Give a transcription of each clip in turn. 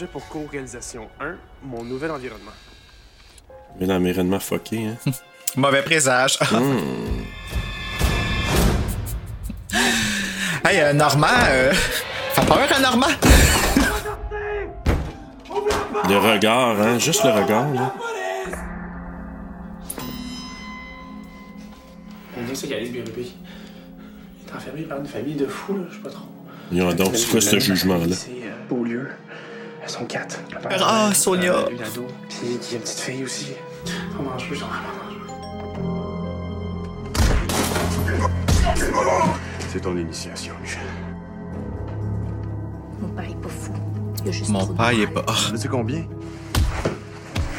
Projet pour co-réalisation 1, mon nouvel environnement. Mais l'environnement fucké, hein? Mauvais présage. hey, euh, Normand, euh, fait peur à Normand? Le regard, hein? Juste le regard, là. On dit que c'est Galice Bérubé. Il est enfermé par une famille de fous, là, je sais pas trop. Ils ont donc, c'est quoi ce jugement-là? C'est euh, Beaulieu. Sont quatre. Ah, Sonia. euh, Une ado. Puis il y a une petite fille aussi. On mange plus, on mange. C'est ton initiation, Michel. Mon père est pas fou. Il a juste Mon père, est pas. Ah, Tu sais combien?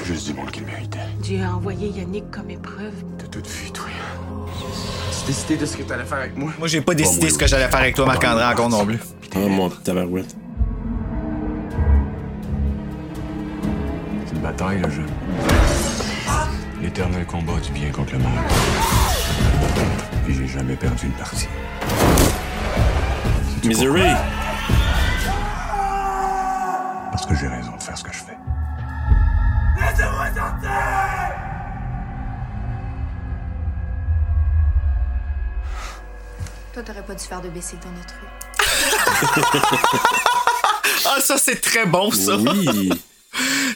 Juste du monde qu'il méritait. Dieu a envoyé Yannick comme épreuve. T'as tout vu, toi. Tu décidé de ce que t'allais faire avec moi? Moi, j'ai pas décidé ce que j'allais faire avec toi, Marc-André, encore non plus. Oh, mon tabarouette. Bataille, le jeu. L'éternel combat du bien contre le mal. Puis j'ai jamais perdu une partie. Misery! Parce que j'ai raison de faire ce que je fais. Toi, t'aurais pas dû faire de baisser dans notre rue. Ah, ça, c'est très bon, ça. Oui!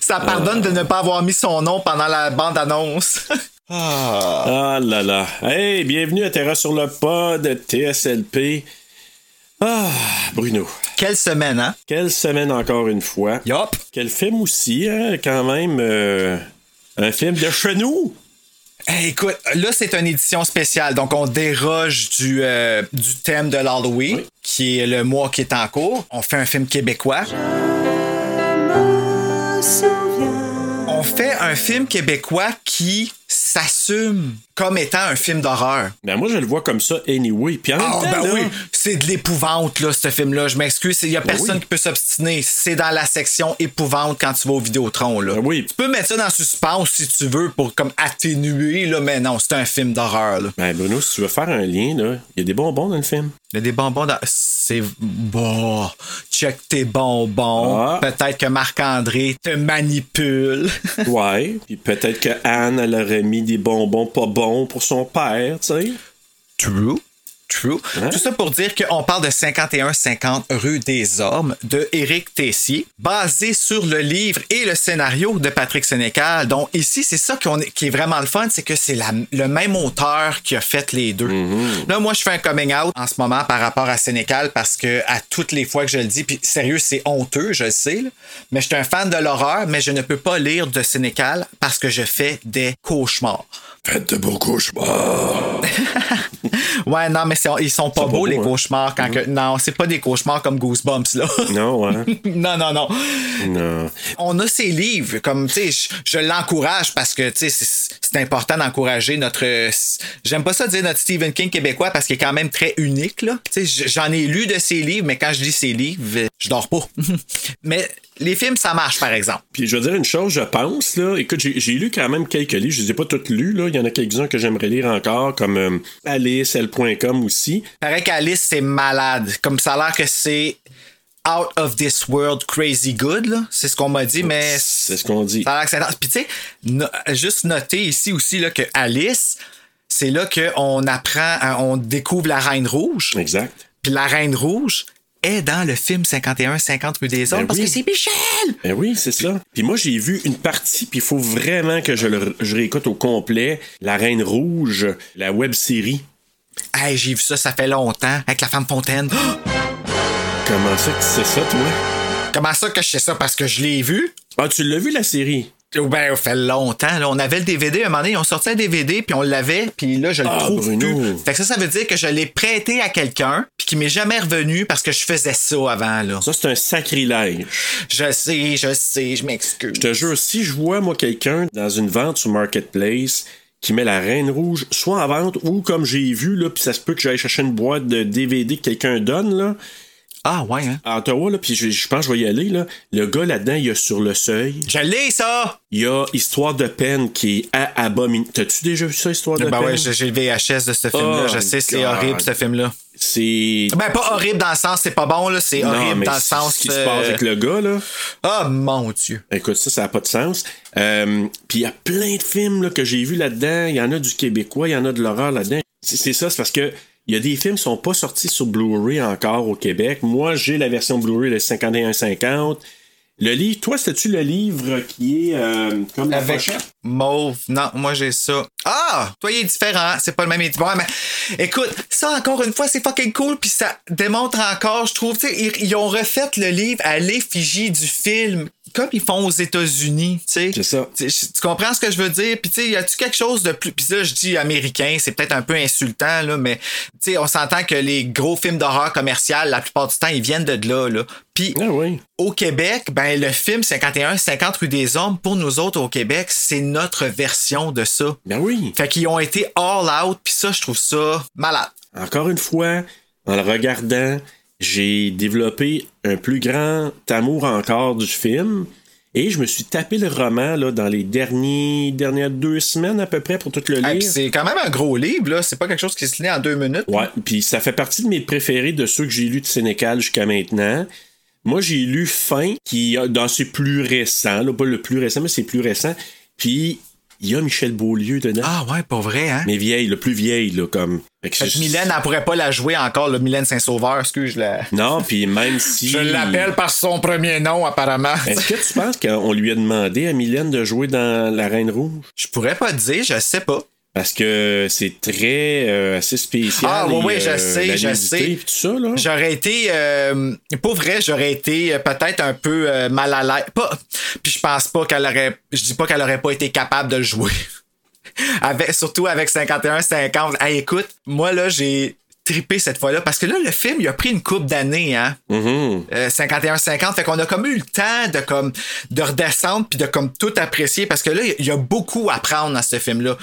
Ça pardonne de ne pas avoir mis son nom pendant la bande-annonce. Ah là là. Hey, bienvenue à Terra sur le pod TSLP. Ah, Bruno. Quelle semaine, hein? Quelle semaine encore une fois. Yup. Quel film aussi, hein, quand même. euh, un film de chenou. Hey, écoute, là, c'est une édition spéciale. Donc, on déroge du, euh, du thème de l'Halloween, Oui. qui est le mois qui est en cours. On fait un film québécois. On fait un film québécois qui s'assume comme étant un film d'horreur. Ben moi, je le vois comme ça anyway. Puis en même Ah, temps, ben là, oui, c'est de l'épouvante, là, ce film-là. Je m'excuse, il y a personne Ben oui. qui peut s'obstiner. C'est dans la section épouvante quand tu vas au Vidéotron, là. Ben oui. Tu peux mettre ça dans suspense si tu veux pour comme atténuer, là, mais non, c'est un film d'horreur, là. Ben Bruno, si tu veux faire un lien, là, il y a des bonbons dans le film. Il y a des bonbons dans. C'est. Bon. Check tes bonbons. Ah. Peut-être que Marc-André te manipule. Ouais. Puis peut-être que Anne, elle aurait mis des bonbons pas bons pour son père, tu sais. True. True. Hein? Tout ça pour dire qu'on parle de 5150 rue des Ormes de Éric Tessier, basé sur le livre et le scénario de Patrick Sénécal. Donc ici, c'est ça est- qui est vraiment le fun, c'est que c'est le même auteur qui a fait les deux. Là, moi, je fais un coming out en ce moment par rapport à Sénécal parce que à toutes les fois que je le dis, puis sérieux, c'est honteux, je le sais, là, mais je suis un fan de l'horreur, mais je ne peux pas lire de Sénécal parce que je fais des cauchemars. Faites de beaux cauchemars. Ouais, non, mais ils sont pas beaux, beau, les hein? cauchemars. Quand que, non, c'est pas des cauchemars comme Goosebumps, là. Non, hein? non, non, non. non. On a ces livres, comme, tu sais, je, je l'encourage parce que, tu sais, c'est important d'encourager notre. J'aime pas ça dire notre Stephen King québécois parce qu'il est quand même très unique, là. Tu sais, j'en ai lu de ses livres, mais quand je lis ses livres, je dors pas. mais les films, ça marche, par exemple. Puis je veux dire une chose, je pense, là. Écoute, j'ai lu quand même quelques livres. Je les ai pas tous lus, là. Il y en a quelques-uns que j'aimerais lire encore, comme euh, elle.com aussi. Paraît qu'Alice, c'est malade. Comme ça a l'air que c'est out of this world crazy good. C'est ce qu'on m'a dit, mais. C'est ce qu'on dit. Puis tu sais, juste noter ici aussi là, que Alice, c'est là qu'on apprend, hein, on découvre la Reine Rouge. Exact. Puis la Reine Rouge est dans le film 51-50 rue des Ben parce que c'est Michel! Ben oui, c'est ça. Puis moi, j'ai vu une partie, puis il faut vraiment que je le je réécoute au complet. La Reine Rouge, la web série. Hey, j'ai vu ça, ça fait longtemps, avec la femme Fontaine. Comment ça que tu sais ça, toi? Comment ça que je sais ça? Parce que je l'ai vu? Ah, tu l'as vu, la série? Ben, ça fait longtemps. Là. On avait le DVD. À un moment donné, on sortait un DVD, puis on l'avait, puis là, je le Ah, trouve plus. Fait que ça, ça veut dire que je l'ai prêté à quelqu'un, puis qui m'est jamais revenu parce que je faisais ça avant. là. Ça, c'est un sacrilège. Je sais, je sais, je m'excuse. Je te jure, si je vois, moi, quelqu'un dans une vente sur Marketplace qui met la Reine Rouge soit en vente ou comme j'ai vu, là, puis ça se peut que j'aille chercher une boîte de DVD que quelqu'un donne, là, Ah, ouais, hein? à Ottawa, là, puis je, je pense que je vais y aller, là. Le gars là-dedans, il y a sur le seuil, Je l'ai, ça! il y a Histoire de peine qui est abominable. T'as-tu déjà vu ça, Histoire de Ben peine? ouais, j'ai le VHS de ce film-là. Oh, je sais, c'est horrible, ce film-là. C'est. Ben, pas horrible dans le sens, c'est pas bon, là. C'est horrible mais dans le sens. Ce qui se euh, passe avec le gars, là. Oh, mon Dieu. Écoute, ça, ça n'a pas de sens. Euh, Puis il y a plein de films là, que j'ai vus là-dedans. Il y en a du québécois, il y en a de l'horreur là-dedans. C'est c'est ça, c'est parce que il y a des films qui sont pas sortis sur Blu-ray encore au Québec. Moi, j'ai la version Blu-ray de 51-50. Le livre, toi, c'était-tu le livre qui est euh, comme la Avec pochette? mauve. Non, moi j'ai ça. Ah! Toi, il est différent. C'est pas le même éditeur. Ouais, mais écoute, ça encore une fois, c'est fucking cool. Puis ça démontre encore, je trouve, tu sais, ils, ils ont refait le livre à l'effigie du film. Comme ils font aux États-Unis, tu sais. C'est ça. Tu, tu comprends ce que je veux dire? Puis, tu sais, y a-tu quelque chose de plus. Puis là, je dis américain, c'est peut-être un peu insultant, là, mais, tu sais, on s'entend que les gros films d'horreur commercial, la plupart du temps, ils viennent de là, là. Puis, Ah oui. au Québec, ben, le film 51-50 rue des Hommes, pour nous autres au Québec, c'est notre version de ça. Ben oui. Fait qu'ils ont été all out, puis ça, je trouve ça malade. Encore une fois, en le regardant, j'ai développé un plus grand amour encore du film. Et je me suis tapé le roman là, dans les derniers, dernières deux semaines à peu près pour tout le lire. puis c'est quand même un gros livre, là. C'est pas quelque chose qui se lit en deux minutes. Ouais, puis ça fait partie de mes préférés de ceux que j'ai lus de Sénécal jusqu'à maintenant. Moi, j'ai lu Fin, qui dans ses plus récents, là, pas le plus récent, mais c'est plus récent. Puis, il y a Michel Beaulieu dedans. Ah ouais, pas vrai, hein? Mais vieille, le plus vieille, là, comme. Fait que Fait que Mylène, elle pourrait pas la jouer encore, le Mylène Saint-Sauveur, excuse, je la... Non, puis même si. Je l'appelle par son premier nom, apparemment. Est-ce que tu penses qu'on lui a demandé à Mylène de jouer dans La Reine Rouge? Je pourrais pas te dire, je sais pas. Parce que c'est très euh, assez spécial. Ah, oui, et, oui, je euh, sais, je sais. ça, là. J'aurais été, euh, pour vrai, j'aurais été euh, peut-être un peu euh, mal à l'aise. Pas, puis je pense pas qu'elle aurait, je dis pas qu'elle aurait pas été capable de le jouer. avec, surtout avec 51-50. Hey, écoute, moi là, j'ai trippé cette fois-là parce que là, le film, il a pris une coupe d'années, hein. Mhm. Euh, 51-50. Fait qu'on a comme eu le temps de comme de redescendre puis de comme tout apprécier parce que là, il y a beaucoup à prendre dans ce film-là.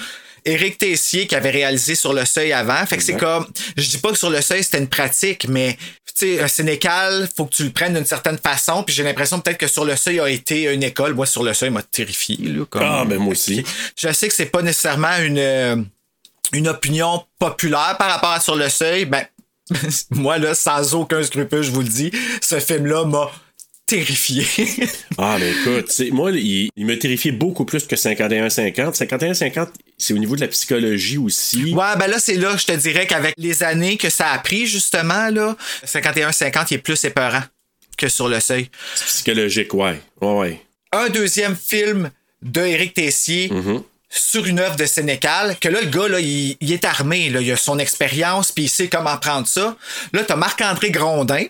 Éric Tessier qui avait réalisé Sur le seuil avant. Fait que c'est comme, je dis pas que Sur le seuil c'était une pratique, mais tu sais, un Sénécal, faut que tu le prennes d'une certaine façon. Puis j'ai l'impression peut-être que Sur le seuil a été une école. Moi, Sur le seuil m'a terrifié. Là, comme... Ah, ben moi aussi. Je sais que c'est pas nécessairement une, euh, une opinion populaire par rapport à Sur le seuil. Ben, moi, là, sans aucun scrupule, je vous le dis, ce film-là m'a terrifié. Ah, mais écoute, moi, il, il me terrifiait beaucoup plus que 51-50. 51-50, c'est au niveau de la psychologie aussi. ouais, ben là, c'est là, je te dirais qu'avec les années que ça a pris, justement, là, 51-50, il est plus épeurant que Sur le seuil. C'est psychologique, ouais. Ouais, ouais. un deuxième film de Éric Tessier sur une œuvre de Sénécal, que là, le gars, là, il, il est armé, là, il a son expérience, puis il sait comment prendre ça. Là, t'as Marc-André Grondin,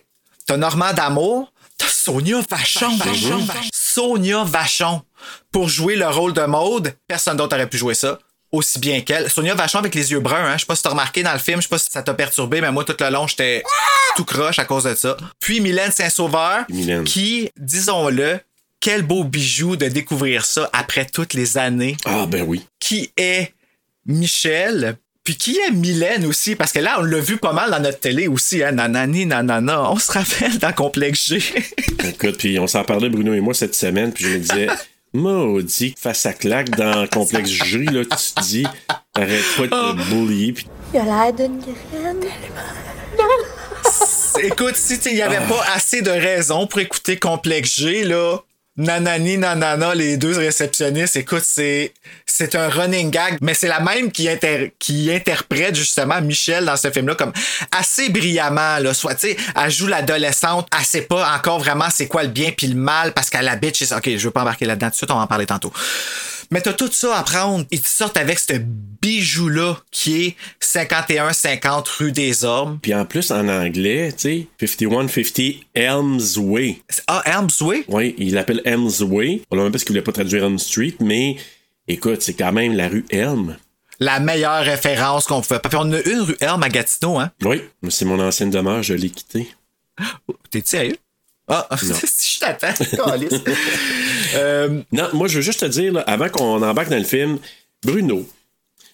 t'as Normand D'Amour, Sonia Vachon. Sonia Vachon. Pour jouer le rôle de Maude, personne d'autre aurait pu jouer ça. Aussi bien qu'elle. Sonia Vachon avec les yeux bruns, hein. Je sais pas si t'as remarqué dans le film, je sais pas si ça t'a perturbé, mais moi, tout le long, j'étais tout croche à cause de ça. Puis Mylène Saint-Sauveur, Mylène. qui, disons-le, quel beau bijou de découvrir ça après toutes les années. Ah, ben oui. Qui est Michel, puis qui est Mylène aussi, parce que là, on l'a vu pas mal dans notre télé aussi, hein, nanani, nanana. On se rappelle dans Complexe G. Écoute, puis on s'en parlait, Bruno et moi, cette semaine, puis je me disais, maudit, face à claque dans Complexe Jury, là, tu te dis, arrête pas de te bullier, puis Il a l'air d'une graine. Écoute, si il n'y avait pas assez de raisons pour écouter Complexe G, là, nanani, nanana, les deux réceptionnistes, écoute, c'est, c'est un running gag, mais c'est la même qui, inter- qui interprète justement Michel dans ce film-là comme assez brillamment, là. Soit, tu sais, elle joue l'adolescente, elle sait pas encore vraiment c'est quoi le bien puis le mal parce qu'elle habite chez... Ok, je veux pas embarquer là-dedans tout de suite, on va en parler tantôt. Mais t'as tout ça à prendre. Ils te sortent avec ce bijou-là qui est 5150 rue des Ormes. Puis en plus, en anglais, tu sais, 5150 Elms Way. Ah, Elmsway? Oui, il l'appelle Elms Way. Probablement parce qu'il voulait pas traduire Elm Street, mais écoute, c'est quand même la rue Elm. La meilleure référence qu'on pouvait pas. Puis on a une rue Elm à Gatineau, hein? Oui, c'est mon ancienne demeure, je l'ai quittée. T'es sérieux? Ah, t'attends, euh, Non, moi, je veux juste te dire, là, avant qu'on embarque dans le film, Bruno.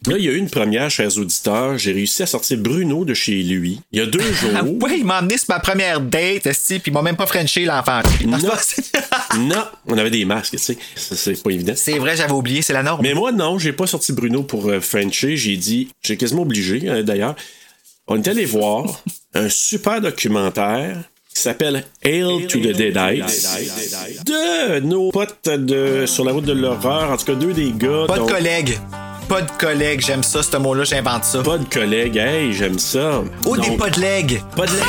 Là, il y a eu une première, chers auditeurs. J'ai réussi à sortir Bruno de chez lui. Il y a deux jours. ah ouais, il m'a emmené sur ma première date, puis il m'a même pas frenché l'enfant. Non. on avait des masques, tu sais. C'est pas évident. C'est vrai, j'avais oublié, c'est la norme. Mais moi, non, j'ai pas sorti Bruno pour euh, Frencher. J'ai dit, j'ai quasiment obligé, euh, d'ailleurs. On est allé voir un super documentaire qui s'appelle Hail to the Deadites de nos potes de, sur la route de l'horreur. En tout cas, deux des gars. Pas de collègues. Pas de collègues, j'aime ça, ce mot-là, j'invente ça. Pas de collègues. Hey, j'aime ça. Oh, des Donc, pas de legs. pas de legs.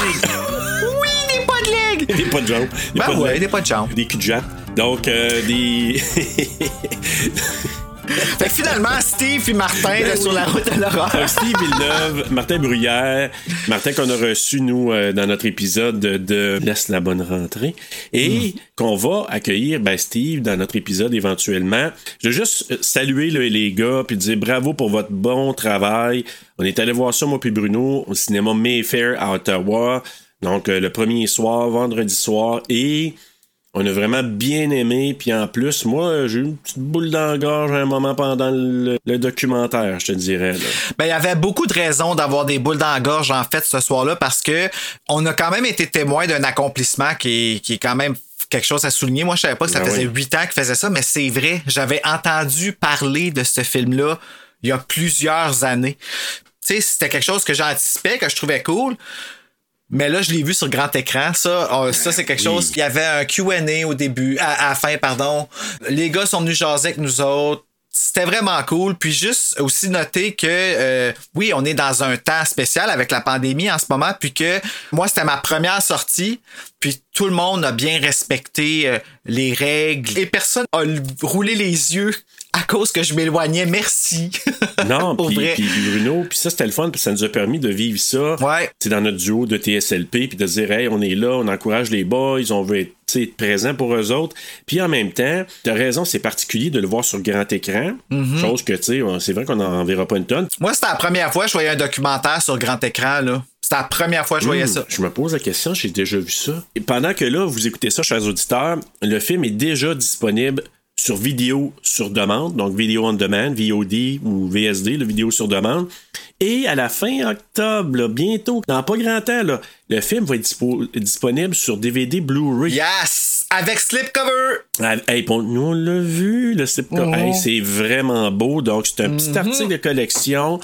Oui, des pas de legs. des pas de jambes. Des Ben pas ouais, des pas de jambes. Des culs de jatte. Donc, euh, des. Fait que finalement, Steve et Martin, là, sur la route de l'horreur. Donc, Steve Villeneuve, Martin Bruyère, Martin qu'on a reçu, nous, euh, dans notre épisode de, Laisse la bonne rentrée, et qu'on va accueillir ben, Steve dans notre épisode éventuellement. Je veux juste euh, saluer là, les gars, puis dire bravo pour votre bon travail. On est allé voir ça, moi puis Bruno, au cinéma Mayfair à Ottawa. Donc, euh, le premier soir, vendredi soir, et... On a vraiment bien aimé, puis en plus, moi, j'ai eu une petite boule dans la gorge à un moment pendant le, le documentaire, je te dirais. Là. Ben, il y avait beaucoup de raisons d'avoir des boules dans la gorge, en fait, ce soir-là, parce que on a quand même été témoin d'un accomplissement qui est, qui est quand même quelque chose à souligner. Moi, je savais pas que ça Ben faisait huit ans qu'il faisait ça, mais c'est vrai. J'avais entendu parler de ce film-là il y a plusieurs années. Tu sais, c'était quelque chose que j'anticipais, que je trouvais cool. Mais là, je l'ai vu sur grand écran. Ça, euh, ça c'est quelque chose. Il y avait un Q&A au début, à, à la fin, pardon. Les gars sont venus jaser avec nous autres. C'était vraiment cool. Puis juste aussi noter que euh, oui, on est dans un temps spécial avec la pandémie en ce moment. Puis que moi, c'était ma première sortie. Puis tout le monde a bien respecté euh, les règles. Et personne a roulé les yeux à cause que je m'éloignais. Merci. Non, puis Bruno, puis ça c'était le fun, puis ça nous a permis de vivre ça. Ouais. C'est dans notre duo de TSLP, puis de dire hey, on est là, on encourage les boys, on veut être, tu sais, être présent pour eux autres. Puis en même temps, t'as raison, c'est particulier de le voir sur grand écran, Mm-hmm. chose que tu sais, c'est vrai qu'on n'en verra pas une tonne. moi, c'était la première fois que je voyais un documentaire sur grand écran. là. C'était la première fois que je voyais Hmm, ça. Je me pose la question, j'ai déjà vu ça. Et pendant que là, vous écoutez ça, chers auditeurs, le film est déjà disponible sur vidéo sur demande, donc vidéo on demand, VOD ou VSD, le vidéo sur demande. Et à la fin octobre, là, bientôt, dans pas grand temps, là, le film va être dispo- disponible sur DVD Blu-ray. Yes! Avec slipcover! Ah, hey, bon, nous, on l'a vu, le slip Mhm. Hey, c'est vraiment beau. Donc, c'est un petit article de collection.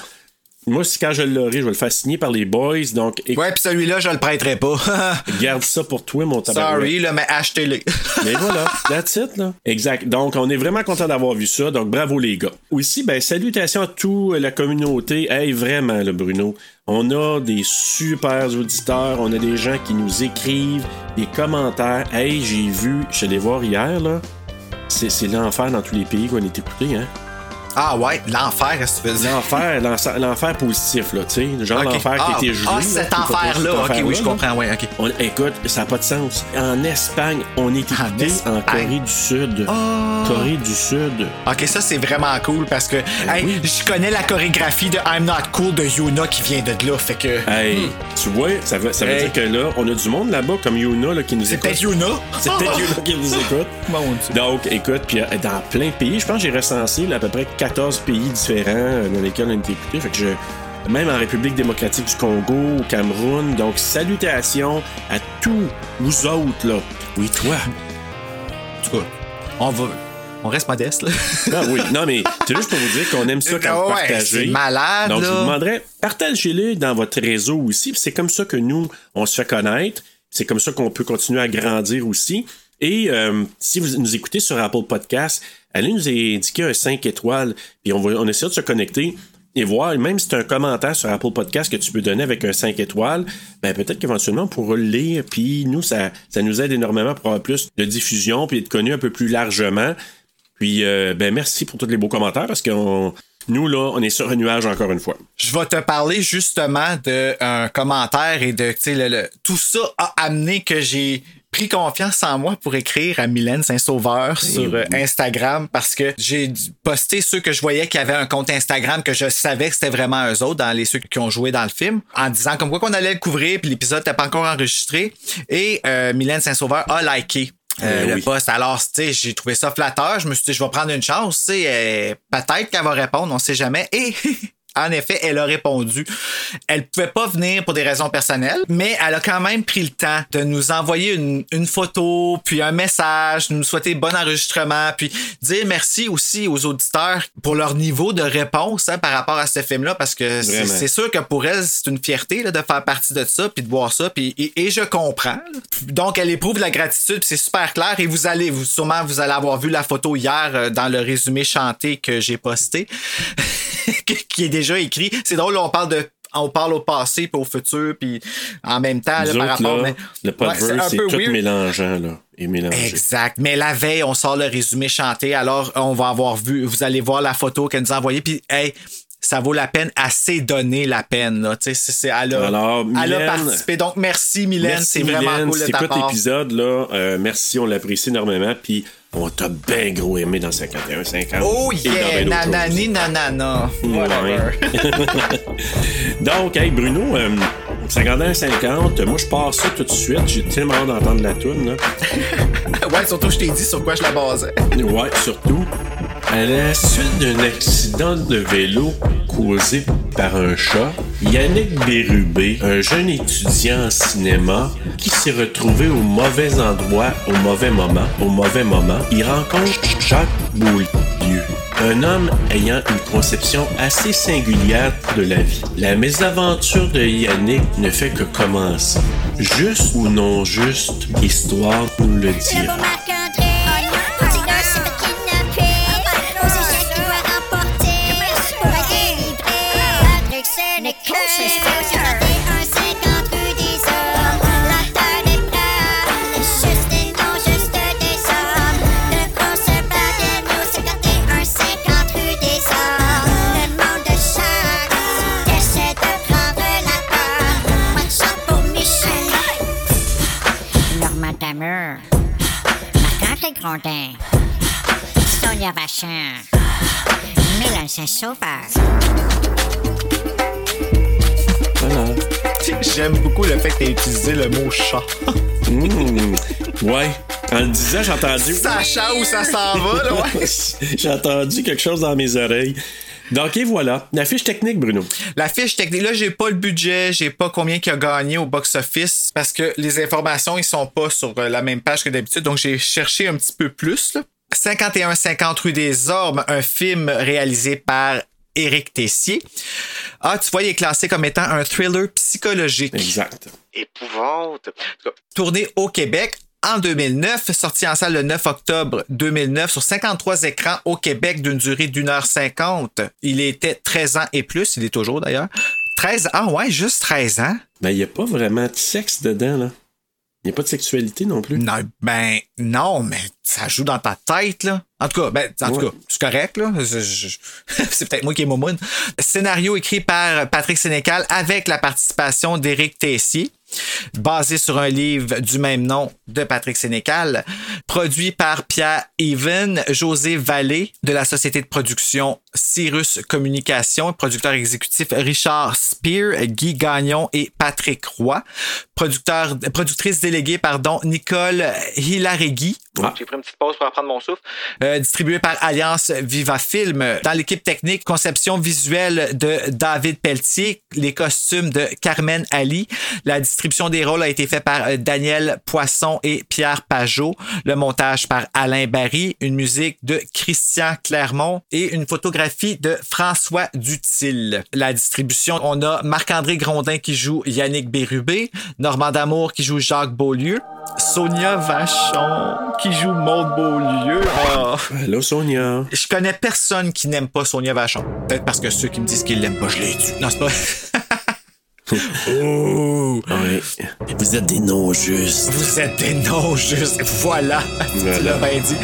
Moi, c'est quand je l'aurai, je vais le faire signer par les boys. Donc, écoute, Ouais, puis celui-là, je le prêterai pas. garde ça pour toi, mon tabarouette. Sorry, là, mais achetez-le. Mais voilà, that's it, là. Exact. Donc, on est vraiment content d'avoir vu ça. Donc, bravo, les gars. Aussi, ben, salutations à toute la communauté. Hey, vraiment, le Bruno. On a des super auditeurs. On a des gens qui nous écrivent des commentaires. Hey, j'ai vu, je suis allé voir hier, là. C'est c'est l'enfer dans tous les pays qu'on est écouté, hein. Ah ouais, l'enfer, qu'est-ce que tu dire? L'enfer, l'enfer- l'enfer positif, là, tu sais. Genre Ok. l'enfer qui ah, été gelé. Ah, là, cet enfer-là. Ok, oui, je comprends, ouais, ok. On- écoute, ça n'a pas de sens. En Espagne, on est En écouté en. Corée du Sud. Ah. Corée du Sud. Ok, ça, c'est vraiment cool parce que, hey, oui. je connais la chorégraphie de I'm Not Cool de Yuna qui vient de là, fait que. Hey, tu vois, ça veut, ça veut Hey. dire que là, on a du monde là-bas comme Yuna là, qui nous C'est écoute. peut-être Yuna. C'est peut-être Yuna qui nous écoute. Donc, écoute, puis euh, dans plein de pays, je pense que j'ai recensé là, à peu près 14 pays différents euh, dans lesquels on a été écoutés. Fait que je. Même en République démocratique du Congo, au Cameroun. Donc, salutations à tous vous autres, là. Oui, toi. En tout cas, on va. On reste modeste, là. Ah oui, non, mais c'est juste pour vous dire qu'on aime ça quand vous Ah Ouais, partagez. c'est malade, Donc, je vous demanderais, partagez-le dans votre réseau aussi. C'est comme ça que nous, on se fait connaître. C'est comme ça qu'on peut continuer à grandir aussi. Et euh, si vous nous écoutez sur Apple Podcast, allez nous indiquer un 5 étoiles, puis on va on essaie de se connecter et voir, même si tu as un commentaire sur Apple Podcast que tu peux donner avec un 5 étoiles, ben peut-être qu'éventuellement on pourra le lire, puis nous, ça, ça nous aide énormément pour avoir plus de diffusion, puis être connu un peu plus largement. Puis, euh, ben merci pour tous les beaux commentaires, parce que nous, là, on est sur un nuage encore une fois. Je vais te parler justement d'un commentaire et de, le- le- tout ça a amené que j'ai pris confiance en moi pour écrire à Mylène Saint-Sauveur sur euh, Instagram parce que j'ai posté ceux que je voyais qui avaient un compte Instagram que je savais que c'était vraiment eux autres dans les ceux qui ont joué dans le film en disant comme quoi qu'on allait le couvrir puis l'épisode n'était pas encore enregistré et euh, Mylène Saint-Sauveur a liké euh, Eh le oui. post. Alors, tu sais, j'ai trouvé ça flatteur. Je me suis dit, je vais prendre une chance. Tu sais, euh, peut-être qu'elle va répondre, on sait jamais. Et en effet, elle a répondu. Elle pouvait pas venir pour des raisons personnelles, mais elle a quand même pris le temps de nous envoyer une, une photo, puis un message, nous souhaiter bon enregistrement, puis dire merci aussi aux auditeurs pour leur niveau de réponse hein, par rapport à ce film-là, parce que c'est sûr que pour elle, c'est une fierté là, de faire partie de ça, puis de voir ça, puis et, et je comprends. Donc, elle éprouve la gratitude, c'est super clair. Et vous allez, vous sûrement, vous allez avoir vu la photo hier euh, dans le résumé chanté que j'ai posté, qui est déjà écrit. C'est drôle, on parle de on parle au passé puis au futur puis en même temps là, par rapport là, mais- le podverse, c'est tout weird. mélangeant, là. Et mélangé. Exact. Mais la veille, on sort le résumé chanté. Alors, on va avoir vu, vous allez voir la photo qu'elle nous a envoyée. Puis, hey, ça vaut la peine, assez donné la peine. Là. Tu sais, c'est- c'est- elle, a, Alors, elle a Mylène- participé. Donc, merci, Mylène. C'est vraiment cool de ta part. l'épisode, là, euh, merci, on l'apprécie énormément. Puis, on t'a bien gros aimé dans 51-50. Oh Et dans yeah, nanani, nanana. Whatever. Donc, hey, Bruno, euh, 51-50, moi, je pars ça tout de suite. J'ai tellement hâte d'entendre la toune, là. ouais, surtout, je t'ai dit sur quoi je la basais. Ouais, surtout. À la suite d'un accident de vélo causé par un chat, Yannick Bérubé, un jeune étudiant en cinéma qui s'est retrouvé au mauvais endroit au mauvais moment, au mauvais moment, il rencontre Jacques Beaulieu. Un homme ayant une conception assez singulière de la vie. La mésaventure de Yannick ne fait que commencer. Juste ou non juste, l'histoire nous le dira. Dameur. Marc-André Grondin, Sonia Vachon, Mélanie Saint-Sauveur. J'aime beaucoup le fait que tu utilisé le mot chat. Mmh. Ouais. En le disant, j'ai entendu. Sachant où ça s'en va, là, ouais. j'ai entendu quelque chose dans mes oreilles. Donc, et voilà. La fiche technique, Bruno. La fiche technique, là, j'ai pas le budget, j'ai pas combien qu'il a gagné au box-office parce que les informations, ils sont pas sur euh, la même page que d'habitude, donc j'ai cherché un petit peu plus. Là. 51-50 rue des Ormes, un film réalisé par Éric Tessier. Ah, tu vois, il est classé comme étant un thriller psychologique. Exact. Épouvante. Tourné au Québec en 2009, sorti en salle le 9 octobre 2009 sur 53 écrans au Québec d'une durée d'une heure 50. Il était 13 ans et plus, il est toujours d'ailleurs. 13 ans, ouais, juste 13 ans. Ben, il n'y a pas vraiment de sexe dedans, là. Il n'y a pas de sexualité non plus? Non, ben non, mais ça joue dans ta tête, là. En tout cas, ben, en tout cas, c'est correct, là. C'est peut-être moi qui est momoune. Scénario écrit par Patrick Sénécal avec la participation d'Éric Tessier, basé sur un livre du même nom de Patrick Sénécal, produit par Pierre Even, José Vallée de la société de production Cyrus Communication, producteur exécutif Richard Spear, Guy Gagnon et Patrick Roy, producteur, productrice déléguée, pardon, Nicole Hilaregui. Ah. J'ai pris une petite pause pour apprendre mon souffle. Euh, distribué par Alliance Viva Film. Dans l'équipe technique, conception visuelle de David Pelletier, les costumes de Carmen Ali. La distribution des rôles a été faite par euh, Daniel Poisson et Pierre Pajot. Le montage par Alain Barry. Une musique de Christian Clermont et une photographie de François Dutil. La distribution, on a Marc-André Grondin qui joue Yannick Bérubé, Normand Damour qui joue Jacques Beaulieu, Sonia Vachon qui joue Maud Beaulieu. Ah. Allô, Sonia. Je connais personne qui n'aime pas Sonia Vachon. Peut-être parce que ceux qui me disent qu'ils l'aiment pas, je l'ai tué. Non, c'est pas. Oh! Ouais. Vous êtes des non-justes. Vous êtes des noms justes. Voilà. Tu l'as bien dit.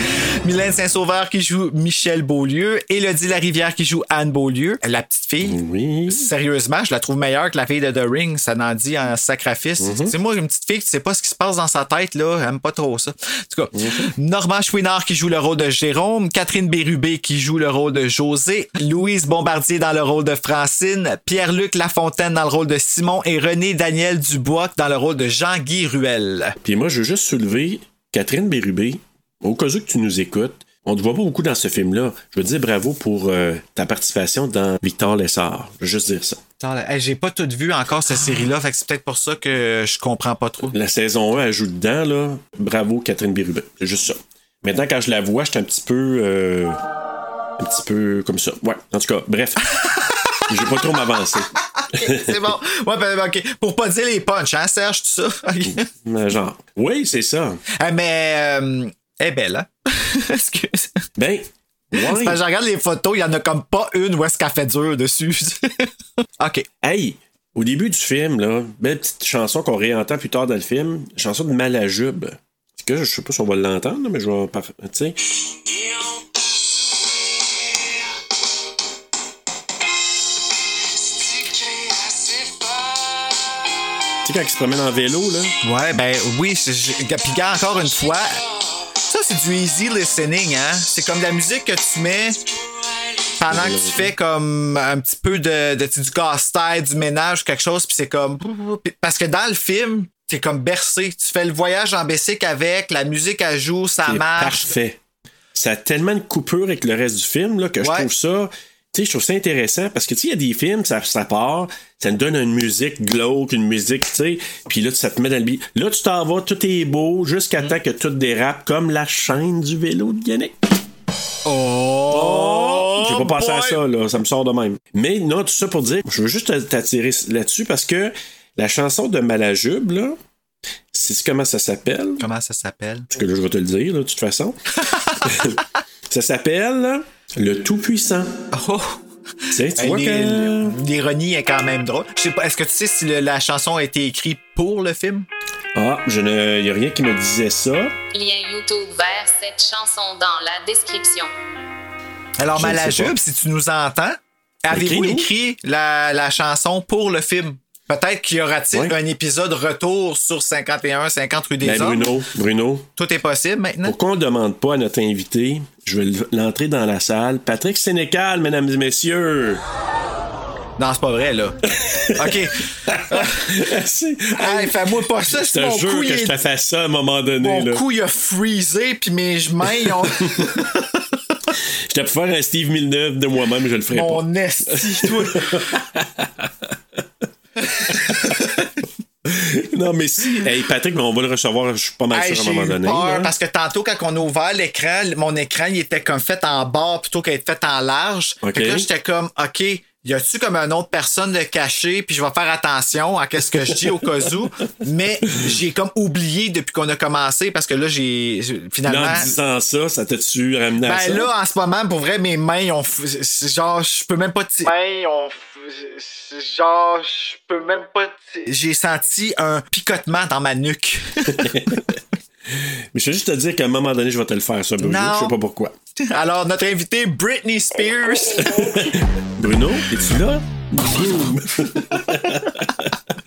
Mylène Saint-Sauveur qui joue Michel Beaulieu. Élodie Larivière qui joue Anne Beaulieu. La petite fille. Oui. Sérieusement, je la trouve meilleure que la fille de The Ring. Ça n'en dit en sacrifice. Mhm. C'est moi, une petite fille qui sait pas ce qui se passe dans sa tête, là. Elle aime pas trop ça. En tout cas, Mhm. Normand Chouinard qui joue le rôle de Jérôme. Catherine Bérubé qui joue le rôle de José. Louise Bombardier dans le rôle de Francine. Pierre-Luc Lafontaine dans le rôle de Simon. Et René Daniel Dubois dans le rôle de Jean-Guy Ruel. Puis moi, je veux juste soulever Catherine Bérubé, au cas où que tu nous écoutes. On te voit pas beaucoup dans ce film-là. Je veux dire bravo pour euh, ta participation dans Victor Lessard. Je veux juste dire ça. Hey, J'ai pas tout vu encore cette série-là, fait que c'est peut-être pour ça que je comprends pas trop. La saison 1, elle joue dedans, là. Bravo, Catherine Bérubé. C'est juste ça. Maintenant, quand je la vois, j'étais un petit peu. euh, un petit peu comme ça. Ouais, en tout cas, bref. Je vais pas trop m'avancer. c'est bon. Ouais, ben, ok. Pour pas dire les punchs, hein, Serge, tout ça. Mais Genre. Oui, c'est ça. Ah, mais euh, elle est belle, hein? Excuse. Ben, C'est parce que ouais. je regarde les photos, il y en a comme pas une où est-ce qu'elle fait dur dessus. ok. Hey, au début du film, là, belle petite chanson qu'on réentend plus tard dans le film, chanson de Malajube. C'est que je sais pas si on va l'entendre, mais je vais. Tu sais. Tu sais, quand ils se promènent en vélo, là. Ouais, ben oui. Puis gars, encore une fois, ça c'est du easy listening, hein? C'est comme de la musique que tu mets pendant que tu fais comme un petit peu de, de, tu sais, du casse-tête, du ménage, quelque chose, puis c'est comme. Parce que dans le film, t'es comme bercé. Tu fais le voyage en Bessic avec, la musique elle joue, ça C'est marche. parfait. Ça a tellement de coupures avec le reste du film là, que je trouve ça. Tu sais, je trouve ça intéressant parce que tu sais, il y a des films, ça, ça part, ça nous donne une musique glauque, une musique, tu sais, puis là, ça te met dans le beat. Là, tu t'en vas, tout est beau, jusqu'à Mm. temps que tout dérape, comme la chaîne du vélo de Yannick. Oh! J'ai pas pensé à ça, là, ça me sort de même. Mais non, tout ça pour dire, je veux juste t'attirer là-dessus parce que la chanson de Malajube, là, c'est comment ça s'appelle? Comment ça s'appelle? Parce que là, je vais te le dire, là, de toute façon. ça s'appelle Le Tout-Puissant. Oh! Tu sais, tu vois que... L'ironie est quand même drôle. Je sais pas, est-ce que tu sais si le- la chanson a été écrite pour le film? Ah, je ne... Il n'y a rien qui me disait ça. Lien YouTube vers cette chanson dans la description. Alors, Je Malajube, si tu nous entends, avez-vous écrit la, la chanson pour le film? Peut-être qu'il y aura-t-il Ouais. un épisode retour sur 51, 50 rue des Ben, Hommes? Bruno, Bruno, Tout est possible maintenant? pourquoi on ne demande pas à notre invité, je vais l'entrer dans la salle, Patrick Sénécal, mesdames et messieurs. Non, c'est pas vrai, là. OK. Hey, fais-moi pas ça, je c'est te mon jure que je te fais ça à un moment donné. Mon là. cou, il a freezé, puis mes mains, ils ont... Je t'ai pu faire un Steve Milneuf de moi-même, je le ferai pas. Mon esti, toi. Non, mais si. Hey, Patrick, on va le recevoir, je suis pas mal Hey, sûr à un moment eu donné. peur parce que tantôt, quand on a ouvert l'écran, mon écran, il était comme fait en bas plutôt qu'être fait en large. OK. Fait que là, j'étais comme, OK, y a-tu comme un autre personne de caché, puis je vais faire attention à qu'est-ce que je dis au cas où. Mais j'ai comme oublié depuis qu'on a commencé parce que là, j'ai Là, finalement. en disant ça, ça t'a-tu ramené à ça? Ben là, en ce moment, pour vrai, mes mains ont. Genre, je peux même pas. ti- Mains ont. Genre, je peux même pas. J'ai senti un picotement dans ma nuque. Mais je veux juste te dire qu'à un moment donné, je vais te le faire, ça, Bruno. Non. Je sais pas pourquoi. Alors, notre invité, Britney Spears. Bruno, es-tu là?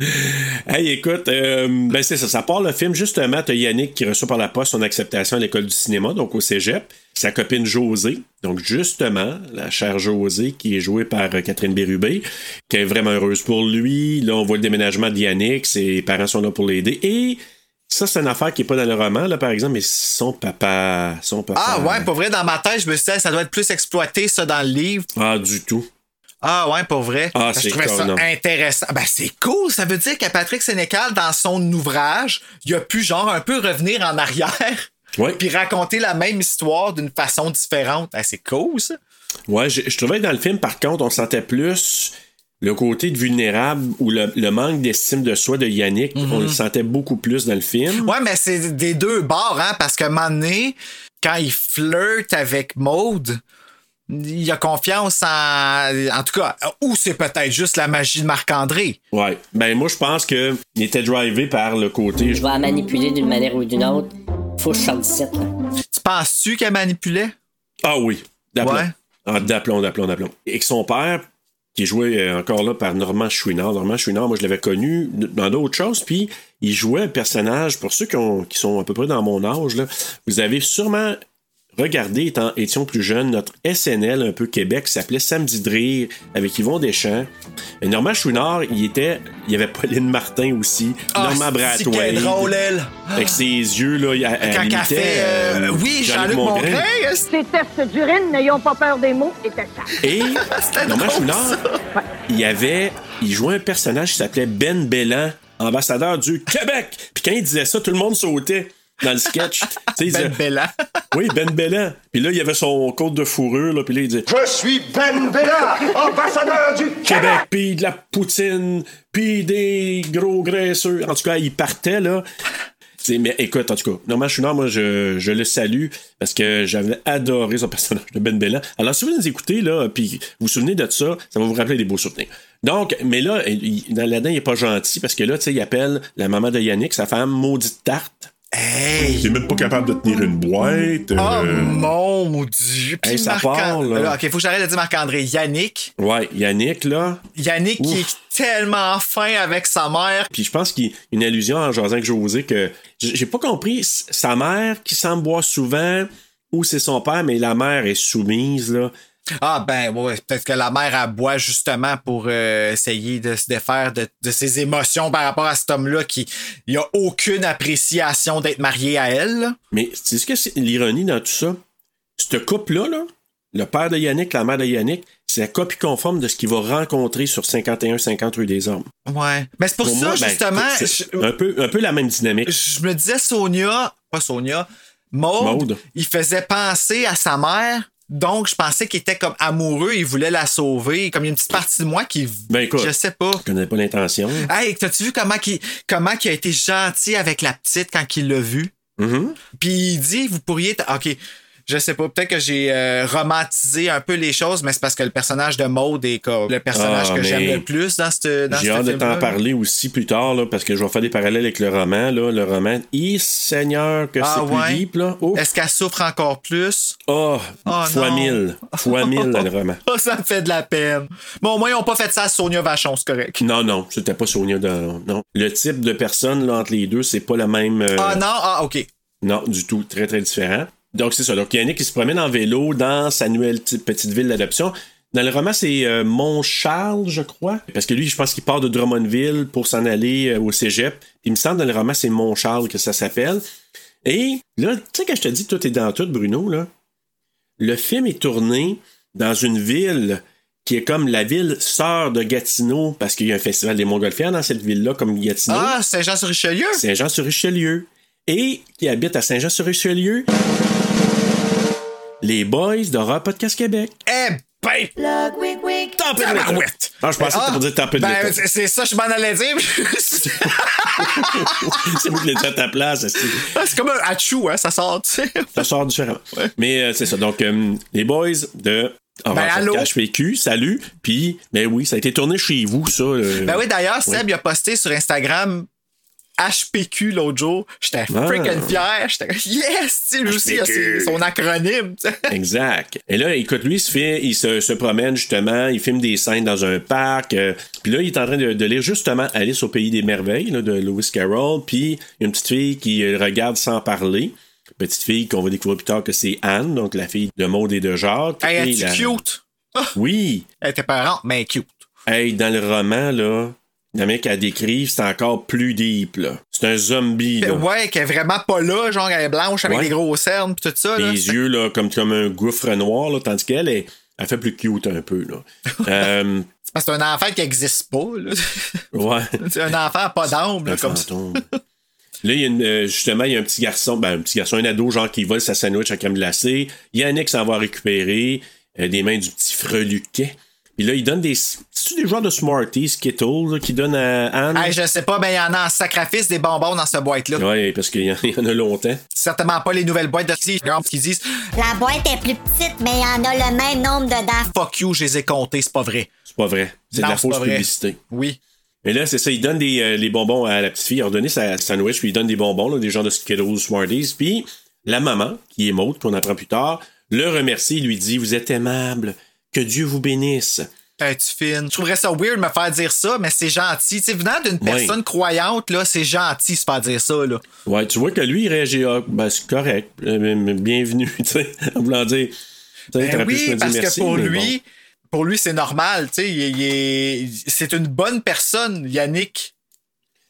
Hey, écoute, euh, ben c'est ça, ça part le film. Justement, t'as Yannick qui reçoit par la poste son acceptation à l'école du cinéma, donc au cégep. Sa copine Josée, donc justement, la chère Josée, qui est jouée par euh, Catherine Bérubé, qui est vraiment heureuse pour lui. Là, on voit le déménagement de Yannick, ses parents sont là pour l'aider. Et ça, c'est une affaire qui est pas dans le roman, là, par exemple, mais son papa. Son papa. Ah ouais, pour vrai, dans ma tête, je me suis dit, ça doit être plus exploité, ça, dans le livre. Ah, du tout. Ah ouais, pour vrai. Ah, je c'est trouvais ça non. intéressant. Ben, c'est cool. Ça veut dire qu'à Patrick Sénécal, dans son ouvrage, il a pu, genre, un peu revenir en arrière. Ouais. Puis raconter la même histoire d'une façon différente. Ah, c'est cool, ça. Ouais, je, je trouvais que dans le film, par contre, on sentait plus le côté de vulnérable ou le, le manque d'estime de soi de Yannick, on le sentait beaucoup plus dans le film. Ouais, mais c'est des deux bords, hein, parce qu'à un moment donné, quand il flirte avec Maude, il a confiance en. En tout cas, ou c'est peut-être juste la magie de Marc-André. Ouais. Ben, moi, je pense que il était drivé par le côté. Je vais la manipuler d'une manière ou d'une autre. Faut que je sorte d'ici, là. Tu penses-tu qu'elle manipulait? Ah oui, d'aplomb. Ouais. Ah, d'aplomb, d'aplomb, d'aplomb. Et que son père, qui est joué euh, encore là par Normand Chouinard. Normand Chouinard, moi, je l'avais connu dans d'autres choses, puis il jouait un personnage, pour ceux qui, qui sont à peu près dans mon âge, là, vous avez sûrement regardé, étant étions plus jeunes, notre SNL un peu Québec qui s'appelait Samedi de rire avec Yvon Deschamps. Et Normand Chouinard, il était, il y avait Pauline Martin aussi, Normand Ah, est Brathwaite. drôle, elle. Avec ses yeux, là, elle, Quand elle imitait, fait. euh, euh, oui, Jean-Luc Mongrain. Ces tests d'urine n'ayons pas peur des mots étaient ça. Et C'était Normand Chouinard, il y avait, il jouait un personnage qui s'appelait Ben Bellan, ambassadeur du Québec. Puis quand il disait ça, tout le monde sautait dans le sketch. Ben disait, Bellan. oui, Ben Bellan. Puis là, il y avait son côte de fourrure, là, puis là, il disait Je suis Ben Bella, ambassadeur du Québec, puis de la poutine, puis des gros graisseux. En tout cas, il partait, là. C'est- Mais écoute, en tout cas, Normand Chouinard, moi, je, je le salue parce que j'avais adoré son personnage de Ben Bellan. Alors, si vous nous écoutez, là, puis vous vous souvenez de ça, ça va vous rappeler des beaux souvenirs. Donc, mais là, il- là-dedans, il est pas gentil parce que là, tu sais, il appelle la maman de Yannick, sa femme, maudite tarte. Hey! T'es même pas capable de tenir une boîte. Oh euh, mon dieu! Puis Hey, ça part, là. ok, faut que j'arrête de dire Marc-André. Yannick. Ouais, Yannick, là. Yannick qui est tellement fin avec sa mère. Puis je pense qu'il y a une allusion en jasant avec José que j'ai pas compris sa mère qui semble boire souvent ou c'est son père, mais la mère est soumise, là. Ah ben ouais, peut-être que la mère boit justement pour euh, essayer de se défaire de, de ses émotions par rapport à cet homme-là qui il a aucune appréciation d'être marié à elle. Mais c'est ce que c'est l'ironie dans tout ça? Ce couple-là, là, le père de Yannick, la mère de Yannick, c'est la copie conforme de ce qu'il va rencontrer sur 51-50 rue des Hommes. Ouais. Mais c'est pour, ça moi, ben, justement, c'est je, un, peu, un peu la même dynamique. je me disais Sonia, pas Sonia, Maude, Maude. il faisait penser à sa mère. Donc, je pensais qu'il était comme amoureux, il voulait la sauver. Comme il y a une petite partie de moi qui. Ben, écoute. je sais pas. Je connais pas l'intention. Hey, t'as-tu vu comment il, comment il a été gentil avec la petite quand il l'a vue? Mhm. Puis il dit, vous pourriez. OK, je sais pas, peut-être que j'ai euh, romantisé un peu les choses, mais c'est parce que le personnage de Maud est comme le personnage Ah, que j'aime le plus dans ce dans J'ai hâte de t'en parler aussi plus tard, là, parce que je vais faire des parallèles avec le roman. Là. Le roman, « Seigneur, que Ah c'est ouais? plus deep, là. Oh, Est-ce qu'elle souffre encore plus? oh, Oh, fois non. mille. Fois mille dans le roman. Oh, ça me fait de la peine. Bon, au moins, ils n'ont pas fait ça à Sonia Vachon, c'est correct. Non, non, c'était pas Sonia dans. Non. Le type de personne là, entre les deux, c'est pas la même. euh, Ah non, ah, OK. Non, du tout. Très, très différent. Donc, c'est ça. Donc, Yannick, il se promène en vélo dans sa nouvelle petite, ville d'adoption. Dans le roman, c'est euh, Mont-Charles, je crois. Parce que lui, je pense qu'il part de Drummondville pour s'en aller euh, au cégep. Il me semble, dans le roman, c'est Mont-Charles que ça s'appelle. Et là, tu sais, quand je te dis tout est dans tout, Bruno, là, le film est tourné dans une ville qui est comme la ville sœur de Gatineau, parce qu'il y a un festival des Montgolfières dans cette ville-là, comme Gatineau. Ah, Saint-Jean-sur-Richelieu? Saint-Jean-sur-Richelieu. Et qui habite à Saint-Jean-sur-Richelieu, les boys d'Horreur Podcast Québec. Eh ben, tabarouette. Ah, je pensais que Ah, c'était pour dire taper de ben, c'est c'est ça, je m'en allais dire. C'est moi qui l'ai dit à ta place. c'est- c'est comme un hachou, hein, ça sort, tu sais. Ça sort différemment. Mais euh, c'est ça. Donc, euh, les boys de Ben, HPQ, salut. Puis, ben oui, ça a été tourné chez vous, ça. euh, Ben oui, d'ailleurs, Ouais. Seb, il a posté sur Instagram HPQ l'autre jour. J'étais Ah. freaking fier. J'étais yes, lui aussi, son acronyme. Exact. Et là, écoute, lui, il se, fait, il se, se promène justement, il filme des scènes dans un parc. euh, puis là, il est en train de, de lire justement Alice au pays des merveilles là, de Lewis Carroll. Puis il y a une petite fille qui euh, regarde sans parler. Petite fille qu'on va découvrir plus tard que c'est Anne, donc la fille de Maud et de Jacques. Hey, Et es-tu la- cute? Oui. Elle était parente, mais cute. Hey, dans le roman, là, la mec qu'elle décrive, c'est encore plus deep, là. C'est un zombie, là. Ouais, qu'elle est vraiment pas là, genre elle est blanche avec Ouais. des gros cernes pis tout ça. là. Les yeux, là, comme, comme un gouffre noir, là, tandis qu'elle, est, elle fait plus cute un peu, là. Euh, C'est parce que c'est un enfant qui existe pas. là. ouais. C'est un enfant pas d'âme, comme ça. fantôme. Là, il y a une, euh, justement, il y a un petit garçon, ben, un petit garçon, un ado, genre, qui vole sa sandwich à crème glacée. Yannick s'en va récupérer euh, des mains du petit freluquet. Puis là, il donne des. C'est-tu des genres de Smarties, Skittles, là, qu'il donne à Anne? Hey, je sais pas, mais il y en a en sacrifice des bonbons dans cette boîte-là. Oui, parce qu'il y, en- il y en a longtemps. Certainement pas les nouvelles boîtes de qui disent La boîte est plus petite, mais il y en a le même nombre dedans. Fuck you, je les ai comptés, c'est pas vrai. C'est pas vrai. C'est de la fausse publicité. Oui. Et là, c'est ça, il donne des, euh, les bonbons à la petite fille. Il a redonné sa sandwich, puis il donne des bonbons, là, des genres de Skittles, Smarties. Puis la maman, qui est Maud, qu'on apprend plus tard, le remercie, lui dit Vous êtes aimable, que Dieu vous bénisse. Es-tu fine? Je trouverais ça weird de me faire dire ça, mais c'est gentil. Tu venant d'une personne croyante, là, c'est gentil de se faire dire ça, là. Ouais, tu vois que lui, il réagit Ah, ben, c'est correct, euh, bienvenue, tu sais, en voulant dire. tu Ben oui, dire parce merci, que pour lui, pour lui, c'est normal. Tu sais, c'est une bonne personne, Yannick,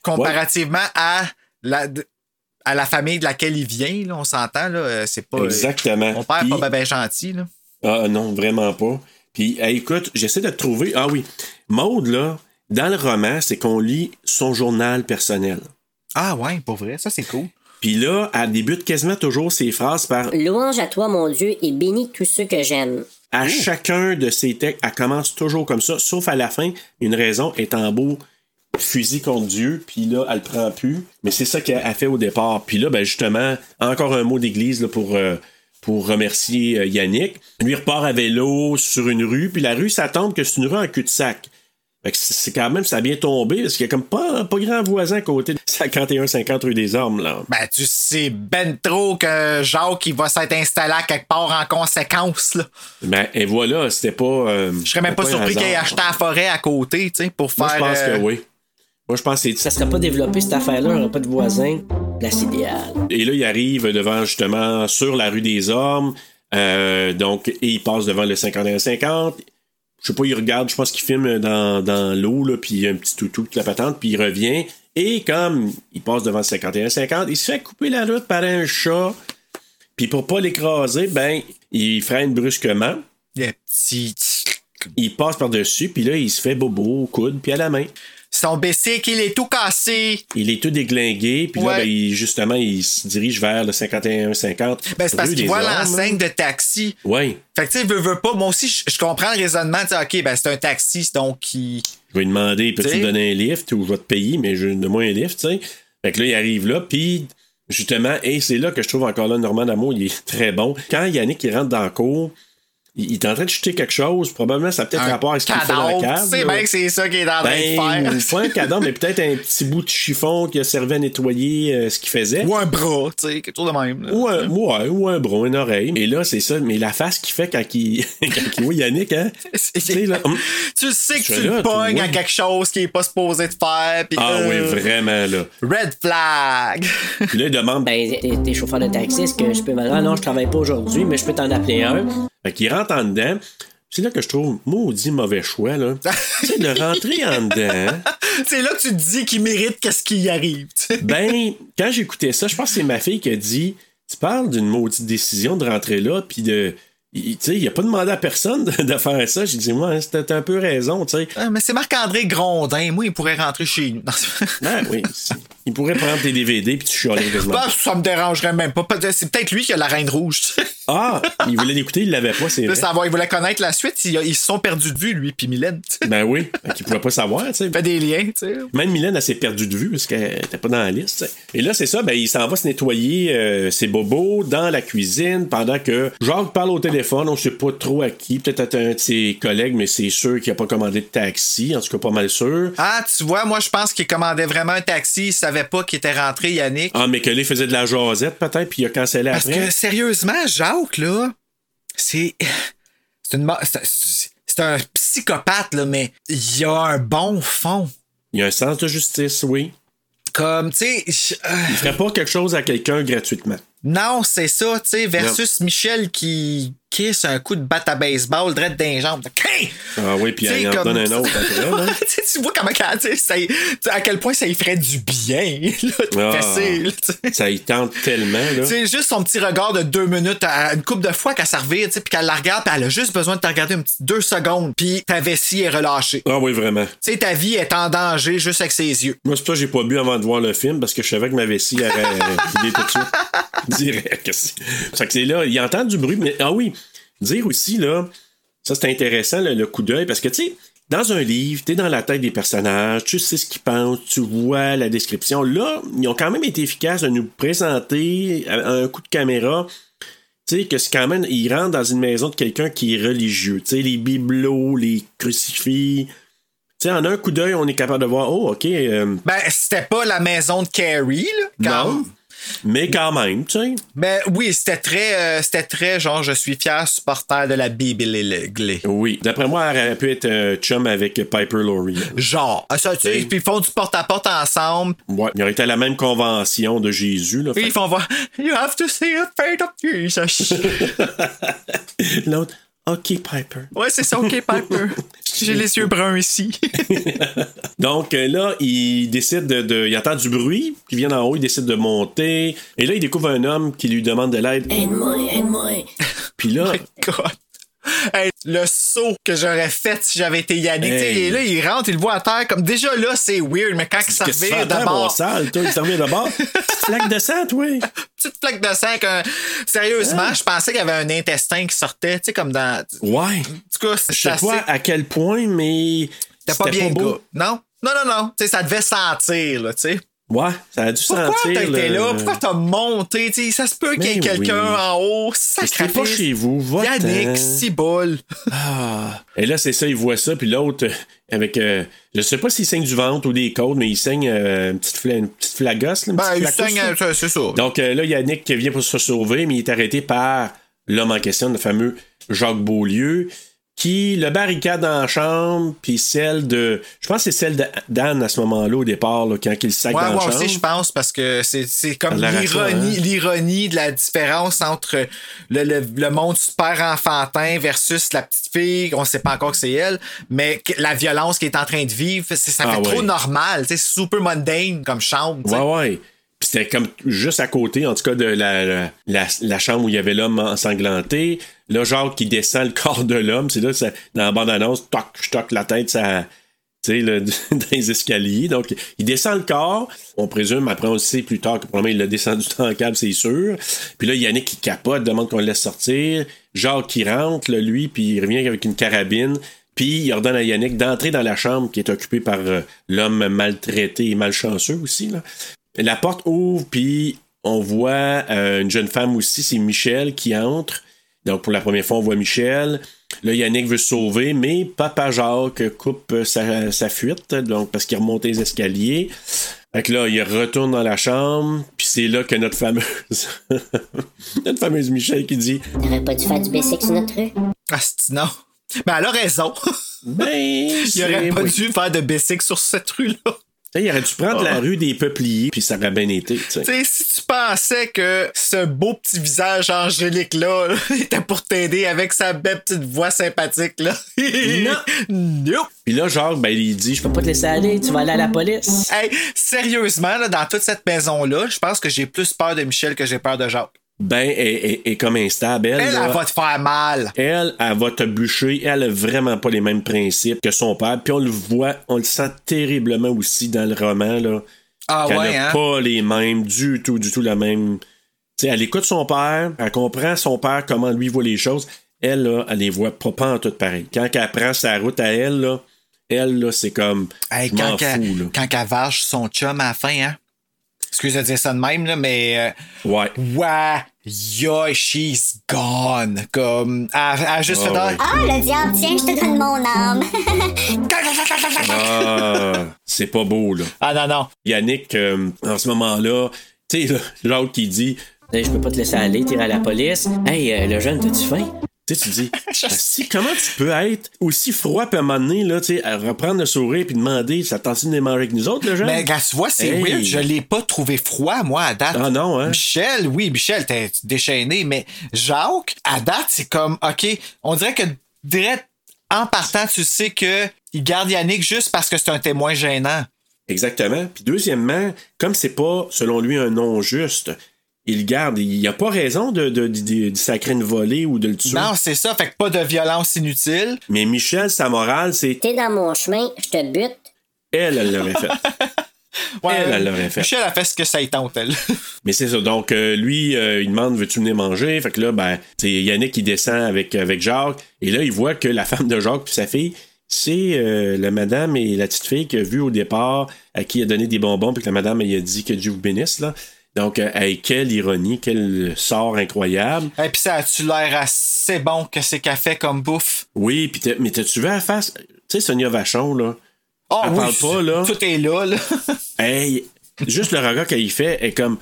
comparativement à la, à la famille de laquelle il vient. Là, on s'entend, là. euh, C'est pas. Exactement. Mon père Puis- n'est pas bien gentil, là. Ah non, vraiment pas. Puis hey, écoute, j'essaie de trouver. Ah oui, Maude, là, dans le roman, c'est qu'on lit son journal personnel. Ah ouais, pour vrai, ça c'est cool. Puis là, elle débute quasiment toujours ses phrases par Louange à toi, mon Dieu, et bénis tous ceux que j'aime. À chacun de ses textes, elle commence toujours comme ça, sauf à la fin, une raison est en beau fusil contre Dieu, puis là, elle le prend plus. Mais c'est ça qu'elle a fait au départ. Puis là, ben justement, encore un mot d'église là, pour, euh, pour remercier euh, Yannick. Lui repart à vélo sur une rue, puis la rue, ça tombe que c'est une rue en cul-de-sac. Fait que c'est quand même, ça a bien tombé, parce qu'il y a comme pas, pas grand voisin à côté de 51-50 rue des Ormes, là. Ben, tu sais ben trop que Jacques, il va s'être installé à quelque part en conséquence, là. Ben, et voilà, c'était pas. euh, Je serais même pas surpris qu'il ait acheté la forêt à côté, tu sais, pour faire. Moi, je pense euh, que oui. Moi, je pense que c'est Ça serait pas développé cette affaire-là, on n'aurait pas de voisins. Là, c'est idéal. Et là, il arrive devant, justement, sur la rue des Hommes. Euh, donc, et il passe devant le 51-50. Je sais pas, il regarde, je pense qu'il filme dans, dans l'eau, là, puis il y a un petit toutou, toute la patente, puis il revient. Et comme il passe devant le 51-50, il se fait couper la route par un chat. Puis pour pas l'écraser, ben, il freine brusquement. Le petit. Il passe par-dessus, puis là, il se fait bobo au coude, puis à la main. Son bicycle, il est tout cassé. Il est tout déglingué, puis là, ben, il- justement, il se dirige vers le 51-50. Ben, c'est parce qu'il voit l'enseigne de taxi. Ouais. Fait que, tu sais, veut, veut pas. Moi aussi, je, comprends le raisonnement. Tu OK, ben, c'est un taxi, donc il. Je vais lui demander, peux-tu me donner un lift ou je vais te payer, mais je donne-moi un lift, tu sais. Fait que là, il arrive là, puis justement, et c'est là que je trouve encore là, Normand Amour, il est très bon. Quand Yannick, il rentre dans le cours, il, il est en train de jeter quelque chose, probablement ça a peut-être rapport avec ce qu'il fait dans la cave. Tu sais bien que c'est ça qu'il est en train de Ben, faire. pas un cadavre, mais peut-être un petit bout de chiffon qui a servi à nettoyer euh, ce qu'il faisait. Ou un bras, tu sais, quelque chose de même. là. Ou un, ouais, ou un bras, une oreille. Et là, c'est ça. Mais la face qu'il fait quand il, quand il voit Yannick, hein? tu sais, là, hum, Tu sais que Tu le pognes à quelque chose qui est pas supposé de faire. pis, Ah euh, oui, vraiment, là. Red flag. Puis là, il demande Ben, t'es, t'es chauffeur de taxi, est-ce que je peux me dire, ah non, je travaille pas aujourd'hui, mais je peux t'en appeler un. Fait qu'il rentre en dedans. C'est là que je trouve maudit mauvais choix, là. tu sais, de rentrer en dedans. c'est là que tu te dis qu'il mérite qu'est-ce qui y arrive. Ben, quand j'écoutais ça, je pense que c'est ma fille qui a dit Tu parles d'une maudite décision de rentrer là, puis de. Il- il a pas demandé à personne de, de faire ça. J'ai dit, moi, hein, c'était un peu raison, tu sais. Ah, mais c'est Marc-André Grondin. Moi, il pourrait rentrer chez nous. Oui, il pourrait prendre tes DVD puis tu quasiment. Bah, ça me dérangerait même pas. C'est peut-être lui qui a la reine rouge. tu sais. Ah, il voulait l'écouter, il l'avait pas, c'est vrai. il voulait connaître la suite. Ils, ils se sont perdus de vue, lui, puis Mylène. Ben oui, il pouvait pas savoir, tu sais. Fait des liens, tu sais. Même Mylène, elle s'est perdue de vue parce qu'elle était pas dans la liste. Et là, c'est ça, ben, il s'en va se nettoyer euh, ses bobos dans la cuisine pendant que Jacques parle au téléphone. On sait pas trop à qui. Peut-être à un de ses collègues, mais c'est sûr qu'il a pas commandé de taxi. En tout cas, pas mal sûr. Ah, tu vois, moi, je pense qu'il commandait vraiment un taxi. Il savait pas qu'il était rentré, Yannick. Ah, mais que là, il faisait de la jasette peut-être, puis il a cancellé Parce après. que, sérieusement, Jacques, là, c'est. C'est une. C'est un psychopathe, là, mais il a un bon fond. Il a un sens de justice, oui. Comme, tu sais. je- euh, Il ferait pas quelque chose à quelqu'un gratuitement. Non, c'est ça, tu sais, versus Michel qui kiss un coup de batte à baseball, direct d'un jambes. Quin! Ah oui, puis il en comme- donne un autre après. tu vois comment, ça à quel point ça y ferait du bien, là, de Ah. Ça y tente tellement, là. Tu sais, juste son petit regard de deux minutes, à- une couple de fois qu'elle sais, puis qu'elle la regarde, puis elle a juste besoin de te regarder un petit deux secondes, puis ta vessie est relâchée. Ah oui, vraiment. Tu sais, ta vie est en danger juste avec ses yeux. Moi, c'est pour ça que j'ai pas bu avant de voir le film parce que je savais que ma vessie aurait vidé tout de suite. Direct. C'est que c'est là, il entend du bruit, mais ah oui, dire aussi, là, Ça, c'est intéressant, le, le coup d'œil, parce que, tu sais, dans un livre, tu es dans la tête des personnages, tu sais ce qu'ils pensent, tu vois la description. Là, ils ont quand même été efficaces de nous présenter à un coup de caméra. Tu sais, que c'est quand même, ils rentrent dans une maison de quelqu'un qui est religieux. Tu sais, les bibelots, les crucifix. Tu sais, en un coup d'œil, on est capable de voir, oh, OK. euh, Ben, c'était pas la maison de Carrie, là. Quand... non. Mais quand même, tu sais. Ben oui, c'était très, euh, c'était très genre, je suis fier supporter de la Bible et l'Église. Oui. D'après moi, elle aurait pu être euh, chum avec Piper Laurie. Genre, ah, ça, tu sais, puis ils font du porte-à-porte ensemble. Ouais. Ils auraient été à la même convention de Jésus. Là, ils font voir, you have to see the fate of Jesus. L'autre, OK, Piper. ouais, c'est ça, OK, Piper. J'ai les yeux bruns ici. Donc euh, là, il décide de, de- Il entend du bruit qui vient d'en haut, il décide de monter. Et là, il découvre un homme qui lui demande de l'aide. Aide-moi, aide-moi. Puis là, God. Hey, le saut que j'aurais fait si j'avais été Yannick. Hey. Et là, il rentre, il le voit à terre. Comme déjà là, c'est weird, mais quand il mon d'abord, sale, toi? Il s'en revient d'abord? Petite flaque de sang, toi? petite flaque de sang. Sérieusement, je pensais qu'il y avait un intestin qui sortait, tu sais, comme dans. En Ouais. tout cas, Je sais pas à quel point, mais. C'était pas bien beau. Non? Non, non, non. Tu sais, ça devait sentir, là, tu sais. Ouais, ça a dû Pourquoi sentir. t'as été le- là? Pourquoi t'as monté? Tu sais, ça se peut qu'il y ait quelqu'un en haut. C'était pas chez vous, va Yannick, ciboule. Ah. Et là, c'est ça, il voit ça, puis l'autre, euh, avec, euh, je sais pas s'il saigne du ventre ou des côtes, mais il saigne euh, une, petite une petite flagosse. là, une Ben, petite il saigne, euh, c'est ça. Donc euh, là, Yannick qui vient pour se sauver, mais il est arrêté par l'homme en question, le fameux Jacques Beaulieu, qui le barricade dans la chambre, puis celle de. Je pense que c'est celle d'Anne à ce moment-là, au départ, là, quand il sac Ouais, dans moi la chambre. aussi, je pense, parce que c'est, c'est comme l'ironie, hein? l'ironie de la différence entre le, le, le monde super enfantin versus la petite fille, on sait pas encore que c'est elle, mais la violence qu'elle est en train de vivre, c'est- ça Ah fait trop ouais. normal, sais, super mundane comme chambre. Ouais, ouais. C'était comme juste à côté, en tout cas, de la, la, la- chambre où il y avait l'homme ensanglanté. Là, Jacques qui descend le corps de l'homme. C'est là, ça, dans la bande-annonce, toc, je toque la tête, ça. Là, dans les escaliers. Donc, il descend le corps. On présume, après, on le sait plus tard que probablement il l'a descendu le câble, c'est sûr. Puis là, Yannick qui capote, demande qu'on le laisse sortir. Jacques qui rentre, là, lui, puis il revient avec une carabine. Puis il ordonne à Yannick d'entrer dans la chambre qui est occupée par euh, l'homme maltraité et malchanceux aussi. Là. La porte ouvre, puis on voit euh, une jeune femme aussi, c'est Michel qui entre. Donc pour la première fois, on voit Michel. Là, Yannick veut se sauver, mais Papa Jacques coupe euh, sa, sa fuite, donc parce qu'il remonte les escaliers. Fait que là, il retourne dans la chambre, puis c'est là que notre fameuse notre fameuse Michel qui dit T'aurais pas dû faire du basic sur notre rue? Ah, c'est- non. Ben, elle a raison. Ben, il aurait pas oui. dû faire de basic sur cette rue-là. Il aurait dû prendre la Ah. rue des peupliers, puis ça aurait bien été. tu sais. Si tu pensais que ce beau petit visage angélique-là là, était pour t'aider avec sa belle petite voix sympathique-là. Non. Nope. Puis là, Jacques, ben, il dit, je Faut pas te laisser aller, tu vas aller à la police. Hey, sérieusement, là, dans toute cette maison-là, je pense que j'ai plus peur de Michel que j'ai peur de Jacques. Ben, elle, elle- elle est comme instable. Elle, Elle, là, elle va te faire mal. elle, elle va te bûcher. Elle a vraiment pas les mêmes principes que son père. Puis on le voit, on le sent terriblement aussi dans le roman, là. Ah qu'elle ouais, a hein? pas les mêmes, du tout, du tout la même. Elle écoute son père, elle comprend son père, comment lui voit les choses. Elle, là, elle les voit pas, pas en tout pareil. Quand elle prend sa route à elle, là, elle, là, c'est comme. Hey, quand, qu'elle, fous, là. quand qu'elle vache son chum à la fin, hein? Excuse de dire ça de même, là, mais. euh, Ouais. ouais, yo, she's gone. Comme. Elle, elle a juste Ah fait. ouais. Ah, le diable, tiens, je te donne mon âme. Ah, c'est pas beau, là. Ah non, non. Yannick, euh, en ce moment-là, tu sais, l'autre qui dit, Hey, Je peux pas te laisser aller, t'iras à la police. Hey, euh, le jeune, t'as-tu faim? Tu sais, tu dis, si, comment tu peux être aussi froid, puis à un moment donné, là, tu sais, à reprendre le sourire, puis demander, ça t'en de manger avec nous autres, le jeune? Mais gars, tu vois, c'est Hey. weird. Je l'ai pas trouvé froid, moi, à date. Ah non, hein? Michel, oui, Michel, t'es déchaîné, mais Jacques, à date, c'est comme, OK, on dirait que direct en partant, tu sais que il garde Yannick juste parce que c'est un témoin gênant. Exactement. Puis deuxièmement, comme c'est pas, selon lui, un nom juste, il le garde. Il n'y a pas raison de, de, de- de sacrer une volée ou de le tuer. Non, c'est ça, fait que pas de violence inutile. Mais Michel, sa morale, c'est T'es dans mon chemin, je te bute. elle, elle l'aurait fait. Ouais, Elle, elle l'aurait fait. Michel a fait ce que ça y tente, elle. Mais c'est ça. Donc, euh, lui, euh, il demande Veux-tu venir manger? Fait que là, ben, c'est Yannick qui descend avec, avec Jacques. Et là, il voit que la femme de Jacques puis sa fille, c'est euh, la madame et la petite fille qu'il a vu au départ, à qui il a donné des bonbons, puis que la madame, elle a dit que Dieu vous bénisse, là. Donc, euh, hey, quelle ironie, quel sort incroyable. Et puis ça a-tu l'air assez bon que c'est qu'elle fait comme bouffe? Oui, t'as- mais t'as-tu vu la face? Tu sais, Sonia Vachon, là. Oh Elle oui, parle pas, là. Tout est là, là. Hey, juste le regard qu'elle y fait est comme.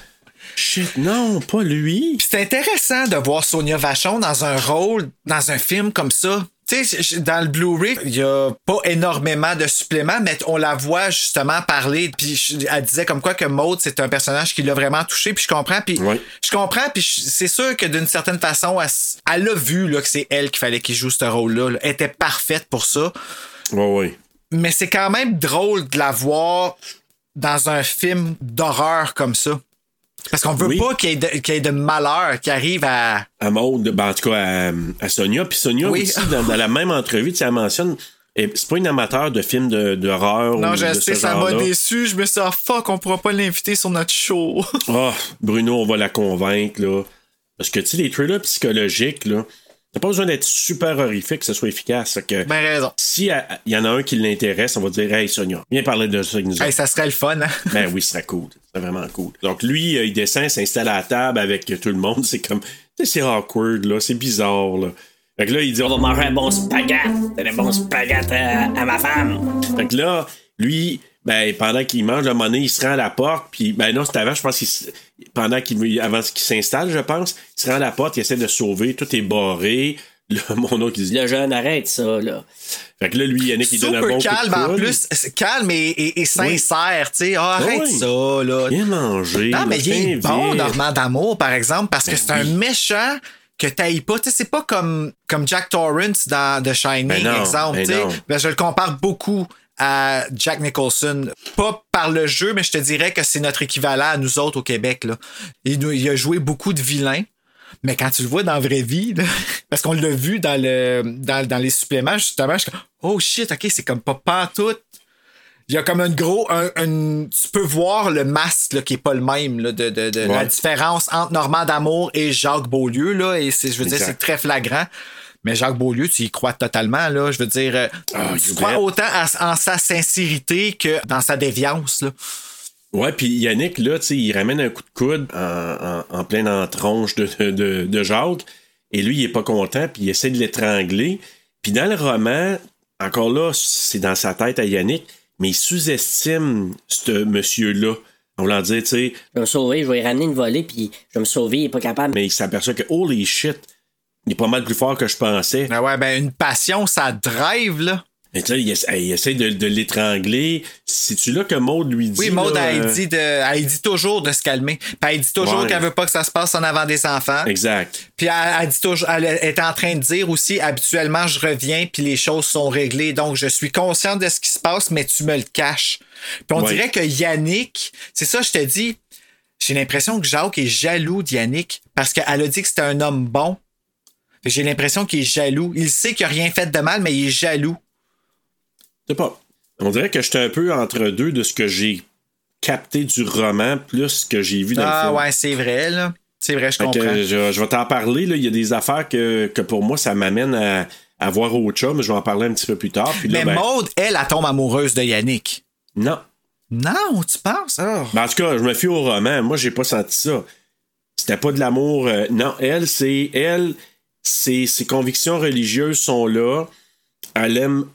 Shit, non, pas lui. Puis c'est intéressant de voir Sonia Vachon dans un rôle, dans un film comme ça. Tu sais, dans le Blu-ray, il y a pas énormément de suppléments, mais on la voit justement parler. Puis elle disait comme quoi que Maud, c'est un personnage qui l'a vraiment touché. Puis je comprends. Puis je comprends. Puis c'est sûr que d'une certaine façon, elle, a vu là, que c'est elle qu'il fallait qu'il joue ce rôle-là. là. Elle était parfaite pour ça. Ouais, ouais. Mais c'est quand même drôle de la voir dans un film d'horreur comme ça. Parce qu'on veut Oui. pas qu'il y, ait de- qu'il y ait de malheur qui arrive à. à Maud, ben, en tout cas à, à Sonia. Puis Sonia Oui. aussi, dans, dans la même entrevue, tu sais, elle mentionne, c'est pas une amateur de films de- d'horreur Non, ou je de sais, ce ça m'a déçu. Je me suis dit, ah, fuck, on pourra pas l'inviter sur notre show. Ah, Bruno, on va la convaincre, là. Parce que, tu sais, les thrillers psychologiques, là, t'as pas besoin d'être super horrifique que ce soit efficace. Que, ben raison. si il y en a un qui l'intéresse, on va dire, hey, Sonia, viens parler de ça Hey, ça serait le fun, hein? Ben oui, ce serait cool. C'est vraiment cool. Donc, lui, euh, il descend, s'installe à la table avec tout le monde. C'est comme, c'est awkward, là. C'est bizarre, là. Fait que là, il dit, On va manger un bon spaghette. C'est des bons spaghettes à, à ma femme. Fait que là, lui, ben, pendant qu'il mange, le monnaie, il se rend à la porte, puis, ben non, c'est avant, je pense qu'il pendant qu'il veut- avant qu'il s'installe, je pense, il se rend à la porte, il essaie de sauver, tout est barré. Là, mon oncle, il dit, Le jeune, arrête ça, là. fait que là, lui, Yannick, il donne un Super bon coup de calme en plus. Calme et, et- et sincère, tu sais. Ah, arrête Oui. ça, là. Viens manger. Non, mais il est viens bon. Normand d'amour, par exemple, parce que Ben c'est un méchant que t'ailles pas. Tu sais, c'est pas comme, comme Jack Torrance dans The Shining, Ben non, exemple. ben tu sais. non. Ben, je le compare beaucoup à Jack Nicholson. Pas par le jeu, mais je te dirais que c'est notre équivalent à nous autres au Québec. Là. Il, a joué beaucoup de vilains. Mais quand tu le vois dans la vraie vie, là, parce qu'on l'a vu dans, le, dans, dans les suppléments, justement, je suis comme, oh shit, ok, c'est comme pas pantoute. Il y a comme un gros. Un, un- tu peux voir le masque là, qui est pas le même, là, de, de, de la différence entre Normand D'Amour et Jacques Beaulieu. Là, et je veux dire, c'est très flagrant. Mais Jacques Beaulieu, tu y crois totalement. Là, je veux dire, euh, Ah, tu crois bet. autant à- en sa sincérité que dans sa déviance. Là. Ouais, puis Yannick, là, tu sais, il ramène un coup de coude en, en, en pleine entronche de, de, de, de Jacques. Et lui, il est pas content, puis il essaie de l'étrangler. Puis dans le roman, encore là, c'est dans sa tête à Yannick, mais il sous-estime ce monsieur-là. En voulant dire, tu sais, Je vais me sauver, je vais y ramener une volée, puis je vais me sauver, il est pas capable. mais il s'aperçoit que, holy shit, il est pas mal plus fort que je pensais. Ah ouais, ben une passion, ça drive, là. Mais tu sais, il, essa- il essaie de, de l'étrangler. C'est-tu là que Maud lui dit? Oui, Maud, là, elle, euh, dit de, elle dit toujours de se calmer. Puis elle dit toujours Ouais. qu'elle veut pas que ça se passe en avant des enfants. Exact. Puis elle, elle dit toujours, elle est en train de dire aussi, habituellement, je reviens, puis les choses sont réglées. Donc, je suis consciente de ce qui se passe, mais tu me le caches. Puis on Ouais. dirait que Yannick, c'est ça, je te dis, j'ai l'impression que Jacques est jaloux de Yannick parce qu'elle a dit que c'était un homme bon. J'ai l'impression qu'il est jaloux. Il sait qu'il a rien fait de mal, mais il est jaloux. Je sais pas. On dirait que j'étais un peu entre deux de ce que j'ai capté du roman plus ce que j'ai vu dans le Ah film. ouais, c'est vrai, là. C'est vrai, je que, comprends. je, je vais t'en parler. là. Il y a des affaires que, que pour moi, ça m'amène à, à voir autre chose, mais je vais en parler un petit peu plus tard. Puis là, mais ben, Maude, elle, elle tombe amoureuse de Yannick. Non. Non, tu penses? Oh. Ben, en tout cas, je me fie au roman. Moi, j'ai pas senti ça. C'était pas de l'amour. euh, non, elle, c'est. Elle, ses, ses convictions religieuses sont là. Elle aime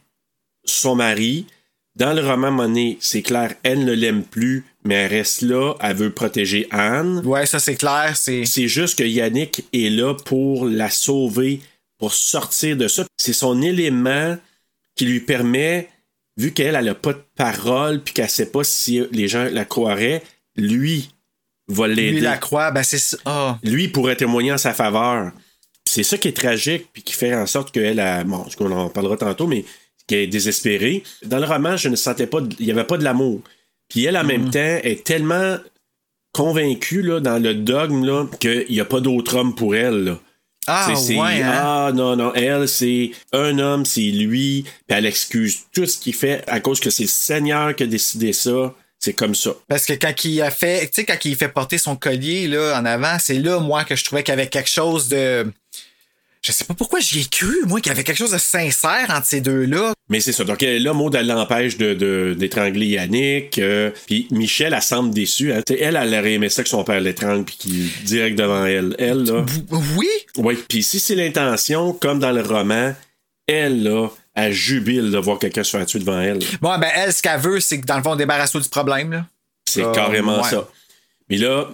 son mari. Dans le roman Monet, c'est clair, elle ne l'aime plus, mais elle reste là. Elle veut protéger Anne. Ouais, ça c'est clair. C'est... C'est juste que Yannick est là pour la sauver, pour sortir de ça. C'est son élément qui lui permet, vu qu'elle elle a pas de parole, puis qu'elle sait pas si les gens la croiraient, lui va l'aider. Lui, la croix, ben c'est ça. Ah. Lui pourrait témoigner en sa faveur. C'est ça qui est tragique, puis qui fait en sorte qu'elle a. Bon, on en parlera tantôt, mais qu'elle est désespérée. Dans le roman, je ne sentais pas. Il n'y avait pas de l'amour. Puis elle, en même temps, est tellement convaincue là, dans le dogme là, qu'il n'y a pas d'autre homme pour elle. là. Ah, C'est- c'est- ouais, hein? ah non, non, elle, c'est un homme, c'est lui, puis elle excuse tout ce qu'il fait à cause que c'est le Seigneur qui a décidé ça. c'est comme ça. Parce que quand il a fait, tu sais, quand il fait porter son collier là en avant, c'est là moi que je trouvais qu'il y avait quelque chose de, je sais pas pourquoi j'y ai cru, moi, qu'il y avait quelque chose de sincère entre ces deux-là. Mais c'est ça. Donc là, Maud, elle l'empêche de, de- d'étrangler Yannick. euh, puis Michel, elle semble déçue. hein. Elle, elle aurait aimé ça que son père l'étrangle puis qu'il direct devant elle. Elle, là. Oui? Oui. Puis si c'est l'intention, comme dans le roman, elle, là, elle jubile de voir quelqu'un se faire tuer devant elle. Bon, ben elle, ce qu'elle veut, c'est que dans le fond, débarrasse du problème, là. C'est Euh, carrément ouais. ça. Mais là,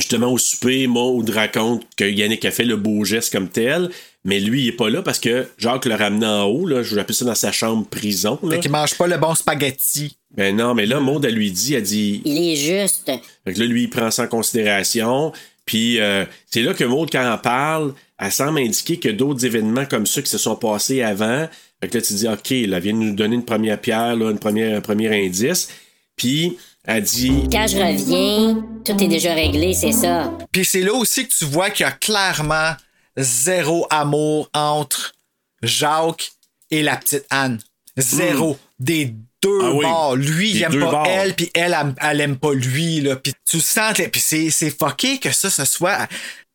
justement, au souper, Maud raconte que Yannick a fait le beau geste comme tel, mais lui, il est pas là parce que Jacques l'a ramené en haut, là, je appeler ça dans sa chambre prison. Là. Fait qu'il mange pas le bon spaghetti. Ben non, mais là, Maud, elle lui dit, elle dit, Il est juste. Fait que là, lui, il prend ça en considération. Puis euh, c'est là que Maud, quand elle parle, elle semble indiquer que d'autres événements comme ça qui se sont passés avant. Fait que là, tu dis, OK, là, elle vient de nous donner une première pierre, là, une première, un premier indice. Puis elle dit, Quand je reviens, tout est déjà réglé, c'est ça. Puis c'est là aussi que tu vois qu'il y a clairement zéro amour entre Jacques et la petite Anne. Zéro. Des deux Hmm. Ah oui. bords. Lui, il aime pas bords. elle, puis elle, elle, elle aime pas lui. Là. Puis tu sens... que- Puis c'est, c'est fucké que ça, ce soit...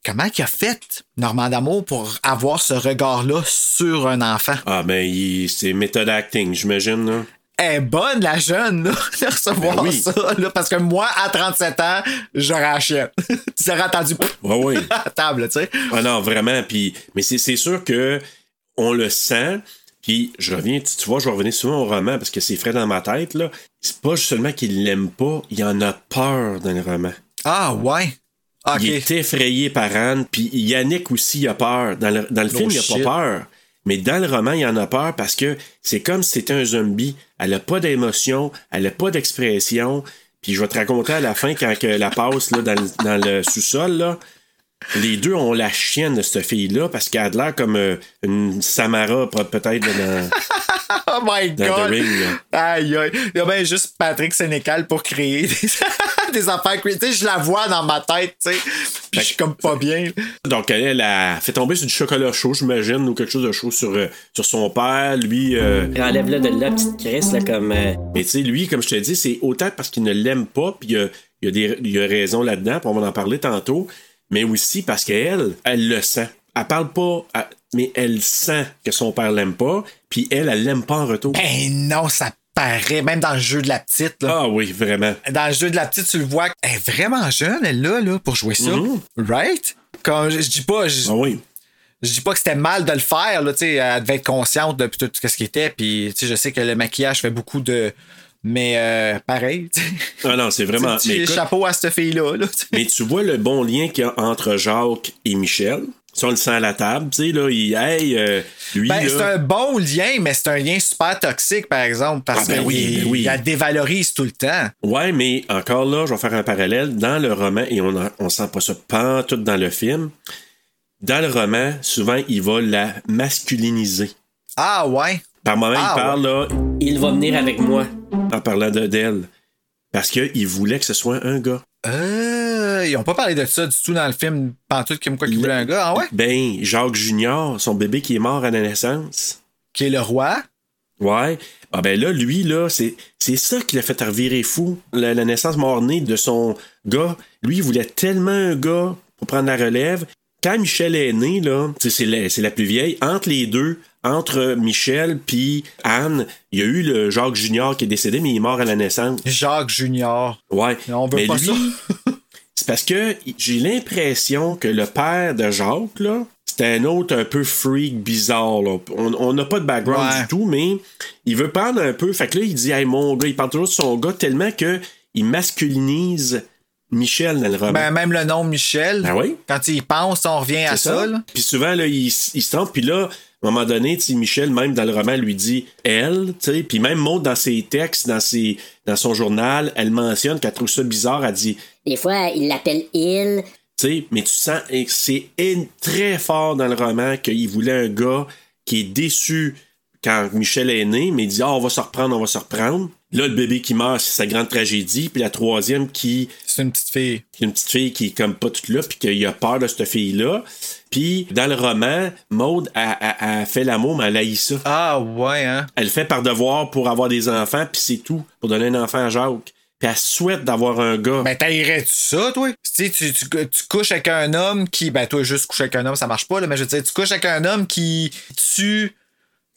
Comment qu'il a fait, Normand D'Amour, pour avoir ce regard-là sur un enfant? Ah, ben, il- c'est méthode acting, j'imagine. Est bonne, la jeune, là, de recevoir Ben oui. ça. Là, parce que moi, à 37 ans, j'aurais chienne. tu aurais entendu Ouais, oui. à table, tu sais. Ah non, vraiment. Puis, mais c'est, c'est sûr que on le sent. Puis je reviens, tu, tu vois, je vais revenir souvent au roman parce que c'est frais dans ma tête. Là. C'est pas seulement qu'il l'aime pas, il en a peur dans le roman. Ah, ouais. Il est effrayé par Anne, puis Yannick aussi il a peur. Dans le, dans le film, il a pas peur. Mais dans le roman, il en a peur parce que c'est comme si c'était un zombie. Elle a pas d'émotion, elle a pas d'expression. Puis je vais te raconter à la fin, quand la passe là, dans, le- dans le sous-sol, là, les deux ont la chienne de cette fille-là parce qu'elle a de l'air comme euh, une Samara, pe- peut-être, dans, Oh my dans God. The Ring. là. Aïe, aïe. Il y a bien juste Patrick Sénécal pour créer des, des affaires. Tu sais, je la vois dans ma tête, tu sais. Puis je suis comme pas bien. Donc, elle, elle a fait tomber sur du chocolat chaud, j'imagine, ou quelque chose de chaud sur, euh, sur son père. Lui, euh, Enlève-le de là, petite Chris, là, comme. euh, Mais tu sais, lui, comme je te dis, c'est autant parce qu'il ne l'aime pas, puis il y a, il y a des il y a raison là-dedans, puis on va en parler tantôt, mais aussi parce qu'elle, elle le sent. Elle parle pas, mais elle sent que son père l'aime pas, puis elle, elle l'aime pas en retour. Ben non, ça paraît. Même dans le jeu de la petite, là. Ah oui, vraiment. Dans le jeu de la petite, tu le vois. Elle est vraiment jeune, elle, là, là, pour jouer ça. Right? Comme, je, je dis pas. Je, Ah oui. je dis pas que c'était mal de le faire, là, tu sais, elle devait être consciente de tout ce qui était, puis, tu sais, je sais que le maquillage fait beaucoup de... Mais euh, pareil, tu sais. Ah non, c'est vraiment. Mais, écoute, chapeau à cette fille-là, là, mais tu vois le bon lien qu'il y a entre Jacques et Michel. Ça, on le sent à la table, tu sais, là, il, hey, euh, lui, Ben, là, c'est un bon lien, mais c'est un lien super toxique, par exemple, parce Ah, ben qu'il oui, ben oui. il la dévalorise tout le temps. Ouais, mais encore là, je vais faire un parallèle. Dans le roman, et on, en- on sent pas ça pas tout dans le film, dans le roman, souvent, il va la masculiniser. Ah ouais? Par moment, Ah, il parle là, Il va venir avec moi. en parlant de- d'elle. Parce qu'il voulait que ce soit un gars. Euh, ils ont pas parlé de ça du tout dans le film Pantoute comme quoi qu'il voulait un gars, ah ouais? Ben, Jacques Junior, son bébé qui est mort à la naissance. Qui est le roi? Ouais. Ah ben là, lui, là, c'est, c'est ça qui l'a fait revirer fou. La, la naissance mort-née de son gars. Lui, il voulait tellement un gars pour prendre la relève. Quand Michel est né, là, c'est la, c'est la plus vieille, entre les deux, entre Michel puis Anne, il y a eu le Jacques Junior qui est décédé, mais il est mort à la naissance. Jacques Junior. Ouais. On veut mais pas lui, ça. c'est parce que j'ai l'impression que le père de Jacques, là, c'était un autre un peu freak bizarre. Là. On on n'a pas de background Ouais. du tout, mais il veut prendre un peu. Fait que là, il dit Hey, mon gars, il parle toujours de son gars tellement que il masculinise Michel dans le roman. Ben, même le nom Michel. Ben oui. Quand il pense, on revient à ça, là. Puis souvent, là, il, il se trompe. Puis là, à un moment donné, tu sais, Michel, même dans le roman, lui dit elle. tu sais. Puis même Maud, dans ses textes, dans, ses, dans son journal, elle mentionne qu'elle trouve ça bizarre. Elle dit Des fois, il l'appelle il. Tu sais, mais tu sens, c'est très fort dans le roman qu'il voulait un gars qui est déçu quand Michel est né, mais il dit, ah, on va se reprendre, on va se reprendre. Là, le bébé qui meurt, c'est sa grande tragédie. Puis la troisième qui, C'est une petite fille. une petite fille qui est comme pas toute là, puis qu'il a peur de cette fille-là. Puis dans le roman, Maude a, a- a fait l'amour, mais elle haït ça. Ah ouais, hein? Elle le fait par devoir pour avoir des enfants, puis c'est tout, pour donner un enfant à Jacques. puis elle souhaite d'avoir un gars. Ben, t'aillerais-tu ça, toi? Tu, tu, tu, tu couches avec un homme qui. Ben, toi, juste coucher avec un homme, ça marche pas, là, mais je veux dire, tu couches avec un homme qui tue.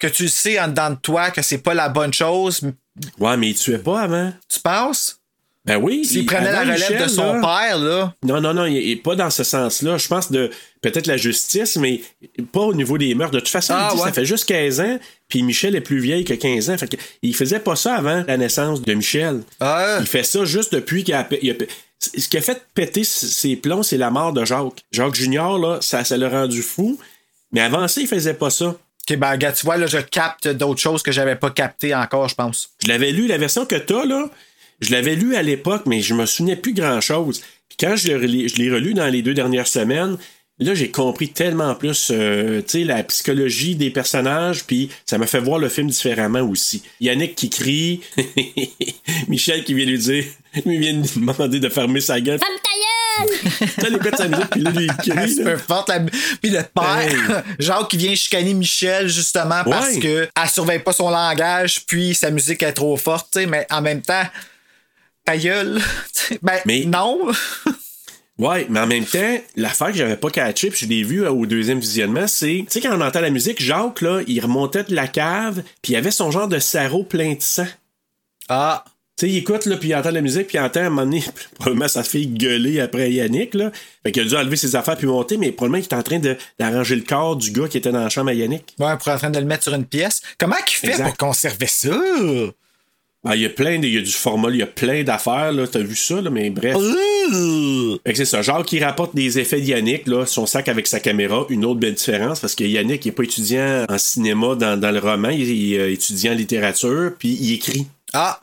Que tu sais en dedans de toi que c'est pas la bonne chose. Ouais, mais il tuait pas avant. Tu penses? Ben oui. S'il il- prenait la relève Michel, de son là- père, là. Non, non, non, il est pas dans ce sens-là. Je pense de peut-être la justice, mais pas au niveau des meurtres. De toute façon, Ah, il dit, ouais. ça fait juste 15 ans, puis Michel est plus vieille que 15 ans. Fait il faisait pas ça avant la naissance de Michel. Ah. Il fait ça juste depuis qu'il a, il a- Ce qui a fait péter ses plombs, c'est la mort de Jacques. Jacques Junior, là, ça, ça l'a rendu fou. Mais avant ça, il faisait pas ça. Ok, ben, gars, tu vois, là, je capte d'autres choses que j'avais pas captées encore, je pense. Je l'avais lu, la version que t'as, là, je l'avais lu à l'époque, mais je me souvenais plus grand-chose. Puis quand je l'ai relu, je l'ai relu dans les deux dernières semaines, là, j'ai compris tellement plus, euh, tu sais, la psychologie des personnages, puis ça m'a fait voir le film différemment aussi. Yannick qui crie, Michel qui vient lui dire, lui vient lui demander de fermer sa gueule. Ferme ta gueule! T'as les gars de sa musique, puis là, là. peu forte, la- Puis le père, Jacques qui vient chicaner Michel justement parce Ouais. que elle surveille pas son langage, puis sa musique est trop forte, tu sais, mais en même temps, ta gueule. ben Mais- non. Ouais, mais en même temps, l'affaire que j'avais pas catché, puis je l'ai vu euh, au deuxième visionnement, c'est, tu sais, quand on entend la musique, Jacques, là, il remontait de la cave, puis il avait son genre de sarrau plein de sang. Ah. Tu sais, il écoute, là, puis il entend la musique, puis il entend à un moment donné, probablement sa fille gueuler après Yannick, là. Fait qu'il a dû enlever ses affaires puis monter, mais probablement qu'il est en train de- d'arranger le corps du gars qui était dans la chambre à Yannick. Ouais, pour en train de le mettre sur une pièce. Comment qu'il fait Exact. pour conserver ça? Ah, il y a plein de, il y a du format, il y a plein d'affaires, là. T'as vu ça, là, mais bref. Fait que c'est ça. Jacques qui rapporte des effets de Yannick, là, son sac avec sa caméra. Une autre belle différence, parce que Yannick, il n'est pas étudiant en cinéma dans, dans le roman, il est euh, étudiant en littérature, puis il écrit Ah.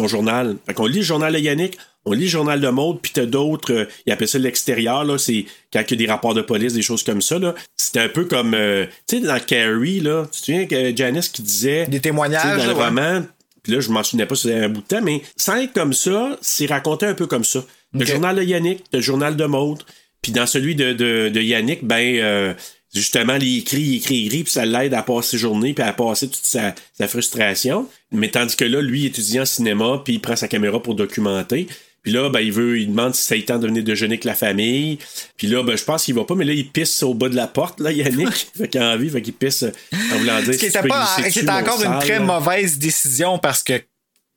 Son journal. Fait qu'on lit le journal de Yannick, on lit le journal de Maude, puis t'as d'autres, euh, il appelle ça l'extérieur, là, c'est quand il y a des rapports de police, des choses comme ça, là. C'était un peu comme, euh, tu sais, dans Carrie, là, tu te souviens que Janice qui disait... Des témoignages, Dans le ouais. roman, puis là, je m'en souvenais pas, c'était un bout de temps, mais sans être comme ça, c'est raconté un peu comme ça. Le journal de Yannick, le journal de Maude, puis dans celui de, de, de Yannick, ben... euh, Justement, il écrit, il écrit, il écrit, puis ça l'aide à passer ses journées, puis à passer toute sa, sa frustration. Mais tandis que là, lui, il étudie en cinéma, puis il prend sa caméra pour documenter. Puis là, ben, il veut, il demande si ça lui tente de venir déjeuner avec la famille. Puis là, ben, je pense qu'il va pas, mais là, il pisse au bas de la porte, là, Yannick. fait qu'il a envie, fait qu'il pisse euh, en voulant dire Ce qui était pas, qui était encore une très là. mauvaise décision parce que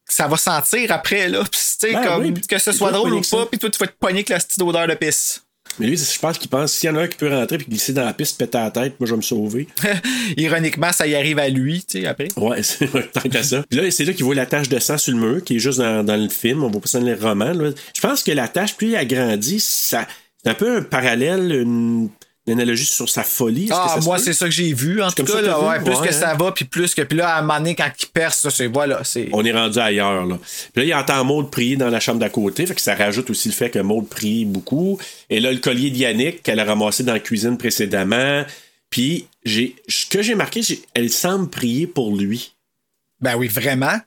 ça va sentir après, là. Sais, Ben comme, oui, que ce soit drôle ou pas, puis toi, tu vas te pogner avec la petite odeur de pisse. Mais lui, je pense qu'il pense s'il y en a un qui peut rentrer puis glisser dans la piste, péter la tête, moi, je vais me sauver. Ironiquement, ça y arrive à lui, tu sais, après. Ouais, c'est tant qu'à ça. Puis là, c'est là qu'il voit la tache de sang sur le mur, qui est juste dans, dans le film. On voit pas ça dans les romans. là. Je pense que la tache, plus elle grandit, ça, c'est un peu un parallèle, une, une analogie sur sa folie. Ah, moi, c'est ça que j'ai vu. En tout cas, là, ouais, plus Ouais, que ça hein? va, puis plus que. Puis là, à un moment donné, quand il perce, ça, c'est. Voilà, c'est. On est rendu ailleurs. Là. Puis là, il entend Maud prier dans la chambre d'à côté. Fait que ça rajoute aussi le fait que Maud prie beaucoup. Et là, le collier de Yannick qu'elle a ramassé dans la cuisine précédemment. Puis, j'ai, ce que j'ai marqué, elle semble prier pour lui. Ben oui, vraiment.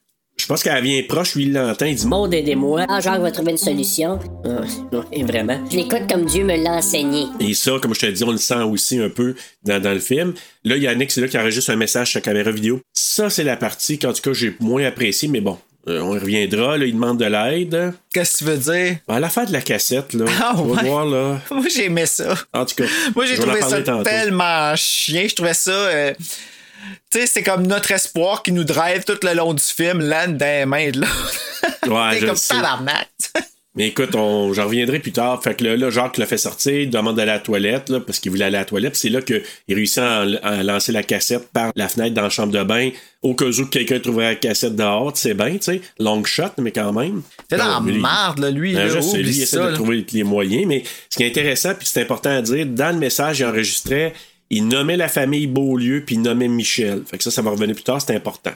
Je pense qu'elle vient proche, lui, il l'entend. Il dit Maud, aidez-moi. Ah, Jacques va trouver une solution. Ah, non, et vraiment. Je l'écoute comme Dieu me l'a enseigné. Et ça, comme je te dis, on le sent aussi un peu dans, dans le film. Là, Yannick, c'est là qui enregistre un message sur la caméra vidéo. Ça, c'est la partie qu'en tout cas, j'ai moins apprécié, mais bon, euh, on y reviendra. Là, il demande de l'aide. Qu'est-ce que tu veux dire? À la fin de la cassette, là. Ah, vas ouais. voir, là. Moi, j'aimais ça. En tout cas, Moi, j'ai trouvé ça tantôt. tellement chien. Je trouvais ça. euh, Tu sais, c'est comme notre espoir qui nous drive tout le long du film, dans les mains de l'autre. Ouais, je comme tabarnak. Mais écoute, on, j'en reviendrai plus tard. Fait que là, là, Jacques l'a fait sortir, il demande d'aller à la toilette, là, parce qu'il voulait aller à la toilette. C'est là qu'il réussit à, lancer la cassette par la fenêtre dans la chambre de bain, au cas où quelqu'un trouverait la cassette dehors, sais bien, tu sais. Long shot, mais quand même. T'es dans la mais lui- marde, là, lui. Ben, là, lui, il essaie ça, de trouver les moyens, mais ce qui est intéressant, puis c'est important à dire, dans le message, il enregistrait, il nommait la famille Beaulieu, puis il nommait Michel. Fait que ça, ça va revenir plus tard, c'est important.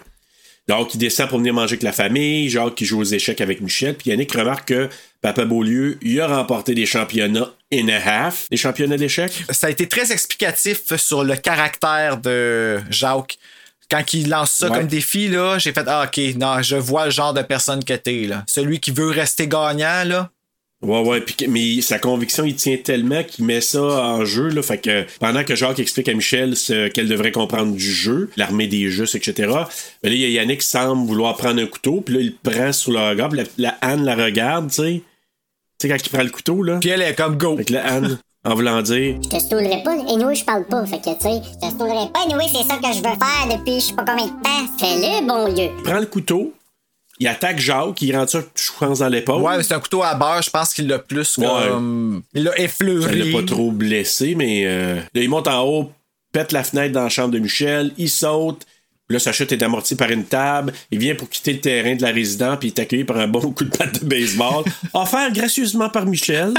Donc, il descend pour venir manger avec la famille, Jacques qui joue aux échecs avec Michel, puis Yannick remarque que Papa Beaulieu, il a remporté des championnats in a half, des championnats d'échecs? Ça a été très explicatif sur le caractère de Jacques. Quand il lance ça Ouais. comme défi, là, j'ai fait Ah, ok, non, je vois le genre de personne que t'es, là. Celui qui veut rester gagnant, là. Ouais, ouais, puis que- mais sa conviction, il tient tellement qu'il met ça en jeu, là. Fait que pendant que Jacques explique à Michel ce qu'elle devrait comprendre du jeu, l'armée des justes, etc., ben là, il y a Yannick qui semble vouloir prendre un couteau, puis là, il le prend sur le regard, puis la, la Anne la regarde, tu sais. Tu sais, quand il prend le couteau, là. Puis elle est comme go. Fait que la Anne, en voulant dire, Je te stoulerai pas, et nous je parle pas. Fait que, tu sais, je te stoulerai pas, et c'est ça que je veux faire depuis je sais pas combien de temps. Fais-le, bon Dieu. prend le couteau, il attaque Jacques, il rentre ça, je pense, dans l'épaule. Ouais, mais c'est un couteau à beurre, je pense qu'il l'a plus Ouais. comme. Il l'a effleuré. l'a pas trop blessé, mais euh, là, il monte en haut, pète la fenêtre dans la chambre de Michel, il saute. Là, sa chute est amortie par une table. Il vient pour quitter le terrain de la résidence, puis il est accueilli par un bon coup de patte de baseball, offert gracieusement par Michel.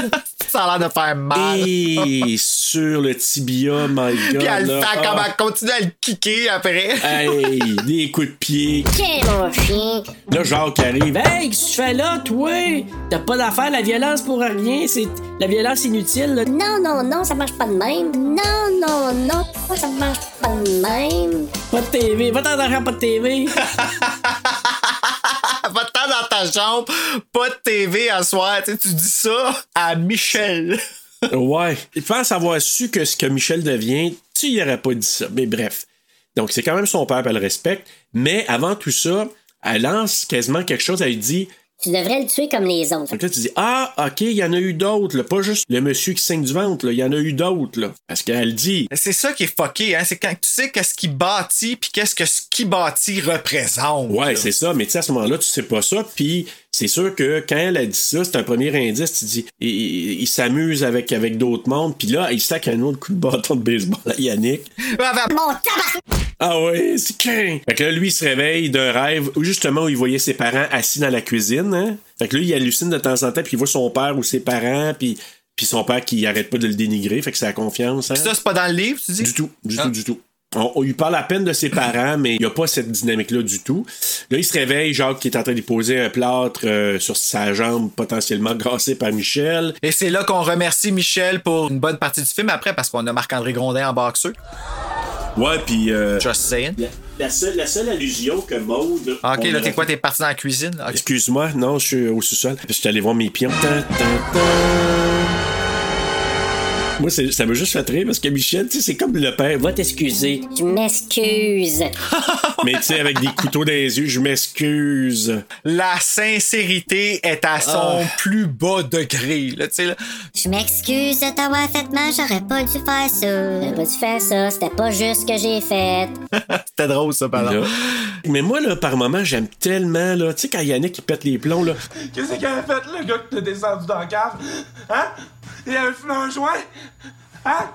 Ça a l'air de faire mal. Et sur le tibia, my God. Puis elle là, fait comme ah, elle continue à le kicker après. hey, des coups de pied. Tiens, mon chien. Là, Jacques arrive. Hey, qu'est-ce que tu fais là, toi? T'as pas d'affaire, la violence pour rien, c'est la violence inutile. là. Non, non, non, ça marche pas de même. Non, non, non, ça marche pas de même? Pas de TV, va t'en pas de TV. Va-t'en dans ta chambre, pas de TV à soir. Tu tu dis ça à Michel. Ouais. Il pense avoir su que ce que Michel devient, tu y aurais pas dit ça. Mais bref. Donc, c'est quand même son père, elle le respecte. Mais avant tout ça, elle lance quasiment quelque chose. Elle dit Tu devrais le tuer comme les autres. Fait que là, tu dis Ah, OK, il y en a eu d'autres, là. Pas juste le monsieur qui saigne du ventre, là. Il y en a eu d'autres, là. Parce qu'elle dit C'est ça qui est fucké, hein. C'est quand tu sais qu'est-ce qui bâtit puis qu'est-ce que ce qui bâtit représente. Ouais, c'est ça. Mais tu sais, à ce moment-là, tu sais pas ça. Puis c'est sûr que quand elle a dit ça, c'est un premier indice. Tu dis Il, il- il s'amuse avec, avec d'autres mondes. Puis là, il sac un autre coup de bâton de baseball à Yannick. Mon tabac! Ah ouais, c'est qu'un. Fait que là, lui, il se réveille d'un rêve où justement où il voyait ses parents assis dans la cuisine. Hein? Fait que là, il hallucine de temps en temps, puis il voit son père ou ses parents, puis, puis son père qui arrête pas de le dénigrer. Fait que c'est la confiance. Hein? Ça, c'est pas dans le livre, tu dis? Du tout, du Ah. tout, du tout. On, on lui parle à peine de ses parents, mais il n'y a pas cette dynamique-là du tout. Là, il se réveille, Jacques qui est en train de poser un plâtre euh, sur sa jambe potentiellement grassée par Michel. Et c'est là qu'on remercie Michel pour une bonne partie du film après parce qu'on a Marc-André Grondin en boxeur. Ouais, puis... euh, Just saying. la, la seule, la seule allusion que Maude... Ah, Ok, là, t'es quoi? T'es parti dans la cuisine? Excuse-moi, non, je suis au sous-sol. Je suis allé voir mes pions. Tan, tan, tan. Moi, c'est- ça m'a juste fait rire parce que Michel, tu sais, c'est comme le père. Va t'excuser. Je m'excuse. Mais tu sais, avec des couteaux dans les yeux, je m'excuse. La sincérité est à son plus bas degré. Là, tu sais, là. Je m'excuse de t'avoir fait mal, j'aurais pas dû faire ça. J'aurais pas dû faire ça, c'était pas juste ce que j'ai fait. C'était drôle, ça, par Là. exemple. Mais moi, là, par moment, j'aime tellement, là. Tu sais, quand Yannick, il pète les plombs, là. Qu'est-ce qu'il avait fait, le gars qui t'a descendu dans la cave? Hein? Il avait fumé un joint? Hein?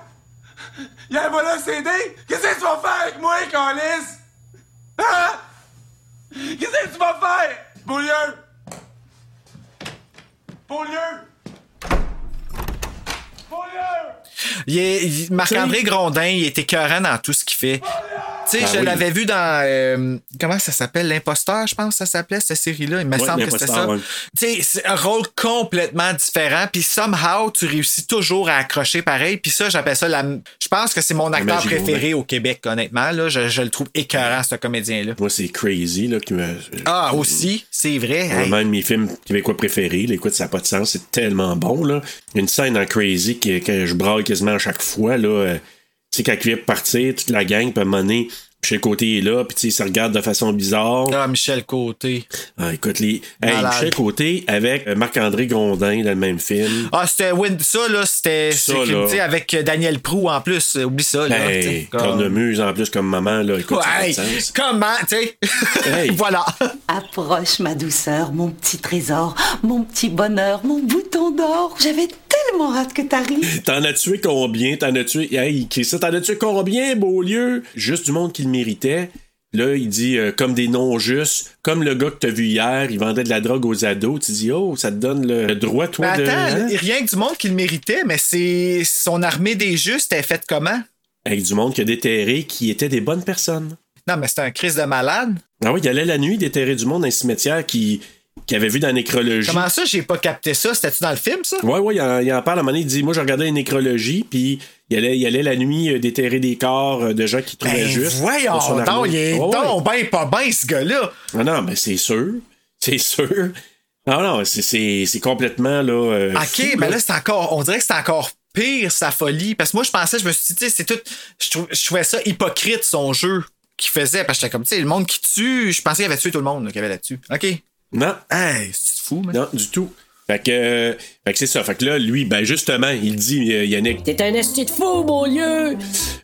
Il avait volé un CD? Qu'est-ce que tu vas faire avec moi, Calis? Hein? Qu'est-ce que tu vas faire? Beaulieu! Beaulieu! Beaulieu! Il est- il- Marc-André Grondin, il est écœurant dans tout ce qu'il fait. Tu sais, Ben je oui. l'avais vu dans. euh, comment ça s'appelle? L'Imposteur, je pense que ça s'appelle, cette série-là. Il me Ouais, semble que c'était ça. Ouais. Tu sais, c'est un rôle complètement différent. Puis somehow, tu réussis toujours à accrocher pareil. Puis ça, j'appelle ça la. Je pense que c'est mon acteur magie préféré au Québec, honnêtement. Là, je, je le trouve écœurant, ce comédien-là. Moi, c'est Crazy, là, qui me. Ah, aussi, c'est vrai. Un Hey. de mes films québécois préférés. Là, écoute, ça n'a pas de sens. C'est tellement bon, là. Une scène dans Crazy que, que je braille quasiment à chaque fois, là. euh, tu sais, quand il vient partir, toute la gang, moment donné, Michel Côté est là, puis tu sais, il se regarde de façon bizarre. Ah, Michel Côté. Ah, écoute, les. Hey. Michel Côté avec euh, Marc-André Grondin dans le même film. Ah, c'était Win- ça, là, c'était. Ça, c'est- là. tu sais, avec Daniel Prou en plus. Oublie ça, là. Hey, comme- cornemuse en plus comme maman, là. Écoute, ça Ouais, comment, tu sais? Hey. voilà. Approche ma douceur, mon petit trésor, mon petit bonheur, mon bouton d'or. J'avais tellement hâte que t'arrives. T'en as tué combien? T'en as tué. Hey? T'en as tué combien, Beaulieu? Juste du monde qui le méritait. Là, il dit euh, comme des noms justes, comme le gars que t'as vu hier, il vendait de la drogue aux ados. Tu dis, oh, ça te donne le droit, toi, Mais de. attends, hein? rien que du monde qui le méritait, mais c'est son armée des justes est faite comment? Avec du monde qui a déterré, qui étaient des bonnes personnes. Non, mais c'est un crise de malade. Ah oui, il allait la nuit déterrer du monde dans un cimetière qui, qui avait vu dans la nécrologie. Comment ça, j'ai pas capté ça? C'était-tu dans le film, ça? Ouais, ouais, il en, il en parle à un moment donné, il dit Moi, je regardais une nécrologie, puis il allait, il allait la nuit euh, déterrer des corps euh, de gens qui trouvaient Ben, juste. voyons donc, il est ouais. donc ben pas bien, ce gars-là. Ah non, mais c'est sûr. C'est sûr. Non, non, c'est- complètement là. euh, OK, fou, mais là. là, c'est encore. On dirait que c'est encore pire, sa folie. Parce que moi, je pensais, je me suis dit, tu sais, c'est tout. Je, trou- je trouvais ça hypocrite, son jeu qu'il faisait. Parce que j'étais comme, tu sais, le monde qui tue, je pensais qu'il avait tué tout le monde qu'il y avait là-dessus. OK. Non, Hey, c'est fou, man. non, du tout. Fait que, euh, fait que c'est ça. Fait que là, lui, ben justement, il dit, euh, Yannick. T'es un esti de fou, mon lieu!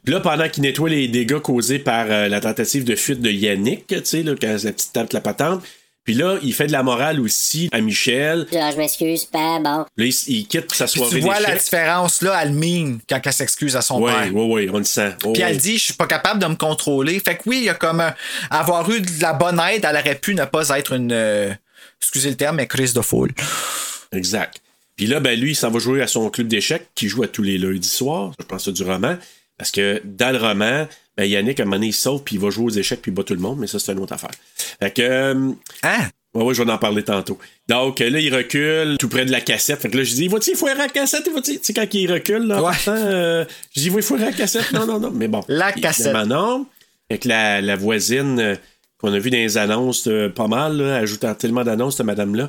Puis là, pendant qu'il nettoie les dégâts causés par euh, la tentative de fuite de Yannick, tu sais, là, quand la petite table la patente. Puis là, il fait de la morale aussi à Michel. Genre, je m'excuse, pas bon. Là, il, il quitte pour sa Puis soirée tu vois la différence, là, elle mine quand elle s'excuse à son Ouais, père. ouais, ouais, on le sent. Oh, Puis ouais. elle dit, je suis pas capable de me contrôler. Fait que oui, il y a comme un- avoir eu de la bonne aide, elle aurait pu ne pas être une, euh, excusez le terme, mais crise de foule. Exact. Puis là, ben lui, il s'en va jouer à son club d'échecs qui joue à tous les lundis soirs. Je pense que c'est du roman. Parce que dans le roman, ben Yannick, à un moment donné, il sauve puis il va jouer aux échecs puis il bat tout le monde, mais ça, c'est une autre affaire. Fait que. euh, Hein? Ouais, ouais, je vais en parler tantôt. Donc là, il recule tout près de la cassette. Fait que là, je dis, va-tu foirer la cassette? Tu sais, quand il recule, là, Ouais. partant, euh, je dis, va foirer la cassette? Non, non, non. Mais bon. La cassette. non. Fait que la, la voisine euh, qu'on a vu dans les annonces euh, pas mal, là, ajoutant tellement d'annonces, cette madame-là.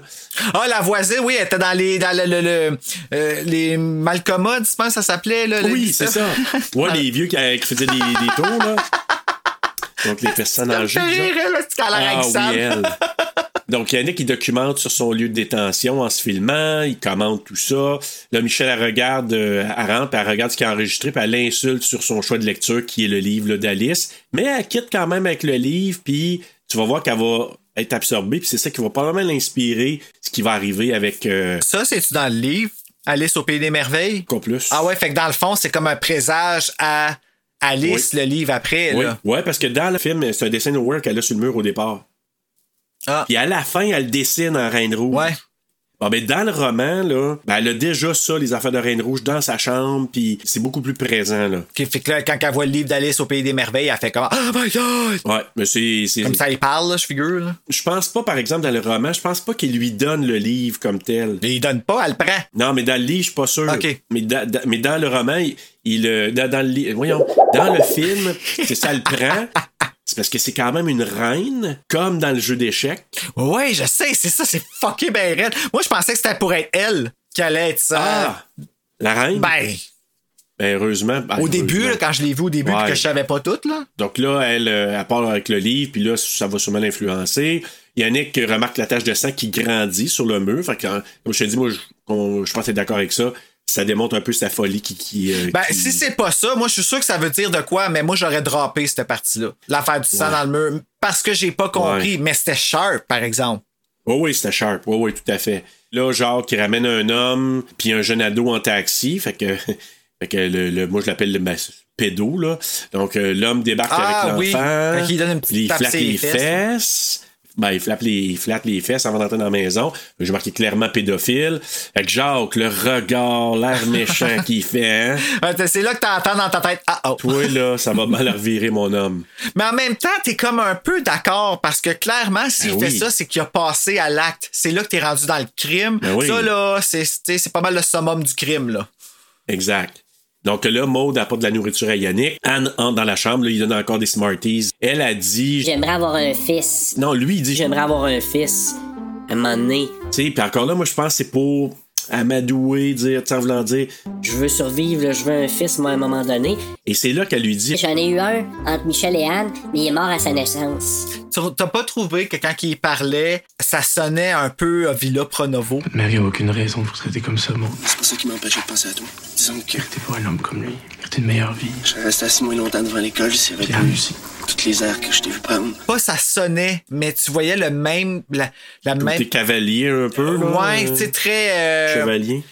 Ah, la voisine, oui, elle était dans les, dans le, le- le- euh, les malcommodes, je pense que ça s'appelait, là. Oui, c'est ça. Ouais, les vieux qui, qui faisaient des, des tours, là. Donc, les personnes âgées. Ah avec oui, elle. Donc, Yannick, il documente sur son lieu de détention en se filmant, il commente tout ça. Là, Michel, elle regarde, euh, elle elle regarde ce qu'il a enregistré, puis elle l'insulte sur son choix de lecture, qui est le livre d'Alice. Mais elle quitte quand même avec le livre, puis tu vas voir qu'elle va être absorbée, puis c'est ça qui va probablement l'inspirer, ce qui va arriver avec... Euh, Ça, c'est-tu dans le livre? Alice au Pays des Merveilles? quoi plus. Ah ouais, fait que dans le fond, c'est comme un présage à Alice, le livre après, Oui, là. ouais, parce que dans le film, c'est un dessin de work qu'elle a sur le mur au départ. Ah. Puis à la fin, elle dessine en Reine Rouge. Ouais. Bon, ben, dans le roman, là, ben, elle a déjà ça, les affaires de Reine Rouge, dans sa chambre, puis c'est beaucoup plus présent, là. Ok, fait que là, quand elle voit le livre d'Alice au Pays des Merveilles, elle fait comme Oh my god! Ouais, mais c'est. Comme ça, il parle, là, je figure, là. Je pense pas, par exemple, dans le roman, je pense pas qu'il lui donne le livre comme tel. Il donne pas, elle le prend. Non, mais dans le livre, je suis pas sûr. Ok. Mais, mais dans le roman, il, il, euh, dans, dans le voyons, dans le film, c'est ça le prend. C'est parce que c'est quand même une reine, comme dans le jeu d'échecs. Ouais, je sais, c'est ça, c'est fucké ben raide. Moi, je pensais que c'était pour être elle qui allait être ça. Ah! La reine? Ben, Ben, heureusement. ben, au début, heureusement. là, quand je l'ai vu au début, Ouais. que je savais pas tout, là. Donc là, elle, euh, elle part avec le livre, puis là, ça va sûrement l'influencer. Yannick remarque la tache de sang qui grandit sur le mur. Fait que, euh, comme je te dis, moi, je, on- je pense que t'es d'accord avec ça. Ça démontre un peu sa folie qui. qui, euh, Ben, qui- si c'est pas ça, moi, je suis sûr que ça veut dire de quoi, mais moi, j'aurais droppé cette partie-là. L'affaire du sang Ouais. dans le mur. Parce que j'ai pas compris, mais c'était sharp, par exemple. Oh oui, c'était sharp. Oui, oui, tout à fait. Là, genre, qui ramène un homme, puis un jeune ado en taxi. Fait que, fait que le, le- moi, je l'appelle le ben, pédo, là. Donc, euh, l'homme débarque Ah, avec oui. l'enfant. Fait qu'il donne une petite Il flatte les les fesses. fesses. Ben, il flatte les, il flatte les fesses avant d'entrer dans la maison. J'ai marqué clairement pédophile. Fait que Jacques, le regard, l'air méchant qu'il fait, hein. C'est là que t'entends dans ta tête, ah oh. Toi, là, ça va mal revirer mon homme. Mais en même temps, t'es comme un peu d'accord parce que clairement, s'il Ben fait oui. ça, c'est qu'il a passé à l'acte. C'est là que t'es rendu dans le crime. Ben oui. Ça, là, c'est pas mal le summum du crime, là. Exact. Donc là, Maud apporte de la nourriture à Yannick. Anne entre dans la chambre, là, il donne encore des Smarties. Elle a dit. J'aimerais avoir un fils. Non, lui, il dit. J'aimerais avoir un fils. À un moment donné, Tu sais, puis encore là, moi, je pense que c'est pour amadouer, dire, en voulant dire. je veux survivre, là, je veux un fils, moi, à un moment donné. Et c'est là qu'elle lui dit. J'en ai eu un entre Michel et Anne, mais il est mort à sa naissance. T'as pas trouvé que quand il parlait, ça sonnait un peu euh, Villa Pronovo? Y a aucune raison de vous traiter comme ça, mon. C'est pas ça qui m'empêchait de penser à toi. Disons que T'es pas un homme comme lui. T'es une meilleure vie. je assis moins longtemps devant l'école, Bien plus réussi. toutes les airs que je t'ai vu prendre. Pas ça sonnait, mais tu voyais le même. La, la même. T'es cavalier un peu, là. Ouais, euh, tu sais, très. euh, Chevalier.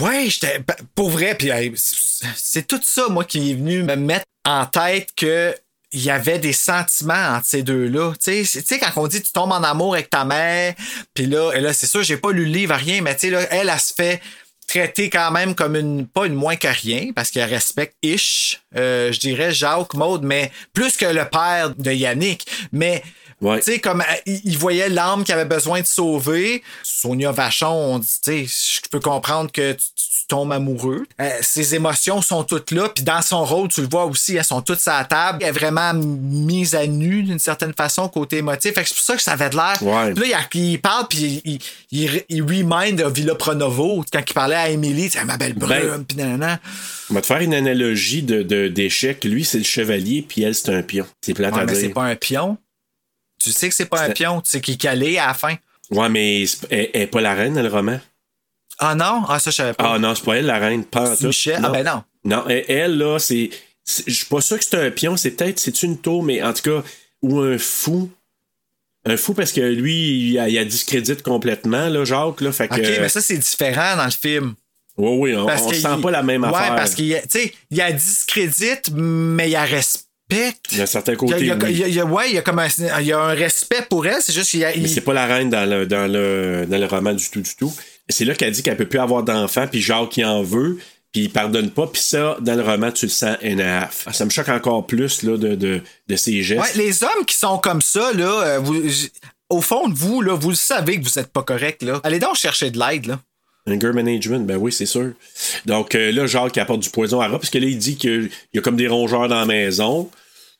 Ouais, j'étais. Pour vrai, puis c'est c'est tout ça, moi, qui est venu me mettre en tête que. Il y avait des sentiments entre ces deux-là. Tu sais, c'est- tu sais, quand on dit tu tombes en amour avec ta mère, puis là, et là c'est sûr, j'ai pas lu le livre, rien, mais tu sais, là, elle, elle se fait traiter quand même comme une. Pas une moins que rien, parce qu'elle respecte Ish, euh, je dirais Jacques, Maude, mais plus que le père de Yannick. Mais Ouais. tu sais, comme euh, il voyait l'âme qui avait besoin de sauver. Sonia Vachon, on dit, tu sais, je peux comprendre que tu, tu- tombes amoureux. Euh, ses émotions sont toutes là, puis dans son rôle, tu le vois aussi, elles sont toutes sur la table. Elle est vraiment mise à nu d'une certaine façon côté émotif. Fait que c'est pour ça que ça avait de l'air. Ouais. Puis Là, il, il parle, puis il, il, il, remind de Villa Pronovo quand il parlait à Emily, sais, ma belle brune, Ben, puis nanana. On va te faire une analogie de, de- d'échec. Lui, c'est le chevalier, puis elle, c'est un pion. C'est plate Ouais, à mais c'est pas un pion. Tu sais que c'est pas un C'est- pion, tu sais qu'il est calé à la fin. Ouais, mais c'est- elle, elle est pas la reine dans le roman? Ah non? Ah, ça, je savais pas. Ah non, c'est pas elle la reine. Pas. Michel? Ah ben non. Non, elle, elle, là, c'est. Je suis pas sûr que c'est un pion, c'est peut-être, c'est une tour, mais en tout cas, ou un fou. Un fou parce que lui, il a, il a discrédite complètement, là, Jacques, là. Fait que. OK, mais ça, c'est différent dans le film. Oui, oui, on, Parce on sent pas la même ouais, affaire. parce qu'il il a discrédite, mais il y a respect. Il y a un certain Il y côté. a, il y a- oui. il y a- il y a- ouais, il y a comme un, il y a un respect pour elle, c'est juste qu'il y a. Mais c'est pas la reine dans le, dans le, dans le roman du tout, du tout. C'est là qu'elle dit qu'elle peut plus avoir d'enfants, puis Jacques qui en veut, puis il pardonne pas, puis ça, dans le roman, tu le sens a half. Ah, Ça me choque encore plus là, de, de, de ces gestes. Ouais, les hommes qui sont comme ça, là, euh, vous- au fond de vous, là, vous le savez que vous êtes pas correct, là. Allez donc chercher de l'aide, là. Anger management, ben oui, c'est sûr. Donc euh, là, Jacques apporte du poison à rat, parce que là, il dit qu'il y a comme des rongeurs dans la maison.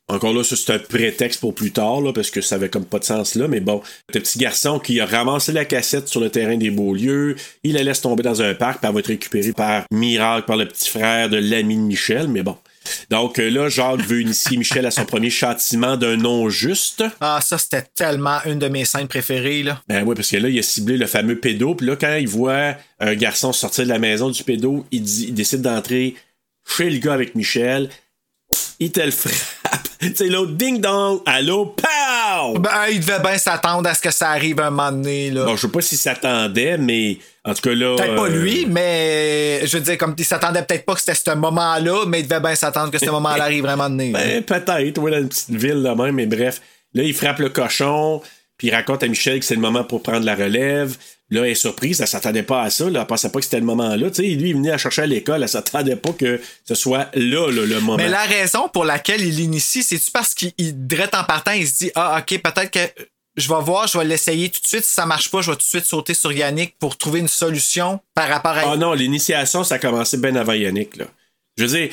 Encore là, ça, c'est un prétexte pour plus tard, là, parce que ça avait comme pas de sens là. Mais bon, le petit garçon qui a ramassé la cassette sur le terrain des Beaulieu, il la laisse tomber dans un parc, puis elle va être récupérée par miracle par le petit frère de l'ami de Michel. Mais bon. Donc euh, là, Jacques veut initier Michel à son premier châtiment d'un nom juste. Ah, ça, c'était tellement une de mes scènes préférées, là. Ben oui, parce que là, il a ciblé le fameux pédo. Puis là, quand il voit un garçon sortir de la maison du pédo, il, dit, il décide d'entrer chez le gars avec Michel. Il te le frappe. C'est l'autre ding-dong. Allô, pow! Ben, il devait bien s'attendre à ce que ça arrive un moment donné, là. Bon, je sais pas s'il s'attendait, mais en tout cas là. Peut-être pas euh, lui, mais je veux dire, comme il s'attendait peut-être pas que c'était ce moment-là, mais il devait bien s'attendre que ce moment-là arrive vraiment donné. Ben, peut-être, oui, dans une petite ville là même, mais bref. Là, il frappe le cochon, puis il raconte à Michel que c'est le moment pour prendre la relève. Là, elle est surprise, elle s'attendait pas à ça, là, elle pensait pas que c'était le moment-là. Tu sais, lui, il venait à chercher à l'école, elle s'attendait pas que ce soit là, là, le moment. Mais la raison pour laquelle il l'initie, c'est-tu parce qu'il, il, direct en partant, il se dit Ah, ok, peut-être que je vais voir, je vais l'essayer tout de suite. Si ça marche pas, je vais tout de suite sauter sur Yannick pour trouver une solution par rapport à. Ah non, l'initiation, ça a commencé bien avant Yannick, là. Je veux dire,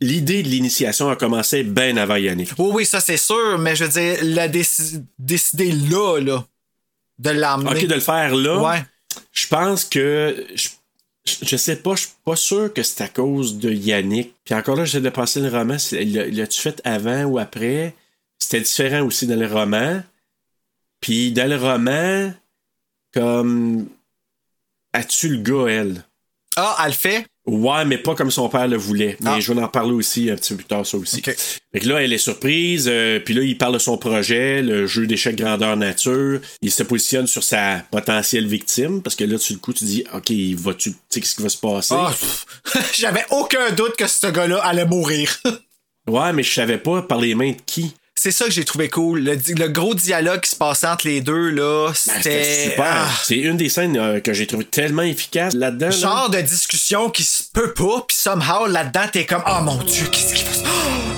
l'idée de l'initiation a commencé bien avant Yannick. Oui, oui, ça c'est sûr, mais je veux dire, la déci- décider là, là, de l'emmener. Ok, de le faire là. Ouais. Je pense que. Je, je- sais pas, je suis pas sûr que c'est à cause de Yannick. Puis encore là, j'essaie de passer le roman. L'as-tu fait avant ou après? C'était différent aussi dans le roman. Puis dans le roman, comme. As-tu le gars, elle? Ah, elle le fait? Ouais, mais pas comme son père le voulait. Mais Ah. je vais en parler aussi un petit peu plus tard, ça aussi. Fait que là, elle est surprise, euh, puis là, il parle de son projet, le jeu d'échecs grandeur nature. Il se positionne sur sa potentielle victime, parce que là, tu le coup, tu dis, OK, va-tu, tu sais, qu'est-ce qui va se passer? Ah, J'avais aucun doute que ce gars-là allait mourir. ouais, mais je savais pas par les mains de qui. C'est ça que j'ai trouvé cool. Le, gros dialogue qui se passait entre les deux, là, Ben, c'était. C'était super. Ah, C'est une des scènes euh, que j'ai trouvé tellement efficace là-dedans. là. genre de discussion qui se peut pas, puis somehow là-dedans, t'es comme, oh mon dieu, qu'est-ce qui va se.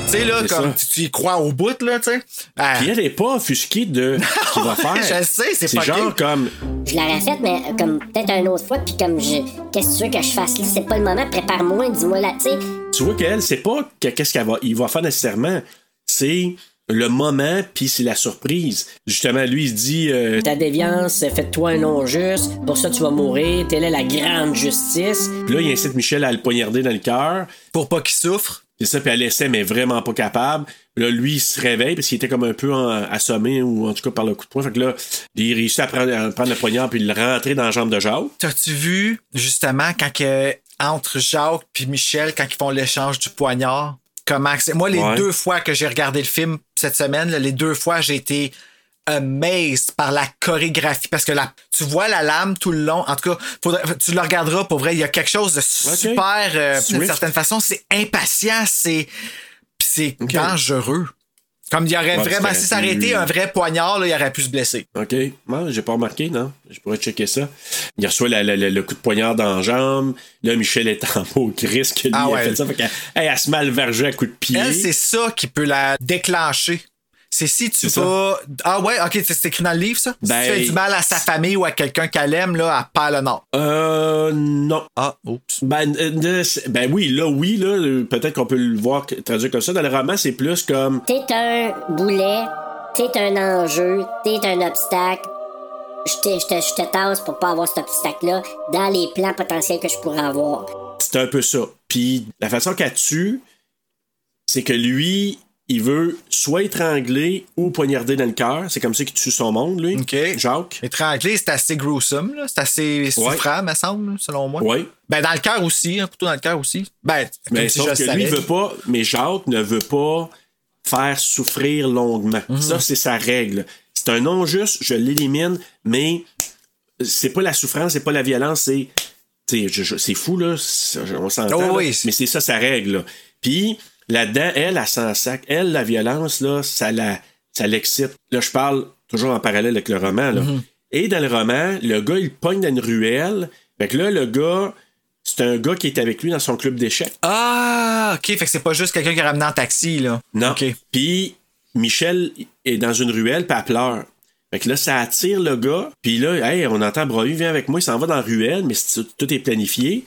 Tu sais, là, comme tu, tu y crois au bout, là, tu sais. Ah. Puis elle est pas offusquée de ce qu'il va faire. Je sais, c'est C'est fucké. genre comme. Je l'aurais faite, mais comme peut-être une autre fois, puis comme je. Qu'est-ce que tu veux que je fasse? Là? C'est pas le moment, prépare-moi, dis-moi là, tu sais. Tu vois qu'elle, c'est pas que- qu'est-ce qu'elle va, il va faire nécessairement. C'est le moment, puis c'est la surprise. Justement, lui, il se dit. euh, Ta déviance, fais-toi un nom juste, pour ça tu vas mourir, telle est la grande justice. Puis là, il incite Michel à le poignarder dans le cœur. Pour pas qu'il souffre. C'est ça, puis elle essaie, mais vraiment pas capable. Là, lui, il se réveille parce qu'il était comme un peu en- assommé, ou en tout cas par le coup de poing. Fait que là, il réussit à prendre, à prendre le poignard puis le rentrer dans la jambe de Jacques. T'as-tu vu, justement, quand que, entre Jacques puis Michel, quand ils font l'échange du poignard, comment c'est. Moi, les Ouais. deux fois que j'ai regardé le film cette semaine, là, les deux fois, j'ai été amazed par la chorégraphie parce que là, tu vois la lame tout le long. En tout cas, faudrait- tu le regarderas pour vrai. Il y a quelque chose de super, euh, d'une certaine façon, c'est impatient, c'est, pis c'est dangereux. Comme il y aurait Ouais, vraiment, si ça aurait été un vrai poignard, là, il aurait pu se blesser. OK. Moi, j'ai pas remarqué, non? Je pourrais checker ça. Il reçoit la- la- la- le coup de poignard dans la jambe. Là, Michel est en beau Chris que lui Ah a ouais. fait ça. Fait qu'elle elle, elle se malvergeait à coups de pied. Elle, c'est ça qui peut la déclencher. C'est si tu vas. Ah ouais, ok, c'est écrit dans le livre, ça? Ben, si tu fais du mal à sa famille ou à quelqu'un qu'elle aime, là, à pas le nord. Euh, non. Ah, oups. Ben, euh, ben oui, là, oui, là, peut-être qu'on peut le voir traduit comme ça. Dans le roman, c'est plus comme. T'es un boulet, t'es un enjeu, t'es un obstacle. Je te, je te, je te tasse pour pas avoir cet obstacle-là dans les plans potentiels que je pourrais avoir. C'est un peu ça. Puis la façon qu'elle tue, c'est que lui, il veut soit étrangler ou poignarder dans le cœur. C'est comme ça qu'il tue son monde, lui. OK. Jacques. Étranglé, c'est assez gruesome, là. C'est assez souffrant, me semble, selon moi. Oui. Ben, dans le cœur aussi, un couteau dans le cœur aussi. Ben, Mais comme si sauf que savais. lui, il veut pas, mais Jacques ne veut pas faire souffrir longuement. Mhm. Ça, c'est sa règle. C'est un non juste, je l'élimine, mais c'est pas la souffrance, c'est pas la violence, c'est. C'est fou, là. On s'entend. Oh, oui. mais c'est ça sa règle, là. Puis, là-dedans, elle, elle s'en sac. Elle, la violence, là, ça la, ça l'excite. Là, je parle toujours en parallèle avec le roman, là. Mhm. Et dans le roman, le gars, il pogne dans une ruelle. Fait que là, le gars, c'est un gars qui est avec lui dans son club d'échecs. Ah, ok. Fait que c'est pas juste quelqu'un qui a ramené en taxi, là. Non. OK. Puis Michel est dans une ruelle, puis elle pleure. Fait que là, ça attire le gars. Puis là, hey, on entend Broyu, viens avec moi, il s'en va dans la ruelle, mais tout est planifié.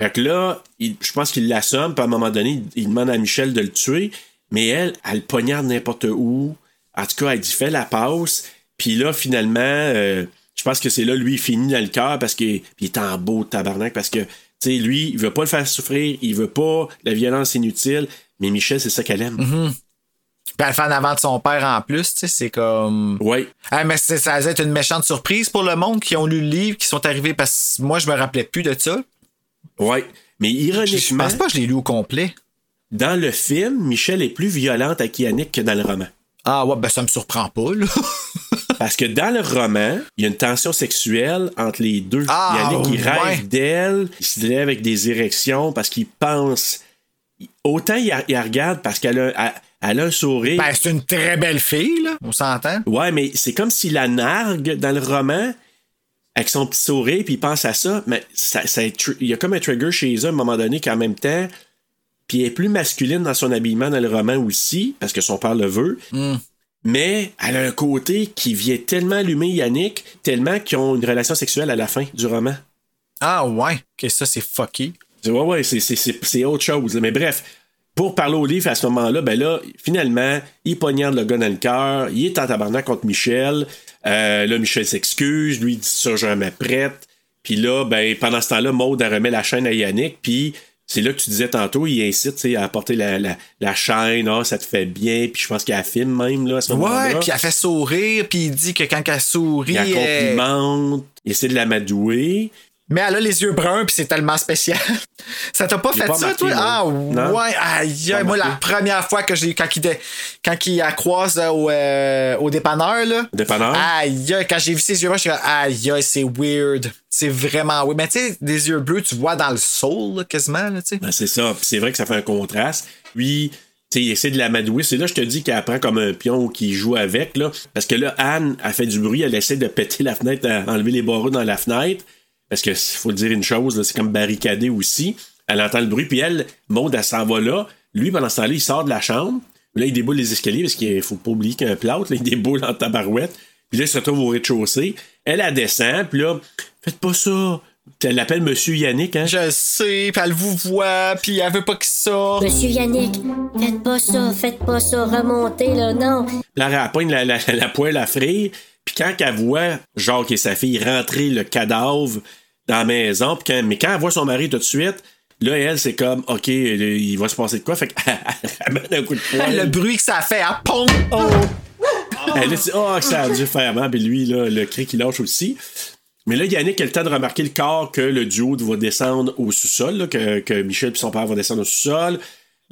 Fait que là, il- je pense qu'il l'assomme, puis à un moment donné, il, il demande à Michel de le tuer. Mais elle, elle le poignarde n'importe où. En tout cas, elle dit fais la passe. Puis là, finalement, euh, je pense que c'est là, lui, il finit dans le cœur parce que puis il est en beau tabarnak parce que, tu sais, lui, il veut pas le faire souffrir, il veut pas la violence inutile. Mais Michel, c'est ça qu'elle aime. Mhm. Puis elle fait en avant de son père en plus, tu sais, c'est comme. Oui. Ah, mais ça va être une méchante surprise pour le monde qui ont lu le livre, qui sont arrivés parce que moi, je me rappelais plus de ça. Ouais. Mais Je ironiquement, pense pas que je l'ai lu au complet. dans le film, Michel est plus violente avec Yannick que dans le roman. Ah ouais, ben ça me surprend pas, là. Parce que dans le roman, il y a une tension sexuelle entre les deux. Ah, Yannick, il ouais. rêve d'elle, il se lève avec des érections parce qu'il pense. Autant il, la- il la regarde parce qu'elle a, elle- elle a un sourire. Ben, c'est une très belle fille, là. On s'entend. Ouais, mais c'est comme s'il la nargue dans le roman avec son petit sourire, puis il pense à ça. Mais ça, ça- il y a comme un trigger chez eux à un moment donné qu'en même temps, puis elle est plus masculine dans son habillement dans le roman aussi, parce que son père le veut. Mais elle a un côté qui vient tellement allumer Yannick, tellement qu'ils ont une relation sexuelle à la fin du roman. Ah ouais. Ok, ça, c'est fucky. Ouais, ouais, c'est, c'est, c'est, c'est autre chose. Mais bref, pour parler au livre à ce moment-là, ben là, finalement, il poignarde le gars dans le cœur, il est en tabarnak contre Michel. Euh, là, Michel s'excuse, lui il dit ça jamais prête. Puis là, ben, pendant ce temps-là, Maud elle remet la chaîne à Yannick, puis c'est là que tu disais tantôt, il incite à apporter la, la, la chaîne, ah, ça te fait bien, puis je pense la filme même, là, à ce moment-là. Ouais, puis elle fait sourire, puis il dit que quand elle sourit. il la elle- complimente, il essaie de la madouer. Mais elle a les yeux bruns, puis c'est tellement spécial. ça t'a pas fait pas ça, toi? Ah, Non. ouais. Aïe, moi, la première fois que j'ai. Quand il, quand il la croise euh, au, euh, au dépanneur, là. Dépanneur. Aïe, aïe, quand j'ai vu ses yeux bruns, je suis comme, aïe, aïe, c'est weird. C'est vraiment weird. Mais tu sais, des yeux bleus, tu vois dans le soul, là, quasiment, là, tu sais. Ben, c'est ça. Puis c'est vrai que ça fait un contraste. Lui, tu sais, il essaie de l'amadouer. C'est là, je te dis qu'elle apprend comme un pion ou qu'il joue avec, là. Parce que là, Anne a fait du bruit. Elle essaie de péter la fenêtre, à enlever les barreaux dans la fenêtre. Parce que, faut dire une chose, là, c'est comme barricadé aussi. Elle entend le bruit. Puis elle, Maud, elle s'en va là. Lui, pendant ce temps-là, il sort de la chambre. Là, il déboule les escaliers parce qu'il faut pas oublier qu'il y a un plâtre. Là, il déboule en tabarouette. Puis là, il se retrouve au rez-de-chaussée. Elle, elle descend. Puis là, faites pas ça. Puis elle l'appelle Monsieur Yannick, hein? Je sais, puis elle vous voit, puis elle veut pas qu'il sorte. Monsieur Yannick, faites pas ça, faites pas ça, remontez là, non. Là, elle la, la, la poêle à frire. Puis quand elle voit Jacques et sa fille rentrer le cadavre dans la maison, puis quand- mais quand elle voit son mari tout de suite, là, elle, c'est comme, OK, il va se passer de quoi? Fait qu'elle ramène un coup de poêle. Le bruit que ça fait, elle pong! Oh! Elle a dit, oh, que ça a dû faire mal. Puis lui, là, le cri qui lâche aussi. Mais là, Yannick a le temps de remarquer le corps que le duo va descendre au sous-sol, que, que Michel et son père vont descendre au sous-sol.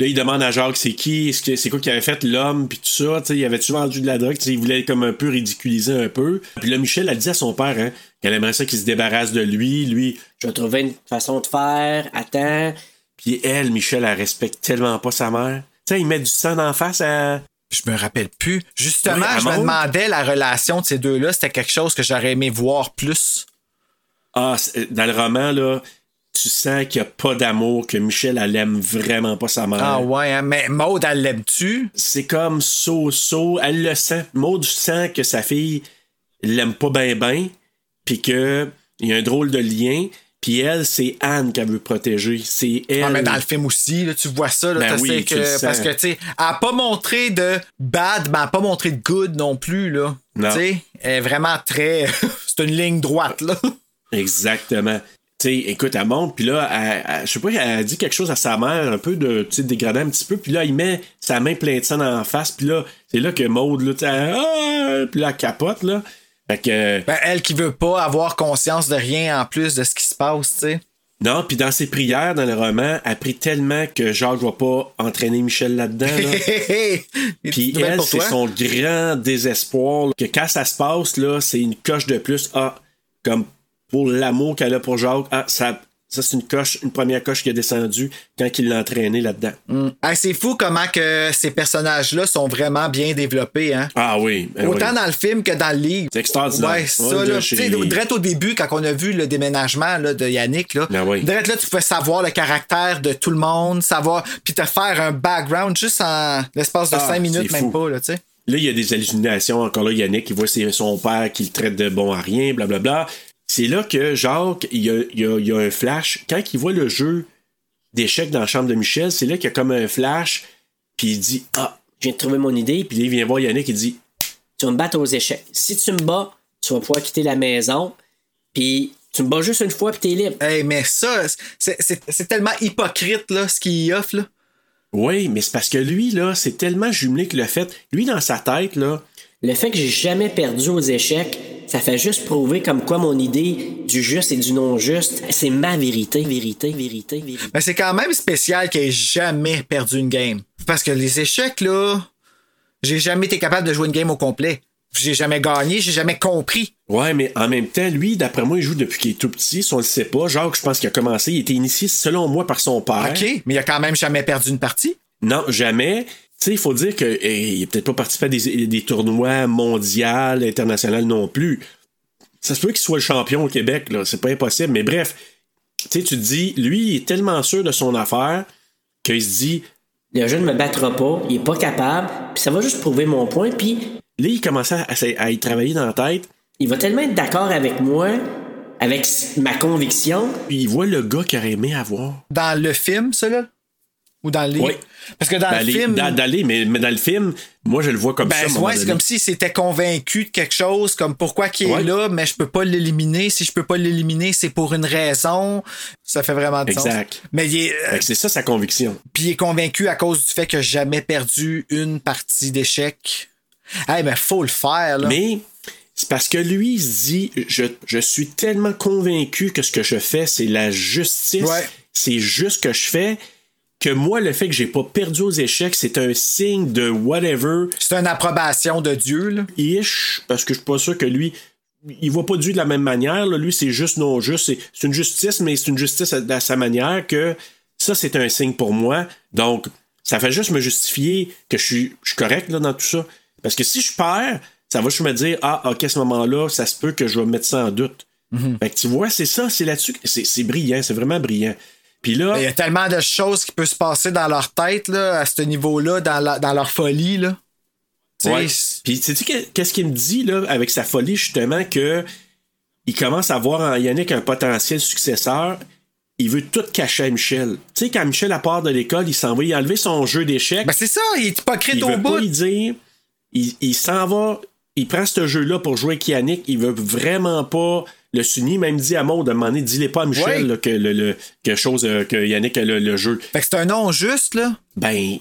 Là, il demande à Jacques c'est qui, c'est quoi qui avait fait l'homme, puis tout ça. tu sais, il avait-tu vendu de la drogue? Il voulait comme un peu ridiculiser un peu. Puis là, Michel a dit à son père hein, qu'elle aimerait ça qu'il se débarrasse de lui. Lui, je vais trouver une façon de faire, attends. Puis elle, Michel, elle respecte tellement pas sa mère. Tu sais, il met du sang en face à. Je me rappelle plus. Justement, Oui, je me demandais la relation de ces deux-là, c'était quelque chose que j'aurais aimé voir plus. Ah, dans le roman, là, tu sens qu'il n'y a pas d'amour, que Michel, elle aime vraiment pas sa mère. Ah ouais, hein, mais Maud, elle l'aime-tu? C'est comme so-so. Elle le sent. Maud sent que sa fille l'aime pas bien, bien, puis qu'il y a un drôle de lien. Puis elle, c'est Anne qu'elle veut protéger. C'est elle. Ah, mais dans le film aussi, là, tu vois ça. Là, Ben oui, tu que, parce que, tu sais, elle n'a pas montré de bad, mais elle n'a pas montré de good non plus. Là. Non. Tu sais, elle est vraiment très. c'est une ligne droite. là. Exactement. Sais, écoute, elle monte, puis là, elle- elle- je sais pas, elle dit quelque chose à sa mère, un peu de, tu sais, dégradant un petit peu, puis là, il met sa main pleine de sang la face, puis là, c'est là que Maude, là, ah! puis là, elle capote, là. Fait que, Ben, elle qui veut pas avoir conscience de rien en plus de ce qui se passe, tu sais. non, puis dans ses prières, dans le roman, elle prie tellement que Jacques va pas entraîner Michel là-dedans, là. Puis elle, c'est son grand désespoir, là, que quand ça se passe, là, c'est une coche de plus. Ah, comme pour l'amour qu'elle a pour Jacques, ah, ça, ça c'est une coche, une première coche qui a descendu quand il l'a entraîné là-dedans. Mm. Hey, c'est fou comment que ces personnages-là sont vraiment bien développés, hein. Ah oui. ben Autant oui. dans le film que dans le livre. C'est extraordinaire. Ouais, ça, Ouais, là. direct au début, quand on a vu le déménagement là, de Yannick, là, Ah oui. direct là, tu pouvais savoir le caractère de tout le monde, savoir, puis te faire un background juste en l'espace de Ah, cinq minutes, même fou. pas, là, tu sais. Là, il y a des hallucinations. Encore là, Yannick, il voit son père qui le traite de bon à rien, blablabla. C'est là que Jacques, il y a, il y a- il y a un flash. Quand il voit le jeu d'échecs dans la chambre de Michel, c'est là qu'il y a comme un flash, puis il dit Ah, Je viens de trouver mon idée, puis là, il vient voir Yannick, il dit tu vas me battre aux échecs. Si tu me bats, tu vas pouvoir quitter la maison, puis tu me bats juste une fois, puis t'es libre. Hey, mais ça, c'est tellement hypocrite, là, ce qu'il offre, là. Oui, mais c'est parce que lui, là, c'est tellement jumelé que le fait. Lui, dans sa tête, là. Le fait que j'ai jamais perdu aux échecs, ça fait juste prouver comme quoi mon idée du juste et du non juste, c'est ma vérité, vérité, vérité, vérité. Mais c'est quand même spécial qu'il ait jamais perdu une game. Parce que les échecs, là, j'ai jamais été capable de jouer une game au complet. J'ai jamais gagné, j'ai jamais compris. Ouais, mais en même temps, lui, d'après moi, il joue depuis qu'il est tout petit, si on le sait pas. Jacques, je pense qu'il a commencé, il était initié, selon moi, par son père. OK, mais il a quand même jamais perdu une partie. Non, jamais. Tu sais, il faut dire qu'il n'a peut-être pas participé à des, des tournois mondiaux, internationaux non plus. Ça se peut qu'il soit le champion au Québec, là. C'est pas impossible. Mais bref, tu sais, tu te dis, lui, il est tellement sûr de son affaire qu'il se dit. Le jeu ne me battra pas, il est pas capable, puis ça va juste prouver mon point, puis. Là, il commençait à, à y travailler dans la tête. Il va tellement être d'accord avec moi, avec ma conviction. Puis il voit le gars qu'il aurait aimé avoir. Dans le film, ça, là? Ou dans le livre? Oui. Parce que dans Ben, le les- film. dans- dans les- mais, mais dans le film, moi, je le vois comme Ben, ça. ouais, c'est comme s'il s'était convaincu de quelque chose, comme pourquoi qu'il est là, mais je peux pas l'éliminer. Si je peux pas l'éliminer, c'est pour une raison. Ça fait vraiment de Exact. sens. Mais il est, euh, que c'est ça sa conviction. puis il est convaincu à cause du fait qu'il a jamais perdu une partie d'échecs. Hey, mais faut le faire, là. Mais c'est parce que lui, il se dit je, je suis tellement convaincu que ce que je fais, c'est la justice. Ouais. C'est juste ce que je fais. Que moi, le fait que j'ai pas perdu aux échecs, c'est un signe de whatever. C'est une approbation de Dieu, là. Ish, parce que je suis pas sûr que lui, il voit pas Dieu de la même manière. là. Lui, c'est juste non juste. C'est, c'est une justice, mais c'est une justice à, à sa manière que ça, c'est un signe pour moi. Donc, ça fait juste me justifier que je suis, je suis correct là, dans tout ça. Parce que si je perds, ça va juste me dire Ah, ok, à ce moment-là, ça se peut que je vais mettre ça en doute. Fait que tu vois, c'est ça, c'est là-dessus. c'est brillant, c'est vraiment brillant. Puis là. Il y a tellement de choses qui peuvent se passer dans leur tête, là, à ce niveau-là, dans, la- dans leur folie, là. Ouais. Puis sais-tu qu'est-ce qu'il me dit là avec sa folie justement que il commence à voir en Yannick un potentiel successeur. Il veut tout cacher à Michel. Tu sais quand Michel à part de l'école, il s'en va y enlever son jeu d'échecs. Ben c'est ça, il est hypocrite il au veut bout. pas y dire. Il, il s'en va. Il prend ce jeu-là pour jouer avec Yannick. Il veut vraiment pas le s'unir. Même dit à Maud, à un moment donné, dis-les pas à Michel là, que le, le- quelque chose euh, que Yannick a le, le jeu. Fait que c'est un nom juste, là? Ben,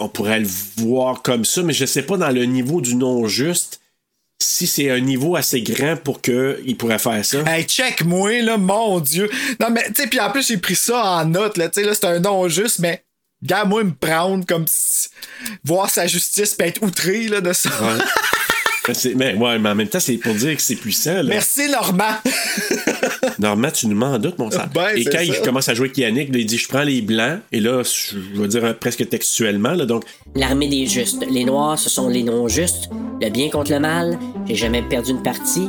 on pourrait le voir comme ça, mais je sais pas dans le niveau du non juste si c'est un niveau assez grand pour qu'il pourrait faire ça. Hey, check moi là, mon Dieu. Non, mais, tu sais, puis en plus, j'ai pris ça en note, là. Tu sais, là, c'est un nom juste, mais, gars, moi, me prendre comme si- voir sa justice puis être outré, là, de ça. Ouais. Mais ouais, mais en même temps, c'est pour dire que c'est puissant. Là. Merci, Normand. Normalement, tu nous mens en doute, mon sang. Ben, et quand ça. il commence à jouer avec Yannick, là, il dit Je prends les blancs, et là, je vais dire euh, presque textuellement, là, donc, L'armée des justes. Les noirs, ce sont les non-justes. Le bien contre le mal. J'ai jamais perdu une partie.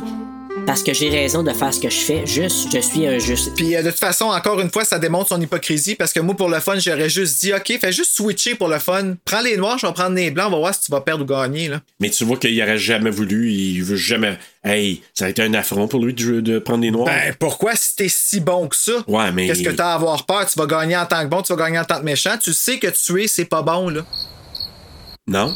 Parce que j'ai raison de faire ce que je fais. Juste, je suis un juste. Puis euh, de toute façon, encore une fois, ça démontre son hypocrisie parce que moi, pour le fun, j'aurais juste dit, OK, fais juste switcher pour le fun. Prends les noirs, je vais prendre les blancs, on va voir si tu vas perdre ou gagner. Là. Mais tu vois qu'il aurait jamais voulu, il veut jamais. Hey, ça a été un affront pour lui de, de prendre les noirs. Ben, pourquoi si t'es si bon que ça? Ouais, mais. Qu'est-ce que t'as à avoir peur? Tu vas gagner en tant que bon, tu vas gagner en tant que méchant. Tu sais que tuer, c'est pas bon, là. Non?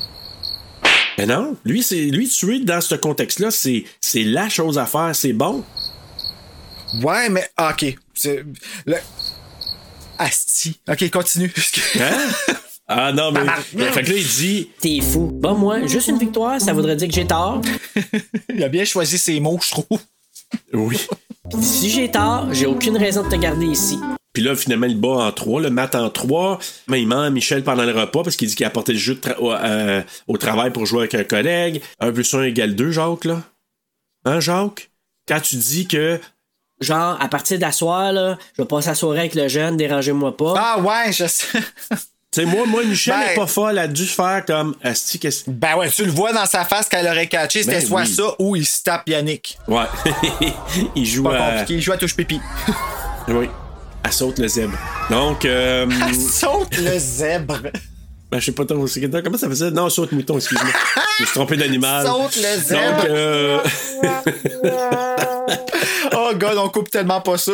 Mais non, lui, c'est lui tuer dans ce contexte-là, c'est, c'est la chose à faire, c'est bon. Ouais, mais ah, ok. C'est- Le... Asti. Ok, continue. Hein? Ah non, mais. fait que là, il dit. T'es fou. Bon, moi, juste une victoire, ça voudrait dire que j'ai tort. il a bien choisi ses mots, je trouve. Oui. Si j'ai tort, j'ai aucune raison de te garder ici. Puis là, finalement, il bat en trois, le mat en trois. Mais il ment à Michel pendant le repas parce qu'il dit qu'il a apporté le jeu tra- au, euh, au travail pour jouer avec un collègue. Un plus un égale deux, Jacques, là. Hein, Jacques? Quand tu dis que. Genre, à partir d'asseoir, là, je vais passer la soirée avec le jeune, dérangez-moi pas. Ah ouais, je sais. Tu sais, moi, moi, Michel Ben- n'est pas folle, elle a dû faire comme. Asti, qu'est-ce- Ben ouais, tu le vois dans sa face qu'elle aurait catché, c'était Ben soit oui. ça ou il se tape Yannick. Ouais. il joue Pas à. compliqué, il joue à touche pipi. Oui. Elle saute le zèbre. Donc. Euh, Elle saute le zèbre. ben, je sais pas trop. Comment ça faisait? Non, saute mouton, excuse-moi. je me suis trompé d'animal. Saute le zèbre. Donc, euh, oh god, on coupe tellement pas ça.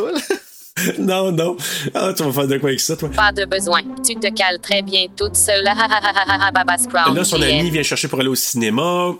non, non. Ah, tu vas faire de quoi avec ça, toi? Pas de besoin. Tu te cales très bien toute seule. Crown. Là, son ami vient chercher pour aller au cinéma.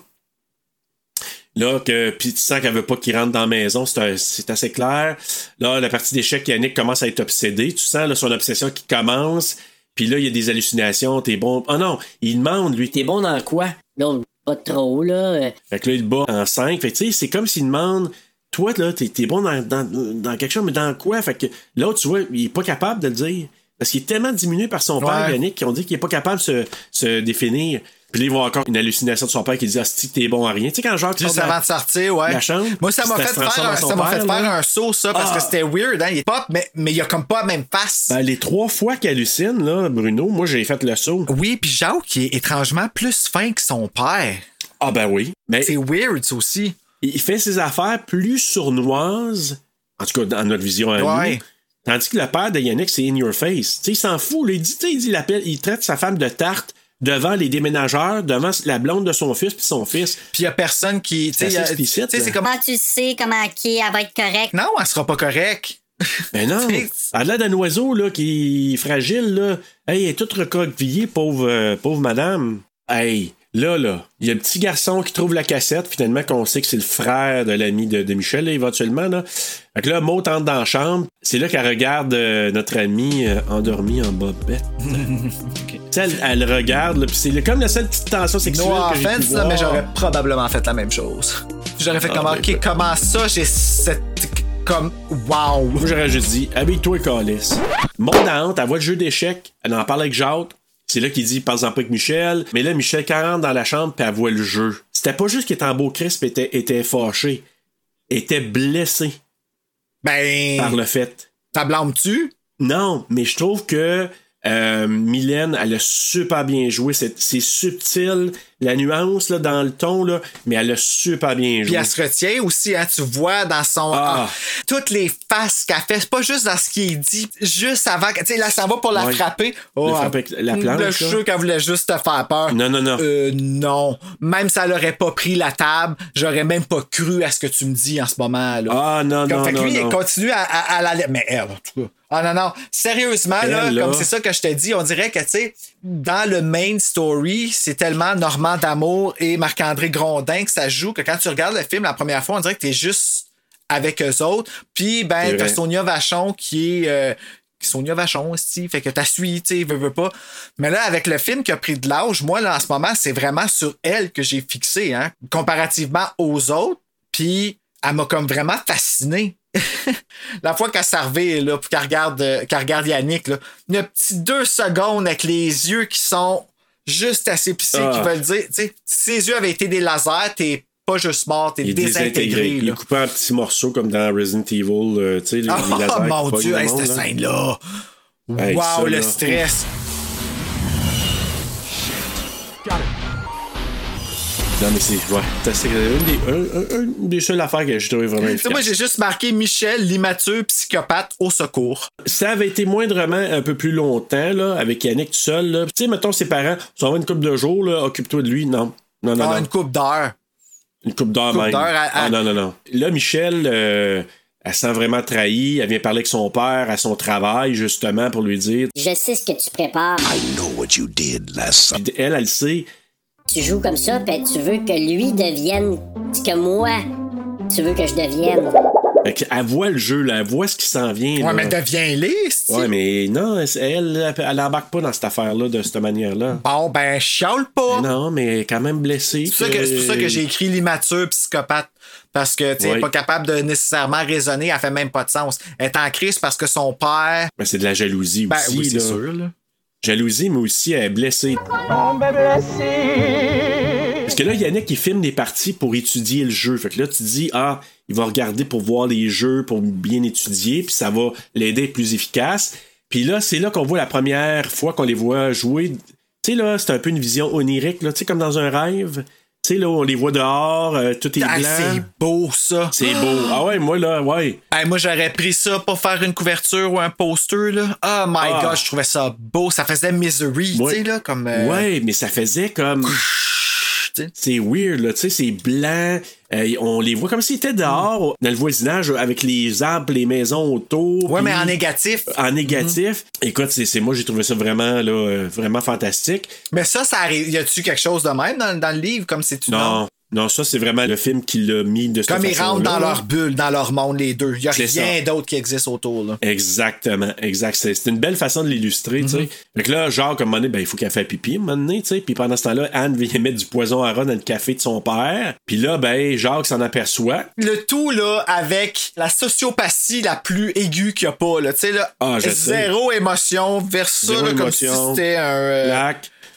Là, que, puis tu sens qu'elle veut pas qu'il rentre dans la maison, c'est assez clair. Là, la partie d'échec, Yannick commence à être obsédé. Tu sens là, son obsession qui commence. Puis là, il y a des hallucinations. T'es bon. Oh non, il demande, lui. T'es bon dans quoi? Non, pas trop, là. Fait que là, il le bat en 5. Fait que tu sais, c'est comme s'il demande. Toi, là, t'es t'es bon dans, dans, dans quelque chose, mais dans quoi? Fait que l'autre, tu vois, il est pas capable de le dire. Parce qu'il est tellement diminué par son père. Yannick, qu'on dit qu'il est pas capable de se, se définir. Puis là, il voit encore une hallucination de son père qui dit Asti, t'es bon à rien. Tu sais, quand Jacques Juste avant de sortir, ouais. la chambre, Moi, ça m'a fait, faire, un- ça m'a fait père, faire un saut, ça, parce Ah. que c'était weird, hein. Il est pop, mais, mais il a comme pas la même face. Ben, les trois fois qu'il hallucine, là, Bruno, moi, j'ai fait le saut. Oui, puis Jacques, qui est étrangement plus fin que son père. Ah, ben oui. Mais C'est weird, ça aussi. il fait ses affaires plus sournoises, en tout cas, dans notre vision à Ouais. nous. Tandis que le père de Yannick, c'est in your face. Tu sais, il s'en fout. là. Il dit, tu sais, il, dit, il, appelle- il traite sa femme de tarte devant les déménageurs, devant la blonde de son fils puis son fils. Puis il y a personne qui. Tu sais, C'est il y a- assez tu explicite, sais, comme. Comment tu sais comment qui elle va être correcte? Non, elle sera pas correcte. Ben non. Elle a d'un oiseau là, qui est fragile. Là. Hey, elle est toute recroquevillée, pauvre, euh, pauvre madame. Hey, là, là, il y a un petit garçon qui trouve la cassette, finalement, qu'on sait que c'est le frère de l'ami de, de Michel, là, éventuellement. Là. Fait que là, Maud entre dans la chambre. C'est là qu'elle regarde euh, notre ami euh, endormi en bobette. Tu sais, elle, elle regarde, là, puis c'est le- comme la seule petite tension sexuelle No que pu offense, là, voir. mais j'aurais probablement fait la même chose. J'aurais fait Ah, comme, ben, ok, ben. comment ça, j'ai cette. Comme, wow. Moi, j'aurais juste dit, habille-toi, Calis. Monte à honte, elle voit le jeu d'échecs, elle en parle avec Jacques. C'est là qu'il dit, parle-en pas avec Michel. Mais là, Michel, quand elle rentre dans la chambre, puis elle voit le jeu. C'était pas juste qu'il était en beau crisp, était, était fâché. Était blessé Ben. par le fait. Ta blâme-tu? Non, mais je trouve que euh, Mylène, elle a super bien joué. C'est, c'est subtil, la nuance là, dans le ton, là, mais elle a super bien Puis joué. elle se retient aussi, hein, tu vois dans son. Ah. ah, toutes les faces qu'elle fait, c'est pas juste dans ce qu'il dit, juste avant. que- Tu sais, là, ça va pour la Ouais. frapper. Oh, Le frapper avec la planche, Le là. jeu qu'elle voulait juste te faire peur. Non, non, non. Euh, non. Même si elle aurait pas pris la table, j'aurais même pas cru à ce que tu me dis en ce moment, là. Ah, non, Comme, non, fait que lui, non. il continue à, à, à la. Mais elle, en tout cas. Ah non, non. Sérieusement, là, Elle, là. comme c'est ça que je te dis, on dirait que, tu sais, dans le main story, c'est tellement D'Amour et Marc-André Grondin que ça joue que quand tu regardes le film la première fois, on dirait que t'es juste avec eux autres. Puis, ben, t'as. Sonia Vachon qui est. euh, Sonia Vachon aussi, fait que t'as suivi, tu sais, veux, veux pas. Mais là, avec le film qui a pris de l'âge, moi, là, en ce moment, c'est vraiment sur elle que j'ai fixé, hein, comparativement aux autres. Puis, elle m'a comme vraiment fasciné. la fois qu'elle servait, là, puis qu'elle regarde, euh, qu'elle regarde Yannick, là, une petite deux secondes avec les yeux qui sont juste assez pissés, Ah. qui veulent dire, tu sais, si ses yeux avaient été des lasers, t'es pas juste mort, t'es désintégré. Il est coupé en petits morceaux comme dans Resident Evil. euh, tu sais, les, Oh, les lasers qui mon Dieu, hey, cette là. scène-là. Hey, wow, ça, le là. stress. Non, mais c'est. Ouais, c'est une des, un- un- une des seules affaires que j'ai trouvé vraiment Tu sais, efficace. moi, j'ai juste marqué Michel, l'immature psychopathe au secours. Ça avait été moindrement un peu plus longtemps, là, avec Yannick tout seul, là. Tu sais, mettons, ses parents, s'en va une couple de jours, là, occupe-toi de lui. Non. Non, non, Ah, non. une coupe d'heure. Une coupe d'heure coupe même. d'heure à- à- Ah, non, non, non. Là, Michel, euh, elle se sent vraiment trahie. Elle vient parler avec son père à son travail, justement, pour lui dire. Je sais ce que tu prépares. know what you did last Puis elle, elle le sait. Tu joues comme ça, puis tu veux que lui devienne ce que moi, tu veux que je devienne. Fait qu'elle voit le jeu, là. Elle voit ce qui s'en vient. Ouais, là. mais deviens liste. Ouais, mais non, elle, elle, elle embarque pas dans cette affaire-là de cette manière-là. Bon, ben, chiale pas. Non, mais elle est quand même blessée. C'est pour ça que- c'est pour ça que j'ai écrit l'immature psychopathe. Parce que, tu elle Ouais. pas capable de nécessairement raisonner, elle fait même pas de sens. Elle est en crise parce que son père. Ben, c'est de la jalousie Ben aussi. oui, c'est sûr, là. Jalousie, mais aussi elle est blessée. Parce que là, Yannick, il filme des parties pour étudier le jeu. Fait que là, tu dis, ah, il va regarder pour voir les jeux, pour bien étudier, puis ça va l'aider à être plus efficace. Puis là, c'est là qu'on voit la première fois qu'on les voit jouer. Tu sais, là, c'est un peu une vision onirique, là, tu sais, comme dans un rêve. Sais, là, on les voit dehors, euh, tout est Ah, blanc. c'est beau, ça. C'est beau. Ah ouais, moi, là, ouais. Hey, moi, j'aurais pris ça pour faire une couverture ou un poster, là. Oh my Ah. god, je trouvais ça beau. Ça faisait Misery, tu sais, là, comme. euh, Ouais, mais ça faisait comme. C'est weird, là, tu sais, c'est blanc. euh, on les voit comme s'ils étaient dehors, dans le voisinage, avec les arbres, les maisons autour. Ouais, mais en négatif. En négatif. Écoute, c'est c'est- moi, j'ai trouvé ça vraiment, là, euh, vraiment fantastique. Mais ça, ça arrive. Y a-tu quelque chose de même dans, dans le livre, comme c'est tu Non? Non, ça, c'est vraiment le film qui l'a mis de cette Comme ils rentrent dans leur bulle, dans leur monde, les deux. Il y a rien d'autre qui existe autour, là. Exactement, exact. C'est une belle façon de l'illustrer, tu sais. Mhm. Fait que là, genre, comme un moment donné, ben, il faut qu'elle fasse pipi, un moment donné, tu sais. Puis pendant ce temps-là, Anne vient mettre du poison à rat dans le café de son père. Puis là, ben, Jacques s'en aperçoit. Le tout, là, avec la sociopathie la plus aiguë qu'il n'y a pas, là. Tu sais, là, Ah, sais. zéro émotion vers ça, Zéro là, comme si c'était un. euh,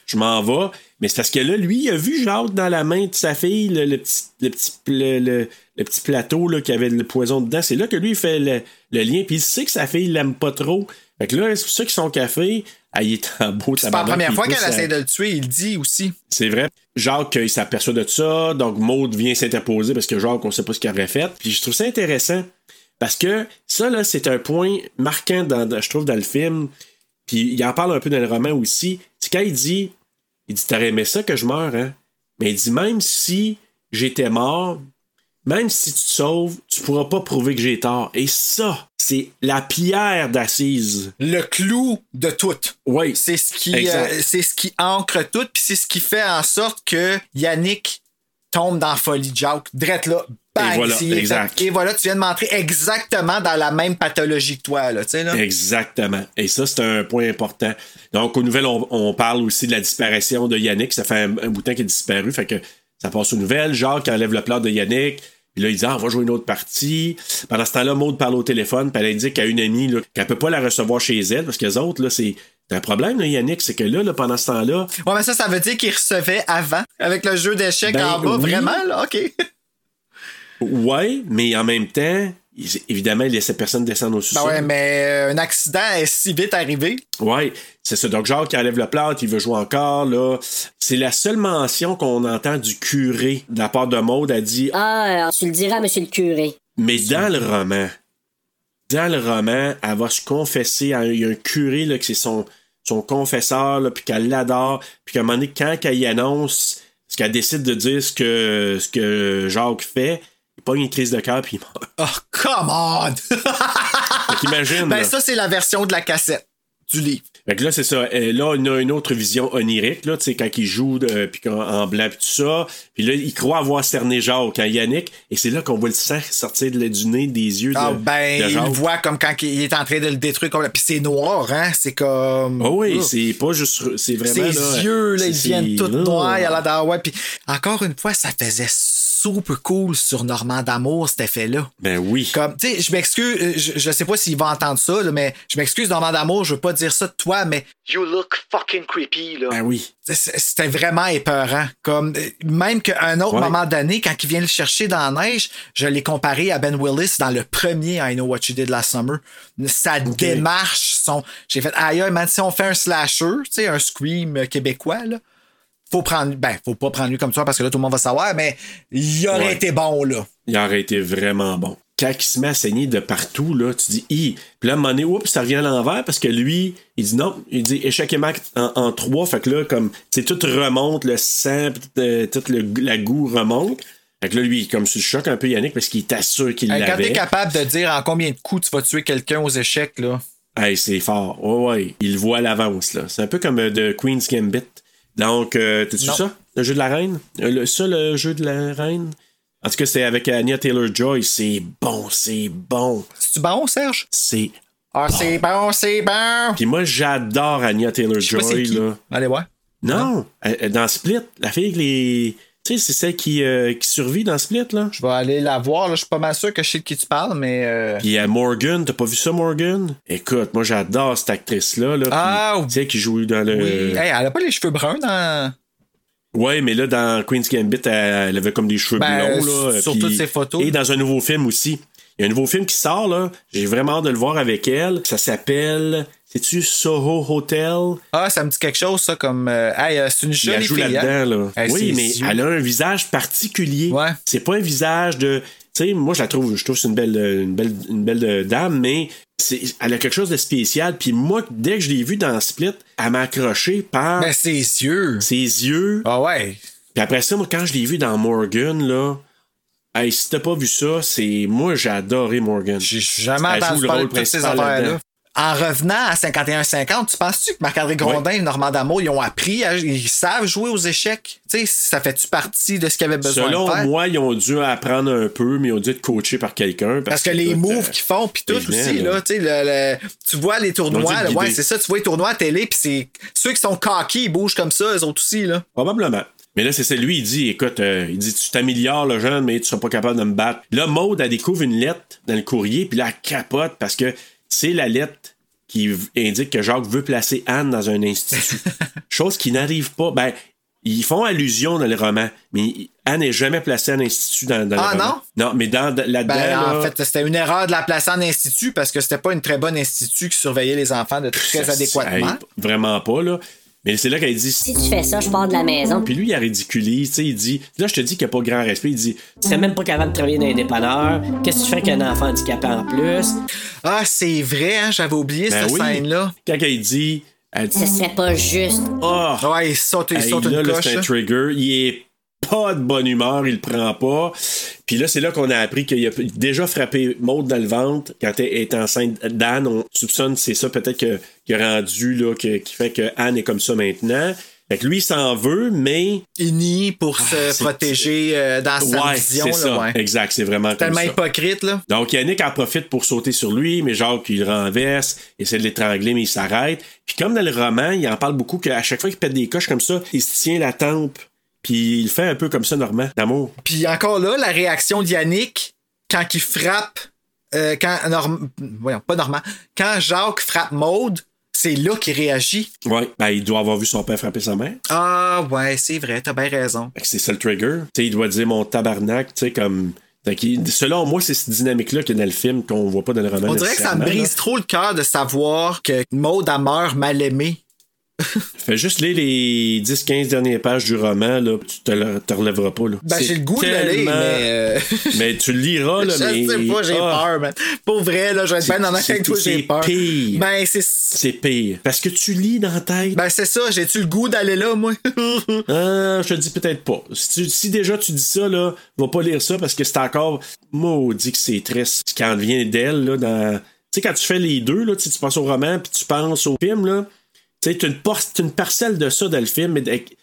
je m'en vais. Mais c'est parce que là, lui, il a vu Jacques dans la main de sa fille, le, le petit, le, petit, le, le- petit plateau là, qui avait le poison dedans. C'est là que lui, il fait le, le lien. Puis il sait que sa fille l'aime pas trop. Fait que là, c'est pour ça que son café, ah, il est en beau C'est pas la première fois qu'elle essaie de le tuer, il le dit aussi. C'est vrai. Jacques, il s'aperçoit de ça. Donc, Maud vient s'interposer parce que Jacques, on sait pas ce qu'il aurait fait. Puis je trouve ça intéressant. Parce que ça, là, c'est un point marquant, dans- je trouve, dans le film. Puis il en parle un peu dans le roman aussi. C'est quand il dit il dit T'aurais aimé ça que je meure, hein? Mais il dit Même si j'étais mort, même si tu te sauves, tu pourras pas prouver que j'ai tort. Et ça, c'est la pierre d'assise. Le clou de tout. Oui. C'est ce qui, euh, c'est ce qui ancre tout, puis c'est ce qui fait en sorte que Yannick tombe dans la folie de Jacques. Drette là, bang, Et voilà, exact. Et voilà, tu viens de m'entrer exactement dans la même pathologie que toi, là, tu sais, là. Exactement. Et ça, c'est un point important. Donc, aux nouvelles, on, on parle aussi de la disparition de Yannick. Ça fait un, un bout de temps qu'il est disparu. Fait que ça passe aux nouvelles. Jacques enlève le plat de Yannick. Puis là, il dit, ah, on va jouer une autre partie. Pendant ce temps-là, Maud parle au téléphone. Puis elle indique à une amie là, qu'elle peut pas la recevoir chez elle. Parce que les autres, là, c'est c'est un problème, là, Yannick. C'est que là, là, pendant ce temps-là, Ouais, mais ça, ça veut dire qu'il recevait avant, avec le jeu d'échecs Ben en bas, oui. vraiment, là, OK. Ouais, mais en même temps, évidemment, il laissait personne descendre au Ben sous-sol. ouais, mais euh, un accident est si vite arrivé. Ouais, c'est ça. Donc, Jacques qui enlève le plâtre, il veut jouer encore, là. C'est la seule mention qu'on entend du curé de la part de Maude. Elle dit, Ah, tu le diras monsieur le curé. mais dans le roman, dans le roman, elle va se confesser à un, il y a un curé, là, que c'est son, son confesseur, là, puis qu'elle l'adore, puis qu'à un moment donné, quand elle y annonce, ce qu'elle décide de dire ce que, ce que Jacques fait, il pogne une crise de cœur, puis il meurt. Oh, come on! Fait qu'imagine, ben, là. ça, c'est la version de la cassette du livre. Fait que là, c'est ça. Euh, là, on a une autre vision onirique, là, tu sais, quand il joue, euh, puis en blanc, puis tout ça. Puis là, il croit avoir cerné Jacques quand Yannick, et c'est là qu'on voit le sang sortir de- du nez, des yeux de, Ah, ben, de il le voit comme quand il est en train de le détruire. Comme... Puis c'est noir, hein? C'est comme. Ah oui, Oh. c'est pas juste. C'est vraiment. Ses là, yeux, là, ils c'est- tout noirs. Il a l'air ouais. Puis encore une fois, ça faisait super cool sur Normand d'Amour, cet effet-là. Ben oui. Comme, tu sais, je m'excuse, euh, je, je sais pas s'il va entendre ça, là, mais je m'excuse, Normand d'Amour, je veux pas dire ça de toi, mais you look fucking creepy, là. Ben oui. C'est- C'était vraiment épeurant. Comme, euh, même qu'à un autre Ouais. moment donné, quand il vient le chercher dans la neige, je l'ai comparé à Ben Willis dans le premier I Know What You Did Last Summer. Sa démarche, son. J'ai fait, aïe, aïe, man, si on fait un slasher, tu sais, un scream québécois, là. Faut prendre, ben, faut pas prendre lui comme ça parce que là, tout le monde va savoir, mais il aurait Ouais. été bon, là. Il aurait été vraiment bon. Quand il se met à saigner de partout, là, tu dis, hi. Puis là, à un moment donné, oups, ça revient à l'envers parce que lui, il dit non. Il dit échec et mat en, en trois. Fait que là, comme, tu tout remonte, le sang, euh, tout le, la goût remonte. Fait que là, lui, comme sur le choc un peu, Yannick, parce qu'il t'assure qu'il Hey, quand l'avait. t'es capable de dire en combien de coups tu vas tuer quelqu'un aux échecs, là. Hey, c'est fort. Ouais, ouais. Il le voit à l'avance, là. C'est un peu comme euh, de Queen's Gambit. Donc, euh, t'as-tu ça? Le jeu de la reine? Euh, le- ça, le jeu de la reine? En tout cas, c'est avec Anya Taylor-Joy. C'est bon, c'est bon. C'est-tu bon, Serge? C'est. Ah, c'est bon, c'est bon! Puis moi, j'adore Anya c'est Taylor-Joy, là. Allez voir. Non, elle- elle- dans Split, la fille avec les. Tu sais, c'est celle qui, euh, qui survit dans Split, là. Je vais aller la voir, là. Je suis pas mal sûr que je sais de qui tu parles, mais. euh, Puis à Morgan, t'as pas vu ça, Morgan? Écoute, moi j'adore cette actrice-là. Là, Ah, Tu sais, qui joue dans le. Oui. Hey, elle a pas les cheveux bruns dans. Ouais, mais là, dans Queen's Gambit, elle, elle avait comme des cheveux Ben, blonds. Là, sur puis- toutes ses photos. Et dans un nouveau film aussi. Il y a un nouveau film qui sort, là. J'ai vraiment hâte de le voir avec elle. Ça s'appelle. C'est-tu Soho Hotel? Ah, ça me dit quelque chose, ça, comme. euh, Hey, euh, c'est une Puis elle jolie joue fille. hein? là-dedans, là. Hey, oui, mais elle a un visage particulier. Ouais. C'est pas un visage de. Tu sais, moi, je la trouve, je trouve c'est une belle, euh, une belle, une belle euh, dame, mais elle a quelque chose de spécial. Puis moi, dès que je l'ai vue dans Split, elle m'a accroché par Ben, ses yeux. ses yeux. Ah ouais. Puis après ça, moi, quand je l'ai vue dans Morgan, là, hey, si t'as pas vu ça, c'est. Moi, j'ai adoré Morgan. J'ai jamais entendu le parler de ces affaires-là. En revenant à 51-50, tu penses-tu que Marc-André Grondin et Normand D'Amour, ils ont appris, à- ils savent jouer aux échecs? Tu sais, ça fait-tu partie de ce qu'ils avaient besoin Selon de faire? moi, ils ont dû apprendre un peu, mais ils ont dû être coachés par quelqu'un. Parce que les moves euh, qu'ils font, puis tout aussi, là. là, tu sais, le- le- tu vois les tournois, là, ouais, c'est ça, tu vois les tournois à télé, puis c'est ceux qui sont coqués, ils bougent comme ça, eux autres aussi, là. Probablement. Mais là, c'est ça. Lui, il dit, écoute, euh, il dit, tu t'améliores, le jeune, mais tu seras pas capable de me battre. Là, Maude, elle découvre une lettre dans le courrier, puis là, elle capote parce que c'est la lettre qui indique que Jacques veut placer Anne dans un institut. Chose qui n'arrive pas. Ben, ils font allusion dans le roman, mais Anne n'est jamais placée en institut dans, dans Ah, le roman. Non, mais dans, là-dedans, Ben, en là, fait, c'était une erreur de la placer en institut parce que c'était pas une très bonne institut qui surveillait les enfants de très ça- adéquatement. vraiment pas, là. Mais c'est là qu'elle dit. Si tu fais ça, je pars de la maison. Puis lui, il a ridiculise, tu sais, il dit. Là, je te dis qu'il n'y a pas grand respect. Il dit Tu serais même pas capable de travailler dans un dépanneur. Qu'est-ce que tu fais avec un enfant handicapé en plus? Ah, c'est vrai, hein, j'avais oublié Ben cette oui. scène-là. Quand elle dit. Elle dit Ce serait pas juste. Oh! Ouais, il saute, il Hey, saute là, une là, coche. c'est un là. trigger. Il est pas de bonne humeur, il le prend pas. Puis là, c'est là qu'on a appris qu'il a déjà frappé Maud dans le ventre quand elle est enceinte d'Anne. On soupçonne c'est ça peut-être que- qui a rendu, là, que- qui fait que Anne est comme ça maintenant. Fait que lui, il s'en veut, mais. Il nie pour se Ah, c'est- protéger euh, dans sa ouais, vision. là, ça. ouais. Exact, c'est vraiment comme Tellement ça. hypocrite, là. Donc Yannick en profite pour sauter sur lui, mais Jacques il le renverse, essaie de l'étrangler, mais il s'arrête. Puis comme dans le roman, il en parle beaucoup qu'à chaque fois qu'il pète des coches comme ça, il se tient la tempe. Puis il fait un peu comme ça, Normand, d'amour. Puis encore là, la réaction d'Yannick, quand il frappe, euh, quand Norm... voyons, pas Normand, quand Jacques frappe Maude, c'est là qu'il réagit. Ouais, ben il doit avoir vu son père frapper sa mère. Ah ouais, c'est vrai, t'as bien raison. C'est ça le trigger. Tu sais, il doit dire mon tabarnak, tu sais, comme. Qu'il- selon moi, c'est cette dynamique-là qu'il y a dans le film qu'on voit pas dans le roman. On dirait que ça me là. brise trop le cœur de savoir que Maude a meurt mal aimée. Fais juste lire les 10-15 dernières pages du roman, là, tu te, te relèveras pas. Là. Ben, C'est j'ai le goût de tellement- mais. euh, mais tu le liras, là, je mais. sais pas, j'ai Ah, peur, man. Pour vrai, là, je vais être C'est- bien honnête c'est avec toi, j'ai c'est peur. pire. Ben, c'est. C'est pire. Parce que tu lis dans la tête. Ben, c'est ça, j'ai-tu le goût d'aller là, moi? Ah, je te dis peut-être pas. Si, tu- si déjà tu dis ça, là, va pas lire ça parce que c'est encore maudit que c'est triste ce qui en vient d'elle, là, dans. Tu sais, quand tu fais les deux, là, tu penses au roman puis tu penses au film, là, tu t'as une, parcelle de ça dans le film, mais avec-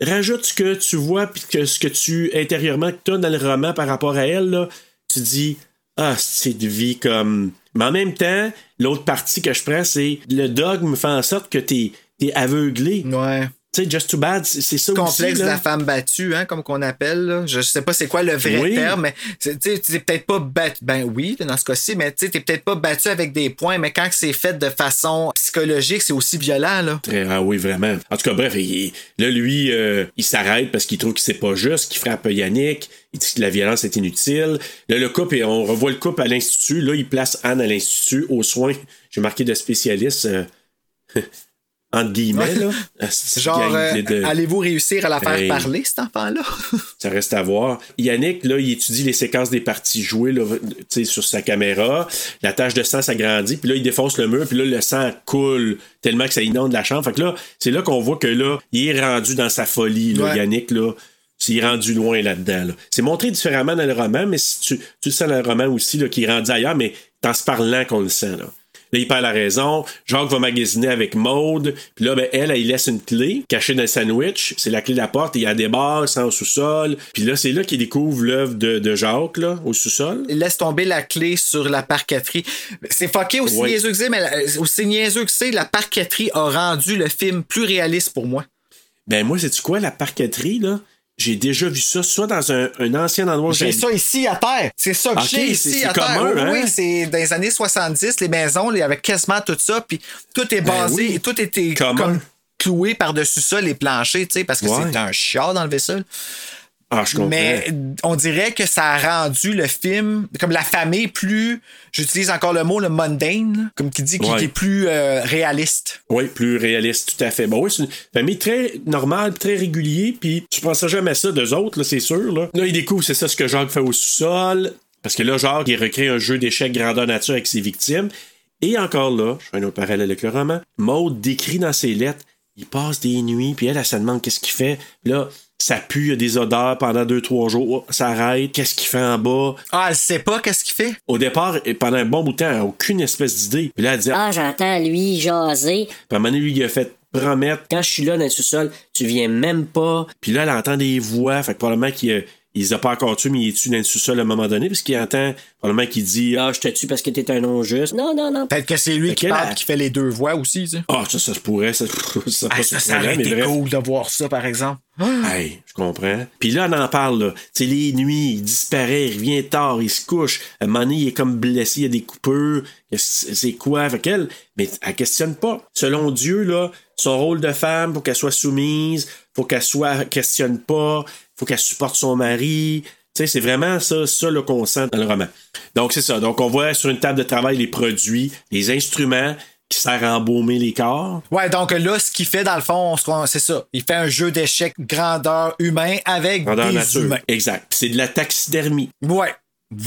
rajoute ce que tu vois puis que ce que tu, intérieurement, que t'as dans le roman par rapport à elle, là, tu dis, ah, c'est de vie comme. Mais en même temps, l'autre partie que je prends, c'est le dogme fait en sorte que t'es, t'es aveuglé. Ouais. Tu sais, Just Too Bad, c'est ça complexe aussi. de la femme battue, hein, comme qu'on appelle. là. Je sais pas c'est quoi le vrai Oui. terme, mais tu sais, t'es peut-être pas battu. Ben oui, dans ce cas-ci, mais tu t'es peut-être pas battu avec des points, mais quand c'est fait de façon psychologique, c'est aussi violent, là. Très- ah oui, vraiment. En tout cas, bref, il- là, lui, euh, il s'arrête parce qu'il trouve que c'est pas juste, qu'il frappe Yannick. Il dit que la violence est inutile. Là, le couple, et on revoit le couple à l'Institut. Là, il place Anne à l'Institut, aux soins. J'ai marqué de spécialiste. euh, entre guillemets, Ouais. là. Genre, gang euh, de- allez-vous réussir à la faire Hey. parler, cet enfant-là? Ça reste à voir. Yannick, là, il étudie les séquences des parties jouées là, tu sais, sur sa caméra. La tache de sang s'agrandit, puis là, il défonce le mur, puis là, le sang coule tellement que ça inonde la chambre. Fait que là, c'est là qu'on voit que là, il est rendu dans sa folie, là, Ouais. Yannick, là. Il est rendu loin là-dedans. là. C'est montré différemment dans le roman, mais si tu, tu le sens dans le roman aussi, là, qui est rendu ailleurs, mais dans ce parlant qu'on le sent. Là. Là, il perd la raison. Jacques va magasiner avec Maude. Puis là, ben, elle, elle, il laisse une clé cachée dans le sandwich. C'est la clé de la porte. Et il y a des barres, sans au sous-sol. Puis là, c'est là qu'il découvre l'œuvre de, de Jacques, là, au sous-sol. Il laisse tomber la clé sur la parqueterie. C'est fucké aussi Ouais. niaiseux que c'est, mais la- aussi niaiseux que c'est, la parqueterie a rendu le film plus réaliste pour moi. Ben, moi, sais-tu quoi, la parqueterie, là? J'ai déjà vu ça, soit dans un, un ancien endroit où J'ai ça ici à terre. C'est ça que j'ai ici à terre. commun, hein? oui, c'est dans les années 70, les maisons, il y avait quasiment tout ça, puis tout est Ben basé, oui. tout était comme cloué par-dessus ça, les planchers, tu sais, parce que Ouais. c'est un chiard dans le vaisselle. Ah, je. Mais on dirait que ça a rendu le film, comme la famille, plus, j'utilise encore le mot, le mundane, comme qui dit, qui, Ouais. qui est plus euh, réaliste. Oui, plus réaliste, tout à fait. Bon, oui, c'est une famille très normale, très régulier, puis tu penserais jamais à ça d'eux autres, là, c'est sûr. Là. là, il découvre, c'est ça ce que Jacques fait au sous-sol, parce que là, Jacques, il recrée un jeu d'échecs grandeur nature avec ses victimes. Et encore là, je fais un autre parallèle avec le roman, Maud décrit dans ses lettres, il passe des nuits, puis elle, elle se demande qu'est-ce qu'il fait. Là, ça pue, il y a des odeurs pendant deux, trois jours, ça arrête, qu'est-ce qu'il fait en bas? Ah, elle sait pas qu'est-ce qu'il fait? Au départ, pendant un bon bout de temps, elle n'a aucune espèce d'idée. Puis là, elle dit, Ah, j'entends lui jaser. Puis à un moment donné, lui, il a fait promettre. Quand je suis là dans le sous-sol, tu viens même pas. Puis là, elle entend des voix. Fait que probablement qu'il a- il les a pas encore tués, mais il est tué dans le sous-sol à un moment donné, parce qu'il entend probablement qu'il dit Ah, je te tue parce que t'es un non juste. Non, non, non. Peut-être que c'est lui Fait qui parle, a- qui fait les deux voix aussi, tu sais. Ah, ça, ça se pourrait. Ça, ça, Ah, ça, ça aurait mais été bref. cool de voir ça, par exemple. Hey, je comprends. Puis là, on en parle, là. Tu sais, les nuits, il disparaît, il revient tard, il se couche. À un moment donné, il est comme blessé, il y a des coupures. C'est quoi? Fait qu'elle, mais elle questionne pas. Selon Dieu, là, son rôle de femme, faut qu'elle soit soumise, faut qu'elle soit, questionne pas, faut qu'elle supporte son mari. Tu sais, c'est vraiment ça, ça là, qu'on sent dans le roman. Donc, c'est ça. Donc, on voit sur une table de travail les produits, les instruments qui servent à embaumer les corps. Ouais, donc là, ce qu'il fait, dans le fond, c'est ça. Il fait un jeu d'échecs grandeur humain avec Grandeur des nature. humains. Exact. C'est de la taxidermie. Ouais.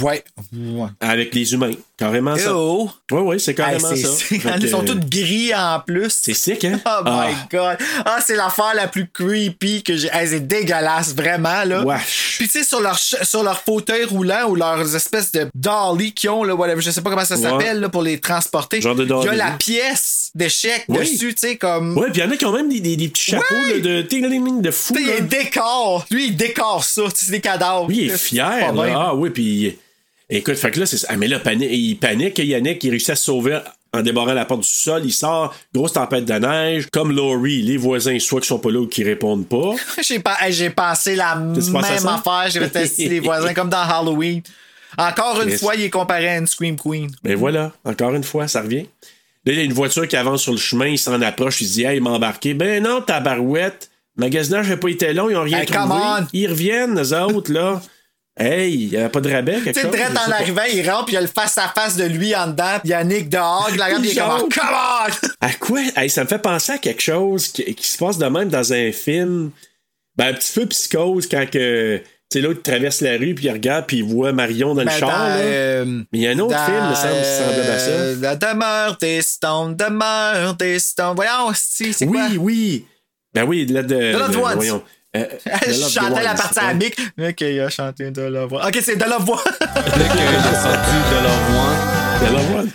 Ouais. Ouais. Avec les humains. Carrément ça. Oh. Oui, oui, c'est carrément ça. Ils sont que- tous gris en plus. C'est sick, hein? Oh my Ah. god. Ah, c'est l'affaire la plus creepy que j'ai. Hey, c'est dégueulasse, vraiment, là. Wesh. Puis, tu sais, sur leur, sur leur fauteuil roulant ou leurs espèces de dolly qu'ils ont, là, whatever, je sais pas comment ça Ouais. s'appelle, là, pour les transporter. Genre de Il y a dolly. la pièce d'échecs Oui. dessus, tu sais, comme. Ouais, puis il y en a qui ont même des, des, des petits chapeaux Ouais. là, de de fou. Tu il décore. Lui, il décore ça. Tu sais, C'est des cadavres. Lui, il est fier. là. Ah oui, puis écoute, fait que là, c'est ça. Ah, mais là, panique, il panique. Yannick, il réussit à se sauver en débarrant la porte du sol. Il sort, grosse tempête de neige. Comme Laurie, les voisins, soit qui sont pas là ou qui répondent pas. J'ai pas, j'ai pensé la même affaire. J'ai tester les voisins comme dans Halloween. Encore une fois, il est comparé à une Scream Queen. Mais voilà, encore une fois, ça revient. Là, il y a une voiture qui avance sur le chemin, il s'en approche, il se dit, hey, m'embarquer. Ben non, tabarouette. Magasinage n'a pas été long, ils ont rien Hey, trouvé. Ils reviennent, eux autres, là. Hey, il n'y avait pas de rabais, quelque Tu chose? je sais en arrivant, il rentre, puis il y a le face-à-face de lui en dedans, puis Yannick dehors, la regarde, il est comme, come on! À quoi? Hey, ça me fait penser à quelque chose qui, qui se passe de même dans un film. Ben, un petit peu psychose quand que. Tu sais, l'autre traverse la rue, puis il regarde, puis il voit Marion dans Ben, le char. dans, là. euh, Mais il y a un autre dans, film, me semble, qui semble à ça. euh, La demeure des stones, demeure des stones. Voyons, c'est c'est Oui, quoi? oui. Ben oui, là, de. De- Ones. voyons. Euh, Je chantais la partie à Mick. Ok, il a chanté de la voix. Ok, c'est de la voix. De la One.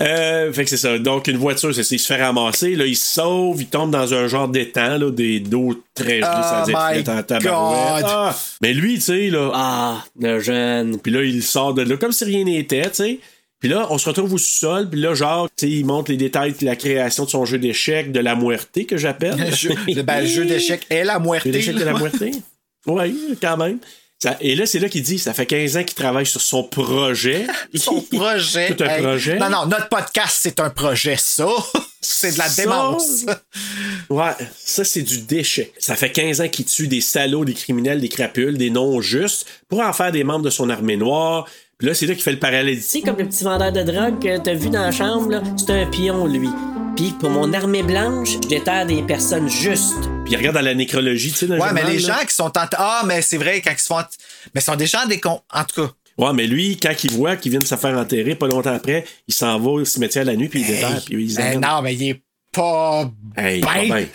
Euh, fait que c'est ça. Donc, une voiture, c'est ça, il se fait ramasser. Là, il se sauve, il tombe dans un genre d'étang, là, des d'eau très gelée, ça Oh veut dire my qu'il est en tabarouette. God. Ah! Mais lui, tu sais, là, Ah, le jeune. puis là, il sort de là comme si rien n'était, tu sais. Puis là, on se retrouve au sous-sol, puis là, genre, tu sais, il montre les détails de la création de son jeu d'échecs, de la muerte, que j'appelle. Le jeu, ben, le jeu d'échecs est la muerte. Jeu d'échecs de la là. muerte. Oui, quand même. Ça- et là, c'est là qu'il dit, ça fait 15 ans qu'il travaille sur son projet. Son projet. Tout un hey. projet. Non, non, notre podcast, c'est un projet, ça. c'est de la Ça? démence. Ouais, ça c'est du déchet. Ça fait 15 ans qu'il tue des salauds, des criminels, des crapules, des non-justes pour en faire des membres de son armée noire. Puis là, c'est là qu'il fait le parallèle. Tu sais, comme le petit vendeur de drogue que t'as vu dans la chambre, là, c'est un pion, lui. Puis pour mon armée blanche, je déterre des personnes justes. Puis regarde dans la nécrologie, tu sais, Ouais, mais les là. gens qui sont en. Ah, mais c'est vrai, quand ils se font. Mais sont des gens des cons. En tout cas. Ouais, mais lui, quand il voit qu'il vient de se faire enterrer, pas longtemps après, il s'en va au cimetière la nuit, puis il déterre, puis il Ben amène. non, mais il est pas. Hey, pas ben.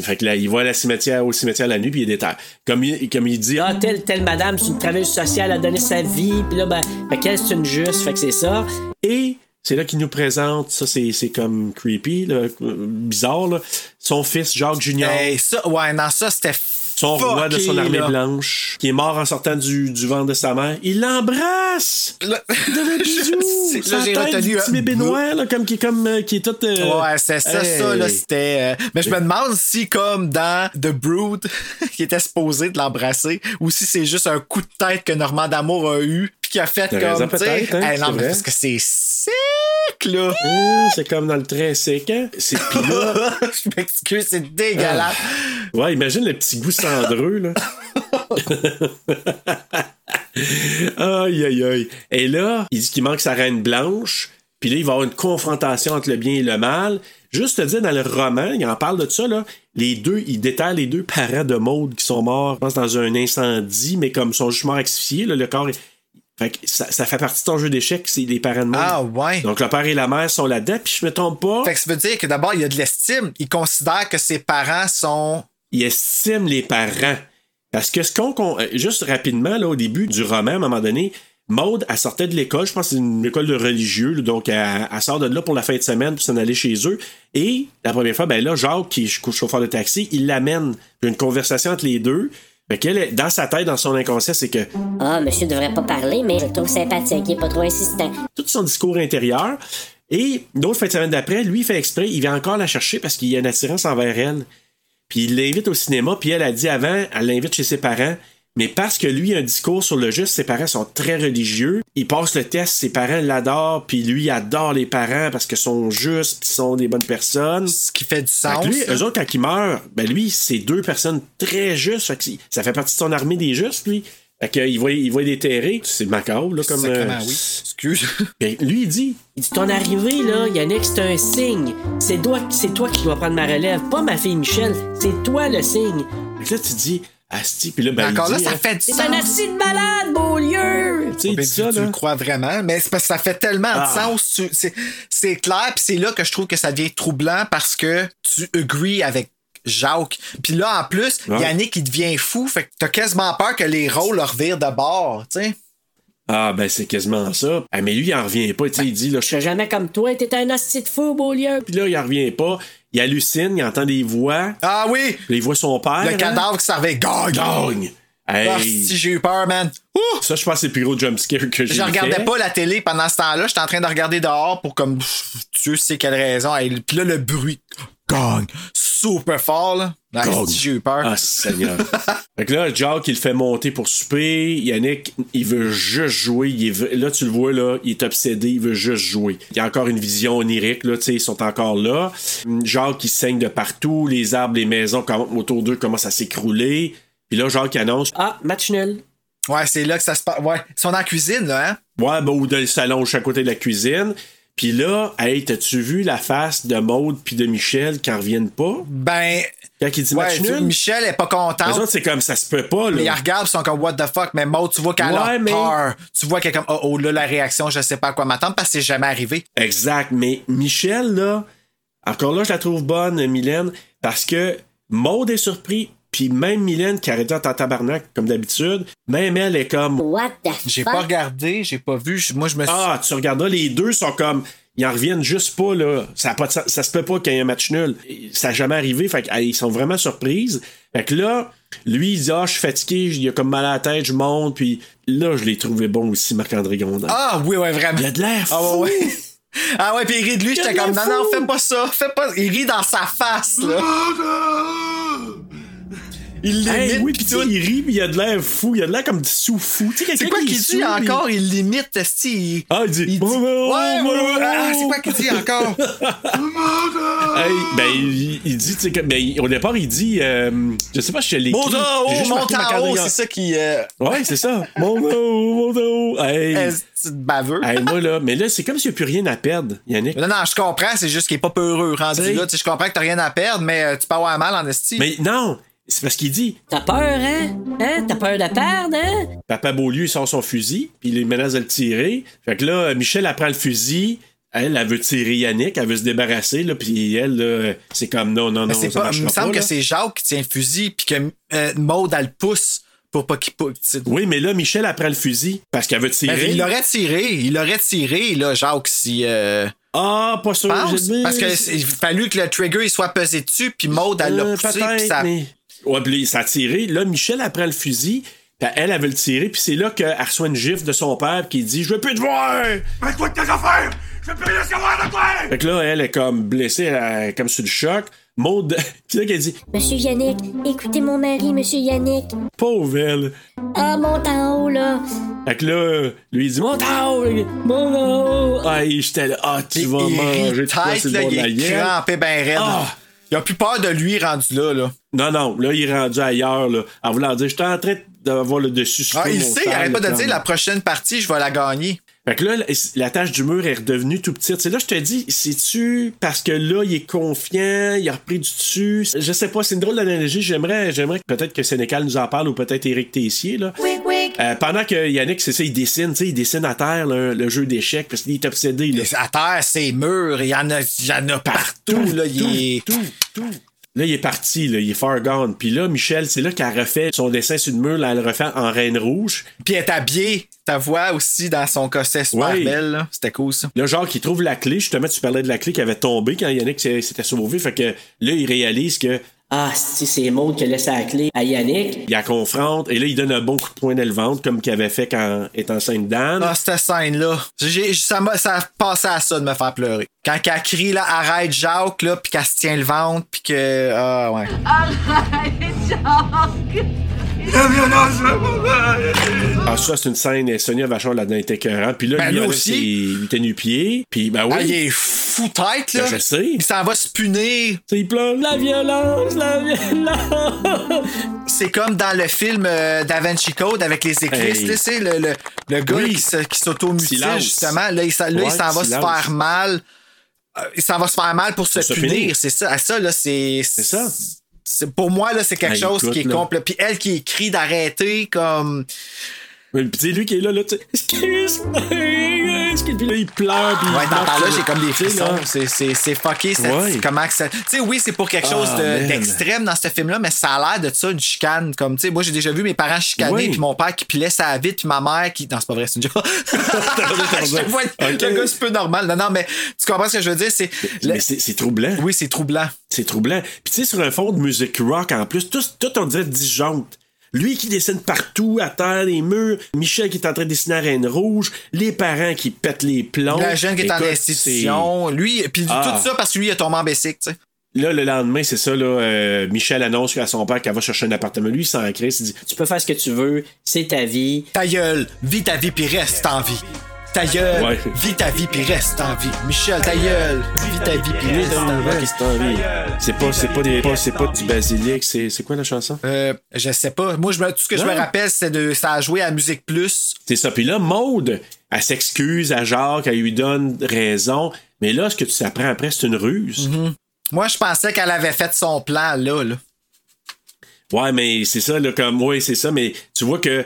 Fait que là, il va la cimetière, au cimetière la nuit, puis il déterre. Comme il, comme il dit, Ah, telle, telle madame, c'est une travailleuse sociale, a donné sa vie, puis là, ben, ben qu'elle, c'est une juste, fait que c'est ça. Et c'est là qu'il nous présente, ça c'est comme creepy, bizarre, son fils Jacques Junior. Ça, ouais, non, ça, c'était. Son roi de son armée là. blanche, qui est mort en sortant du, du ventre de sa mère. Il l'embrasse! Il donne un bisou! Sa tête retenu petit bébé noir, là, comme, qui, est comme, euh, qui est tout... euh, Ouais, c'est ça, hey. ça, là, c'était. euh, Mais je me demande si, comme dans The Brood, qui était supposé de l'embrasser, ou si c'est juste un coup de tête que Normand d'Amour a eu, qui a fait comme. peut-être, hein, hey, non, mais parce que c'est sec, là. Hum, c'est comme dans le très sec, hein? C'est pis là... je m'excuse, c'est dégueulasse. Ouais, imagine le petit goût cendreux, là. aïe, aïe, aïe. Et là, il dit qu'il manque sa reine blanche. Puis là, il va y avoir une confrontation entre le bien et le mal. Juste te dire, dans le roman, il en parle de ça, là. Les deux, il déterre les deux parents de Maud qui sont morts, je pense, dans un incendie, mais comme ils sont juste morts asphyxiés, là, le corps est... Fait que ça, ça fait partie de ton jeu d'échecs, c'est les parents de Maud. Ah, ouais. Donc le père et la mère sont là-dedans, puis je me trompe pas. Fait que ça veut dire que d'abord, il y a de l'estime. Il considère que ses parents sont. il estime les parents. Parce que ce qu'on. euh, juste rapidement, là, au début du roman, à un moment donné, Maude, elle sortait de l'école, je pense que c'est une école de religieux, là, donc elle, elle sort de là pour la fin de semaine pour s'en aller chez eux. Et la première fois, ben là, Jacques, qui est chauffeur de taxi, il l'amène. Il y a une conversation entre les deux. Fait qu'elle, dans sa tête, dans son inconscient, c'est que Ah, monsieur devrait pas parler, mais je le trouve sympathique, il est pas trop insistant. tout son discours intérieur. Et d'autres fin de semaine d'après, lui, il fait exprès, il vient encore la chercher parce qu'il y a une attirance envers elle. Puis il l'invite au cinéma, puis elle a dit avant, elle l'invite chez ses parents. Mais parce que lui a un discours sur le juste, ses parents sont très religieux. Il passe le test, ses parents l'adorent, puis lui il adore les parents parce que sont justes, puis sont des bonnes personnes. Ce qui fait du sens. lui, ça. eux autres, quand il meurt, ben lui, c'est deux personnes très justes. Fait que si- ça fait partie de son armée des justes, lui. Fait qu'il va, il va déterrer. C'est macabre, là, comme. Euh, oui. Excuse. ben, lui, il dit Il dit Ton arrivée, là, Yannick, c'est un signe. C'est toi, c'est toi qui dois prendre ma relève, pas ma fille Michel. C'est toi le signe. Fait que là, tu dis, Asti, puis là, ben, Encore il là, dit, ça hein, fait du C'est sens. un assis de malade, beau lieu. Tu sais, il Ben, tu, tu le crois vraiment, mais c'est parce que ça fait tellement Ah. de sens. Tu- c'est, c'est clair, puis c'est là que je trouve que ça devient troublant parce que tu agrees avec Jacques. Puis là, en plus, Ouais. Yannick, il devient fou. Fait que t'as quasiment peur que les rôles leur virent de bord, tu sais. Ah, ben, c'est quasiment ça. Ah, mais lui, il en revient pas. Sais, il dit, là, Je serais jamais comme toi, t'es un hostie de fou, beau lieu. Puis là, il en revient pas. Il hallucine, il entend des voix. Ah oui! Puis il voit son père. Le hein. cadavre qui servait gagne! Gagne! Hey. Ah, si j'ai eu peur, man. Ouh! Ça, je pense que c'est le plus gros jumpscare que j'ai Je regardais fait. pas la télé pendant ce temps-là. J'étais en train de regarder dehors pour comme Dieu sait quelle raison. Hey, Puis là, le bruit. Gagne! Super fort, là. Ah, si j'ai eu peur. Ah, Seigneur. fait que là, Jacques, il le fait monter pour souper. Yannick, il veut juste jouer. Il Là, tu le vois, là, il est obsédé. Il veut juste jouer. Il y a encore une vision onirique, là, tu sais, ils sont encore là. Jacques, il saigne de partout. Les arbres, les maisons autour d'eux commencent à s'écrouler. Puis là, Jacques annonce Ah, match nul. Ouais, c'est là que ça se passe. Ouais. Ils sont dans la cuisine, là, hein? Ouais, ben, ou dans le salon, chaque côté de la cuisine. Puis là, hey, t'as-tu vu la face de Maude puis de Michel qui en reviennent pas? Ben. Quand il dit Ouais, match nul? Michel est pas Les contente. autres, c'est comme ça se peut pas, Mais ils là. regardent, ils sont comme what the fuck? Mais Maud, tu vois qu'elle Ouais, a mais- peur. Tu vois qu'elle est comme oh, oh là, la réaction, je sais pas à quoi m'attendre parce que c'est jamais arrivé. Exact. Mais Michel, là, encore là, je la trouve bonne, Mylène, parce que Maude est surpris, puis même Mylène, qui arrête en tabarnak, comme d'habitude, même elle est comme What the J'ai fuck? pas regardé, j'ai pas vu. Moi, je me suis. Ah, tu regarderas, les deux sont comme. Ils en reviennent juste pas, là. Ça, pas ça se peut pas qu'il y ait un match nul. Ça n'a jamais arrivé. Fait que, hey, ils sont vraiment surprises. Fait que là, lui, il dit Ah, je suis fatigué, il a comme mal à la tête, je monte. Puis là, je l'ai trouvé bon aussi, Marc-André Gondin. Ah oui, ouais, vraiment. Il a de l'air Ah ouais, ouais. Ah ouais, puis il rit de lui, j'étais comme non, non, fais pas ça, fais pas. Il rit dans sa face, là. Il Hey, l'imite. oui, pis puis tu sais, il rit, puis il a de l'air fou, il a de l'air comme sous-fou. Tu sais, C'est quoi qui qu'il dit encore? Il l'imite, esti. Ah, il dit. Il dit... Ouais, ouais, ouais. Ah, c'est quoi qu'il dit encore? Hey, ben, il, il dit, tu sais, que- ben, au départ, il dit, euh, je sais pas si je l'ai écrit. Monte en haut, c'est ça qui... Euh... Ouais, c'est ça. Monte en haut, monte en haut. Hey. baveux. Hey, moi, là, mais là, c'est comme s'il n'y a plus rien à perdre, Yannick. Non, non, je comprends, c'est juste qu'il est pas peureux rendu T'sais. là. Tu sais, je comprends que t'as rien à perdre, mais euh, tu peux avoir mal en esti. Mais non, c'est parce qu'il dit, T'as peur, hein? Hein? T'as peur de perdre, hein? Papa Beaulieu, il sort son fusil, puis il menace de le tirer. Fait que là, Michel, elle prend le fusil. Elle, elle veut tirer Yannick, elle veut se débarrasser, là, puis elle, là, c'est comme non, non, non, c'est ça pas, il me semble pas, que c'est Jacques qui tient le fusil, puis que euh, Maud, elle le pousse pour pas qu'il pousse. Oui, mais là, Michel, elle prend le fusil parce qu'elle veut tirer. Ben, il l'aurait tiré, il l'aurait tiré, là, Jacques, si. Euh, Ah, pas sûr. pense. Parce qu'il fallu que le trigger il soit pesé dessus, puis Maud, elle l'a Euh, poussé, peut-être, puis ça. mais- Ouais, puis ça a tiré. Là, Michel, elle prend le fusil. Puis elle, elle veut le tirer. Puis c'est là qu'elle reçoit une gifle de son père qui dit Je veux plus te voir Mets-toi de tes affaires! Je veux plus rien savoir de toi! Fait que là, elle est comme blessée, elle est comme sur le choc. Maud, puis là, qu'elle dit Monsieur Yannick, écoutez mon mari, Monsieur Yannick. Pauvre elle. Ah, monte en haut, là. Fait que là, lui, il dit Monte en haut, monte en haut. Ah, j'étais là, ah, tu vas manger tête, sur le bord de la gueule. ben raide. Ah. Il a plus peur de lui rendu là, là. Non, non, là, il est rendu ailleurs, là. En voulant dire J'étais en train d'avoir le dessus sur Ah, il sait, il arrête pas de dire la prochaine partie, je vais la gagner. Fait que là, la- tâche du mur est redevenue tout petite. C'est là, je te dis, c'est-tu parce que là, il est confiant, il a repris du dessus? Je sais pas, c'est une drôle d'analogie. J'aimerais, j'aimerais que peut-être que Sénécal nous en parle ou peut-être Éric Tessier, là. Euh, pendant que Yannick, c'est ça, il dessine, tu sais, il dessine à terre là, le jeu d'échecs parce qu'il est obsédé, là. À terre, c'est murs, il y en a, il y en a partout, là. Il est... Tout, tout. Là, il est parti, là, il est far gone. Puis là, Michel, c'est là qu'elle refait son dessin sur le mur, là, elle le refait en reine rouge. Puis elle est habillée, ta voix aussi, dans son corset super Ouais. belle, là. C'était cool, ça. Là, genre, qu'il trouve la clé. Justement, tu parlais de la clé qui avait tombé quand Yannick s'était sauvé. Fait que là, il réalise que Ah, si c'est Maud qui a laissé la clé à Yannick. il la confronte et là, il donne un bon coup de poing dans le ventre, comme qu'il avait fait quand il était enceinte d'Anne. Ah, cette scène-là. J'ai- Ça m'a ça a passé à ça de me faire pleurer. Quand elle crie, là, arrête Jacques, là, puis qu'elle se tient le ventre, puis que. Ah, ouais. Violence, là, Ah, ça, c'est une scène, et Sonia Vachon là-dedans était écœurant. Puis là, Ben, lui, aussi. il était nu-pied. Puis, ben oui. Ah, il est fou tête, là. Ben, je sais. Il s'en va se punir. Tu sais, il pleure la violence, la violence. C'est comme dans le film euh, Da Vinci Code avec les écrisses, Hey. là, c'est le, le, le gars Oui. qui, s'automutile, justement. Là, il, s'en- là, il Ouais, s'en va se faire mal. Euh, il s'en va se faire mal pour se, Pour se punir, punir. c'est ça. Ah, ça, là, c'est. C'est ça. C'est- Pour moi, là, c'est quelque Hey, chose écoute, qui est complet. Puis elle qui écrit d'arrêter comme. Puis, sais, lui qui est là, là, tu sais, Puis là, il pleure. Puis Ouais, dans là, j'ai comme des frissons. C'est- C'est c'est fucké. Ouais. Comment ça. Tu sais, oui, c'est pour quelque Ah, chose de- d'extrême dans ce film-là, mais ça a l'air de ça, une chicane. Comme, tu sais, moi, j'ai déjà vu mes parents chicaner, Oui. puis mon père qui pilait sa vite, puis ma mère qui. Non, c'est pas vrai, c'est une joke. Je vois le- Ok. le gars, c'est peu normal. Non, non, mais tu comprends ce que je veux dire? C'est. le- Mais c'est c'est troublant. Oui, c'est troublant. C'est troublant. Puis tu sais, sur un fond de musique rock en plus, tout, tout on dirait disjoncte. Lui qui dessine partout, à terre, les murs. Michel qui est en train de dessiner à Reine Rouge. Les parents qui pètent les plombs. La jeune qui est en institution. Lui, puis Ah. tout ça parce que lui, il a tombé en basic, tu sais. Là, le lendemain, c'est ça, là. euh, Michel annonce à son père qu'elle va chercher un appartement. Lui, il s'en crée. Il dit Tu peux faire ce que tu veux, c'est ta vie. Ta gueule, vis ta vie puis reste en vie. Ta gueule, Ouais. vis ta vie puis reste en vie. Michel, ta gueule, vis ta vie puis reste en vie. c'est pas, c'est pas, des, c'est pas du basilic. C'est, c'est quoi la chanson? Euh, je sais pas. Moi, je me, tout ce que je me rappelle, c'est de ça a joué à Musique Plus. C'est ça. Puis là, Maude, elle s'excuse à Jacques, elle lui donne raison. Mais là, ce que tu apprends après, c'est une ruse. Moi, je pensais qu'elle avait fait son plan là, là. Ouais, mais c'est ça, là, comme, ouais, c'est ça, mais tu vois que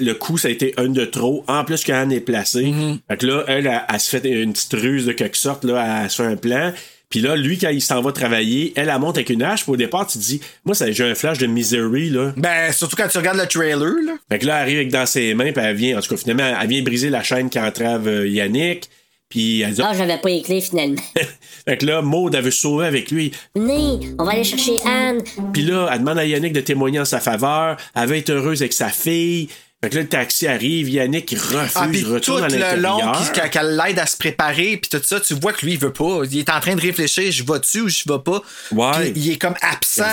le coup, ça a été un de trop. En plus, qu'Anne est placée. Fait que là, elle, elle, elle se fait une petite ruse de quelque sorte, là, elle se fait un plan. Puis là, lui, quand il s'en va travailler, elle, elle monte avec une hache. Puis au départ, tu te dis, moi, ça, j'ai un flash de Misery, là. Ben, surtout quand tu regardes le trailer, là. Fait que là, elle arrive avec dans ses mains, puis elle vient, en tout cas, finalement, elle vient briser la chaîne qui entrave euh, Yannick. Puis elle dit, Ah, j'avais pas les clés finalement. fait que là, Maud, elle veut se sauver avec lui. Venez, on va aller chercher Anne. Puis là, elle demande à Yannick de témoigner en sa faveur. Elle veut être heureuse avec sa fille. Fait que là, le taxi arrive, Yannick il refuse, Ah, puis tout retourne à le long, l'intérieur. qu'elle l'aide à se préparer, puis tout ça, tu vois que lui, il veut pas. Il est en train de réfléchir, je vais-tu ou je vais pas? Ouais. Puis il est comme absent,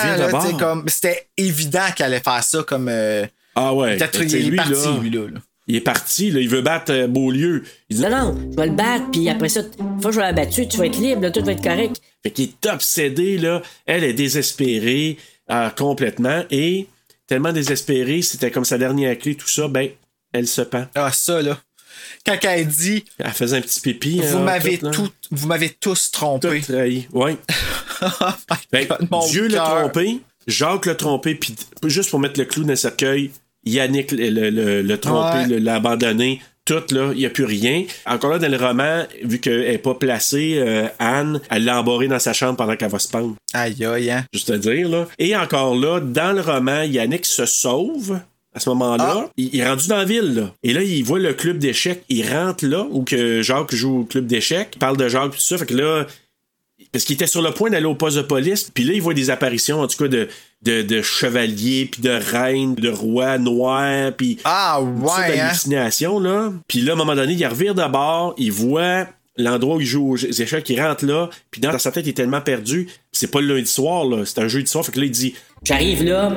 c'était évident qu'il allait faire ça comme... euh, Ah ouais. Peut-être il est lui, parti, là, lui, là. là. Il est parti, là, il veut battre euh, Beaulieu. Il dit, Non, non, je vais le battre, puis après ça, une fois que je vais la battu, tu vas être libre, là, tout va être correct. Fait qu'il est obsédé, là. Elle est désespérée euh, complètement. Et tellement désespérée, c'était comme sa dernière clé, tout ça, ben, elle se pend. Ah, ça, là. Quand elle dit, Elle faisait un petit pipi. vous hein, m'avez tout, vous m'avez tous trompé. Tout trahi. Oui. Ben, mon Dieu l'a trompé, Jacques l'a trompé, puis juste pour mettre le clou dans le cercueil, Yannick le- le- le- l'a trompé, Ouais. le- l'a abandonné. Tout, là, il n'y a plus rien. Encore là, dans le roman, vu qu'elle n'est pas placée, euh, Anne, elle l'a embarré dans sa chambre pendant qu'elle va se pendre. Aïe, aïe, hein. Juste à dire, là. Et encore là, dans le roman, Yannick se sauve. À ce moment-là, il, il est rendu dans la ville, là. Et là, il voit le club d'échecs. Il rentre là, où que Jacques joue au club d'échecs. Il parle de Jacques, tout ça. Fait que là, parce qu'il était sur le point d'aller au poste de police. Puis là, il voit des apparitions, en tout cas, de, de, de chevaliers, puis de reines, de rois noirs, puis Ah, ouais, hein? d'hallucinations, là. Puis là, à un moment donné, il revire de bord, il voit l'endroit où il joue aux échecs, il rentre là, puis dans sa tête, il est tellement perdu. C'est pas le lundi soir, là, c'est un jeudi soir, fait que là, il dit... J'arrive là,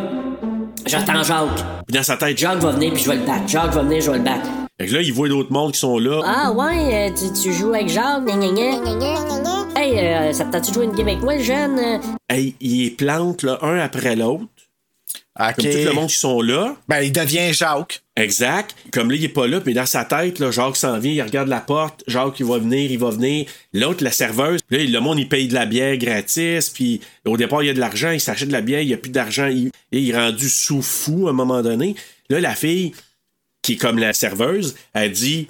j'attends Jacques. Puis dans sa tête, Jacques va venir, puis je vais le battre. Jacques va venir, je vais le battre. Fait que là, il voit d'autres mondes qui sont là. Ah ouais, euh, tu, tu joues avec Jacques, gna gna gna. Hey, euh, ça te tente de jouer une game avec moi, le jeune? Hey, il les plante, là, un après l'autre. OK. Comme tout le monde qui sont là. Ben, il devient Jacques. Exact. Comme là, il est pas là, mais dans sa tête, là, Jacques s'en vient, il regarde la porte, Jacques, il va venir, il va venir. L'autre, la serveuse, là, le monde, il paye de la bière gratis, puis au départ, il y a de l'argent, il s'achète de la bière, il y a plus d'argent, il, et il est rendu sous fou à un moment donné. Là, la fille, qui est comme la serveuse, elle dit,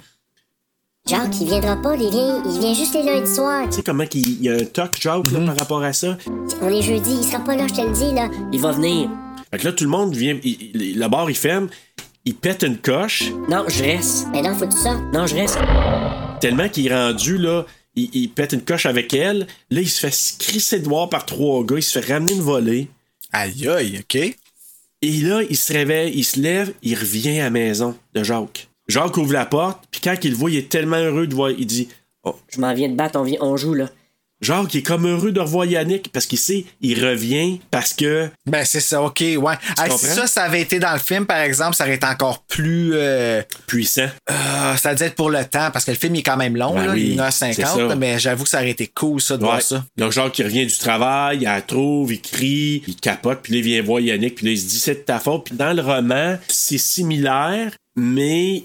Jacques, il viendra pas, il vient, il vient juste les lundis soirs. tu sais comment qu'il il y a un toc, Jacques, là, par rapport à ça? On est jeudi, il sera pas là, je te le dis, là. Il va venir. Fait que là, tout le monde vient, il- il- le bar, il ferme, il pète une coche, Non, je reste. Mais non, faut tout ça. Non, je reste. tellement qu'il est rendu, là, il, il pète une coche avec elle. Là, il se fait crisser de voir par trois gars, il se fait ramener une volée. Aïe, aïe, OK. Et là, il se réveille, il se lève, il revient à la maison de Jacques. Jacques ouvre la porte, puis quand il le voit, il est tellement heureux de voir, il dit oh. Je m'en viens de battre, on, joue, là. Jacques il est comme heureux de revoir Yannick parce qu'il sait, il revient parce que. Ben, c'est ça, OK, ouais. Hey, si ça, ça avait été dans le film, par exemple, ça aurait été encore plus. euh, Puissant. euh, ça devait être pour le temps, parce que le film il est quand même long, Ben là, oui, 1h50, c'est ça. mais j'avoue que ça aurait été cool, ça, de Ouais. voir ça. Donc Jacques il revient du travail, il la trouve, il crie, il capote, puis là il vient voir Yannick, puis là il se dit c'est de ta faute. Puis dans le roman, c'est similaire, mais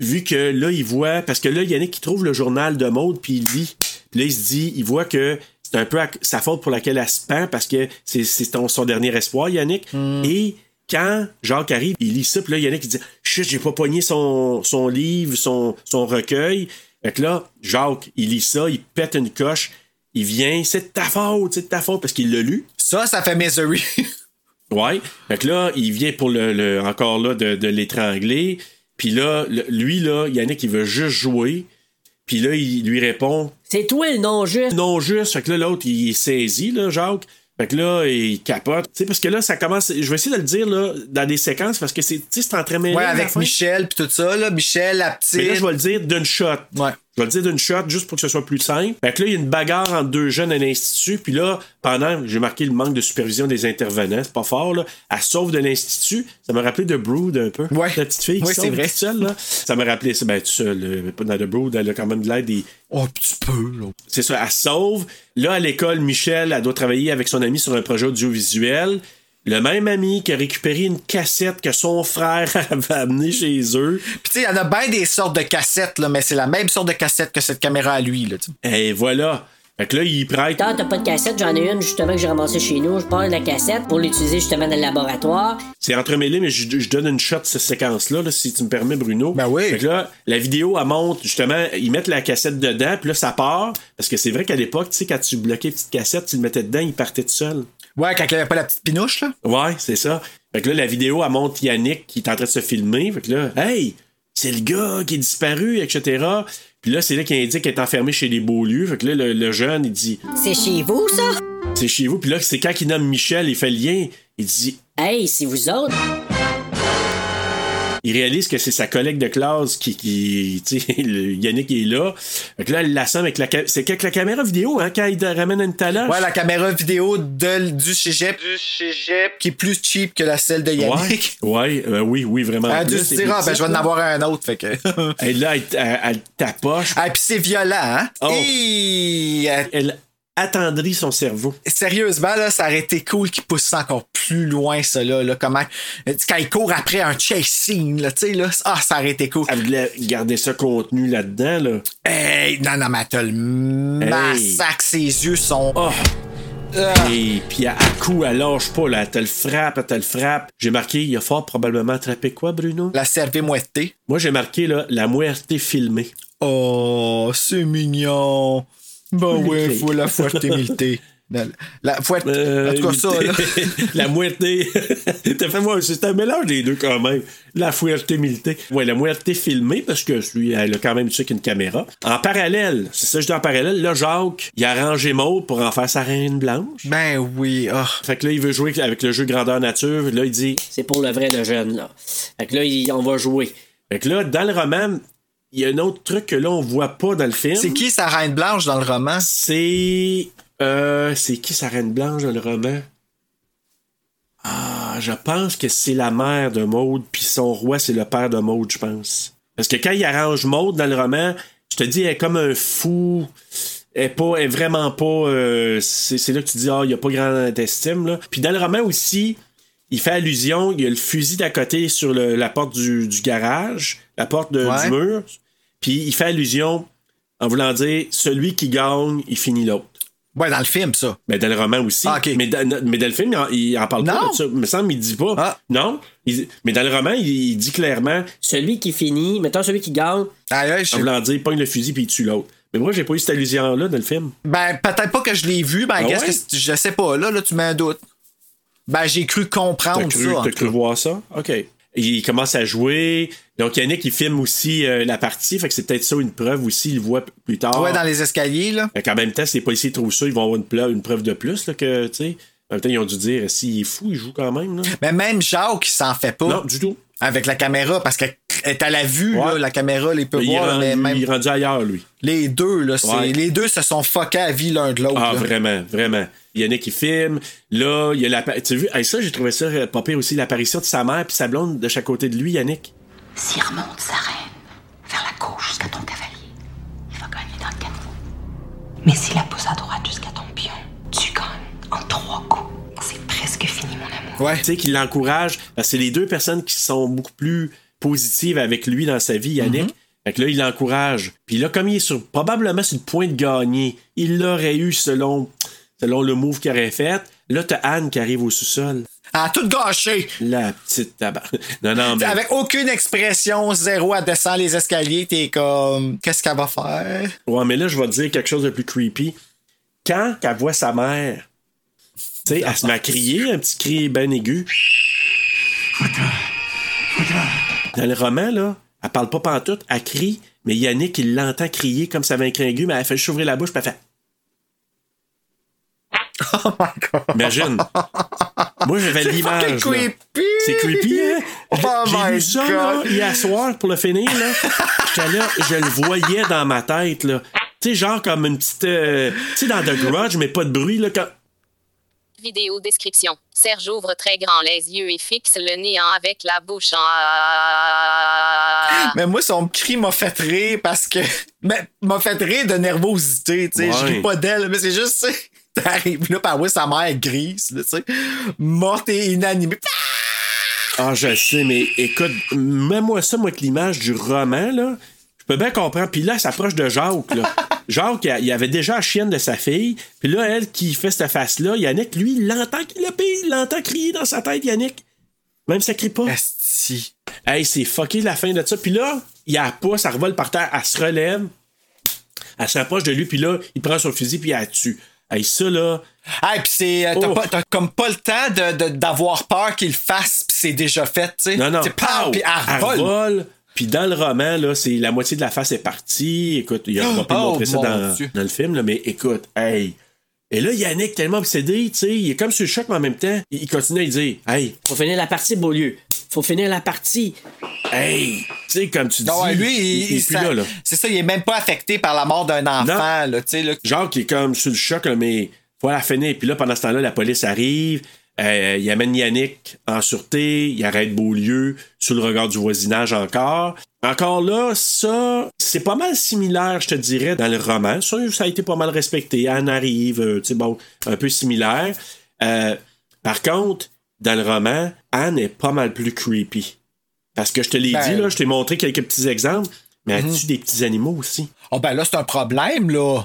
vu que là il voit, parce que là Yannick il trouve le journal de mode puis il lit, puis là il se dit, il voit que c'est un peu sa faute pour laquelle elle se pend parce que c'est son dernier espoir Yannick. Et quand Jacques arrive, il lit ça, puis là Yannick il dit chut j'ai pas pogné son, son livre, son, son recueil. Fait que là, Jacques, il lit ça, il pète une coche, il vient, c'est de ta faute, c'est de ta faute, parce qu'il l'a lu. Ça, ça fait Misery. Ouais. Fait que là, il vient pour le, le- encore là de, de l'étrangler. Puis là, lui, là, Yannick, il veut juste jouer. Puis là, il lui répond C'est toi le non juste. non juste. Fait que là, l'autre, il est saisi, là, Jacques. Fait que là, il capote. Tu sais, parce que là, ça commence. Je vais essayer de le dire, là, dans des séquences, parce que c'est, tu sais, c'est entremêlé. Ouais, avec. Michel puis tout ça, là. Michel, la petite. Mais là, je vais le dire d'une shot. Ouais. Je vais le dire d'une shot juste pour que ce soit plus simple. Fait que là, il y a une bagarre entre deux jeunes à l'institut. Puis là, pendant, j'ai marqué le manque de supervision des intervenants. C'est pas fort, là. Elle sauve de l'institut. Ça m'a rappelé de Brood un peu. Ouais. La petite fille qui Ouais, sauve c'est vrai. toute seule, là. Ça m'a rappelé. Ben, tout seul. dans The Brood. Elle a quand même de l'aide des. Oh, un petit peu, là. C'est ça, elle sauve. Là, à l'école, Michel, elle doit travailler avec son ami sur un projet audiovisuel. Le même ami qui a récupéré une cassette que son frère avait amenée chez eux. Puis tu sais, il y en a bien des sortes de cassettes, là, mais c'est la même sorte de cassette que cette caméra à lui, là. tu sais. Et voilà. Fait que là, il prête. T'as t'as pas de cassette, j'en ai une justement que j'ai ramassée chez nous. Je parle de la cassette pour l'utiliser justement dans le laboratoire. C'est entremêlé, mais je, je donne une shot de cette séquence-là, là, si tu me permets, Bruno. Ben oui. Fait que là, la vidéo, elle monte, justement, ils mettent la cassette dedans, puis là, ça part. Parce que c'est vrai qu'à l'époque, tu sais, quand tu bloquais une petite cassette, tu le mettais dedans, il partait tout seul. Ouais, quand il avait pas la petite pinouche, là. Ouais, c'est ça. Fait que là, la vidéo, elle montre Yannick qui est en train de se filmer. Fait que là, hey, c'est le gars qui est disparu, etc. Puis là, c'est là qu'il indique qu'il est enfermé chez les Beaulieu. Fait que là, le, le jeune, il dit, C'est chez vous, ça? c'est chez vous. Puis là, c'est quand il nomme Michel, il fait le lien. Il dit, Hey, c'est vous autres? Il réalise que c'est sa collègue de classe qui, qui tu sais, le- Yannick est là. Fait que là, il l'assemble avec la, c'est avec la caméra vidéo, hein, quand il ramène une taloche. Ouais, la caméra vidéo de, du cégep. Du cégep. Qui est plus cheap que la celle de Yannick. Ouais, ouais, euh, oui, oui, vraiment. Elle a dû se dire, ah, ben, je vais en avoir un autre, fait que. Et là, elle, elle, elle tapoche. Ah, puis c'est violent, hein? Oh. Et, Elle attendrit son cerveau. Sérieusement, là, ça aurait été cool qu'il pousse ça encore plus loin, ça, là. là comment... Quand il court après un chase scene, là, tu sais, là. Ah, ça aurait été cool. Elle voulait garder ça contenu là-dedans, là. Hey, non, non, mais t'as le massacre, ses yeux sont. Oh! Ah. Et puis à, coup, elle lâche pas, là. Elle te le frappe, elle te le frappe. J'ai marqué, il a fort probablement attrapé quoi, Bruno? La cervée moitié. Moi, j'ai marqué, là, la muerte filmée. Oh, c'est mignon. Ben ouais, Ok. faut la fuertemilité. La, la fuerte. Euh, en tout cas, ça, là. la moitié. T'as fait moi, c'est un mélange des deux quand même. La fouetté milité. Ouais, la moitié filmée parce que lui, elle a quand même tu sais, une caméra. En parallèle, c'est ça, je dis en parallèle, là, Jacques, il a arrangé Maud pour en faire sa reine blanche. Ben oui, ah. Fait que là, il veut jouer avec le jeu grandeur nature. Là, il dit. C'est pour le vrai de jeune, là. Fait que là, il- on va jouer. Fait que là, dans le roman, il y a un autre truc que là, on voit pas dans le film. C'est qui sa reine blanche dans le roman? C'est. Euh, c'est qui sa reine blanche dans le roman? Ah, je pense que c'est la mère de Maude, puis son roi, c'est le père de Maude, je pense. Parce que quand il arrange Maude dans le roman, je te dis, elle est comme un fou. Elle est, pas, elle est vraiment pas. euh, c'est c'est là que tu dis, ah, il n'y a pas grande estime. Là. Puis dans le roman aussi, il fait allusion, il y a le fusil d'à côté sur le- la porte du, du garage, la porte de- Ouais. du mur. Puis il fait allusion en voulant dire, celui qui gagne, il finit l'autre. Ouais, dans le film, ça. Mais dans le roman aussi. Ah, mais, dans, mais dans le film, il en, il en parle Non. pas de ça. Il me semble qu'il dit pas. Ah. Non. Il- mais dans le roman, il, il dit clairement, Celui qui finit, mettons celui qui gagne, aïe, je- en voulant dire, pogne le fusil puis il tue l'autre. Mais moi, j'ai pas eu cette allusion-là dans le film. Ben, peut-être pas que je l'ai vu, ben, Ah qu'est-ce ouais? que je sais pas, là, là, tu mets un doute. Ben, j'ai cru comprendre cru, ça. t'as cru voir ça? OK. Il commence à jouer. Donc, Yannick, il filme aussi euh, la partie. Fait que c'est peut-être ça une preuve aussi. Il le voit plus tard. Ouais, dans les escaliers, là. Fait qu'en même temps, si les policiers trouvent ça, ils vont avoir une, preuve de plus, là, que, tu sais. En même temps, ils ont dû dire, s'il est fou, il joue quand même, là. Mais même Jacques, il s'en fait pas. Non, du tout. Avec la caméra, parce qu'elle est à la vue, Ouais. là, la caméra les peut voir, rendu, mais même il est rendu ailleurs, lui. les deux, là, c'est- Ouais. les deux se sont fuckés à vie l'un de l'autre. Ah, là. vraiment, vraiment. Yannick qui filme. Là, il y a la. Tu as vu, hey, ça, j'ai trouvé ça euh, pas pire aussi, l'apparition de sa mère puis sa blonde de chaque côté de lui, Yannick. S'il remonte sa reine vers la gauche jusqu'à ton cavalier, il va gagner dans le canot. Mais s'il la pousse à droite jusqu'à ton pion, tu gagnes en trois coups. C'est presque fini, mon amour. Ouais. Tu sais, qui l'encourage. Parce que c'est les deux personnes qui sont beaucoup plus positives avec lui dans sa vie, Yannick. Fait que là, il l'encourage. Puis là, comme il est sur, probablement sur le point de gagner, il l'aurait eu selon, selon le move qu'il aurait fait. Là, t'as Anne qui arrive au sous-sol. Ah, tout gâché! La petite tabac. Non, non, mais. Avec aucune expression, zéro, elle descend les escaliers, t'es comme, qu'est-ce qu'elle va faire? Ouais, mais là, je vais te dire quelque chose de plus creepy. Quand elle voit sa mère, tu sais, elle se met à crier, un petit cri ben aigu. Dans le roman, là, elle parle pas pantoute, elle crie, mais Yannick, il l'entend crier comme ça avait un cri aigu, mais elle fait juste ouvrir la bouche, puis elle fait. Oh my god! Imagine. Moi, j'avais C'est fucking fucking creepy! C'est creepy, hein? Oh J'ai my lu ça, là, hier soir, pour le finir, là. J'étais là, je le voyais dans ma tête, là. Tu sais, genre comme une petite... euh, tu sais, dans The Grudge, mais pas de bruit, là, quand... Vidéo description. Serge ouvre très grand les yeux et fixe le néant avec la bouche en... Mais moi, son cri m'a fait rire parce que. Mais m'a fait rire de nervosité, tu sais. Je Ouais. ris pas d'elle, mais c'est juste, tu sais, T'arrives là, par oui, sa mère est grise, tu sais. Morte et inanimée. Ah, je sais, mais écoute, mets-moi ça, moi, avec l'image du roman, là. Je peux bien comprendre. Puis là, elle s'approche de Jacques, là. Jacques, il avait déjà la chienne de sa fille. Puis là, elle qui fait cette face-là, Yannick, lui, il l'entend paye, il l'entend crier dans sa tête, Yannick. Même si ça crie pas. Asti. Hey, c'est fucké la fin de ça. Puis là, il a pas, ça revole par terre, elle se relève. Elle s'approche de lui, puis là, il prend son fusil, puis elle la tue. Hey, ça, là. Hey, pis c'est. euh, T'as Oh. pas- t'as comme pas le temps de- de- d'avoir peur qu'il le fasse, pis c'est déjà fait, tu sais. Non, non. Pow! Pis elle. Puis dans le roman, là, c'est la moitié de la face est partie. Écoute, il a on va pas Oh, montrer ça dans, dans le film, là, mais écoute, hey. Et là, Yannick, tellement obsédé, tu sais, il est comme sur le choc, mais en même temps, il continue à dire Hey, Pour finir la partie Beaulieu. faut finir la partie. Hey, tu sais, comme tu dis, Non, ouais, lui, il- il, il est plus ça- là, là. c'est ça, il est même pas affecté par la mort d'un enfant, là, tu sais, là. Genre qui est comme sur le choc, là, mais faut la finir. Puis là, pendant ce temps-là, la police arrive. Euh, il amène Yannick en sûreté. Il arrête Beaulieu sous le regard du voisinage encore. Encore là, ça, c'est pas mal similaire, je te dirais, dans le roman. Ça, ça a été pas mal respecté. Anne arrive, euh, tu sais, bon, un peu similaire. Euh, par contre, dans le roman, Anne est pas mal plus creepy. Parce que je te l'ai Ben- dit, là, je t'ai montré quelques petits exemples, mais Mhm. tue des petits animaux aussi? Oh, ben là, c'est un problème, là.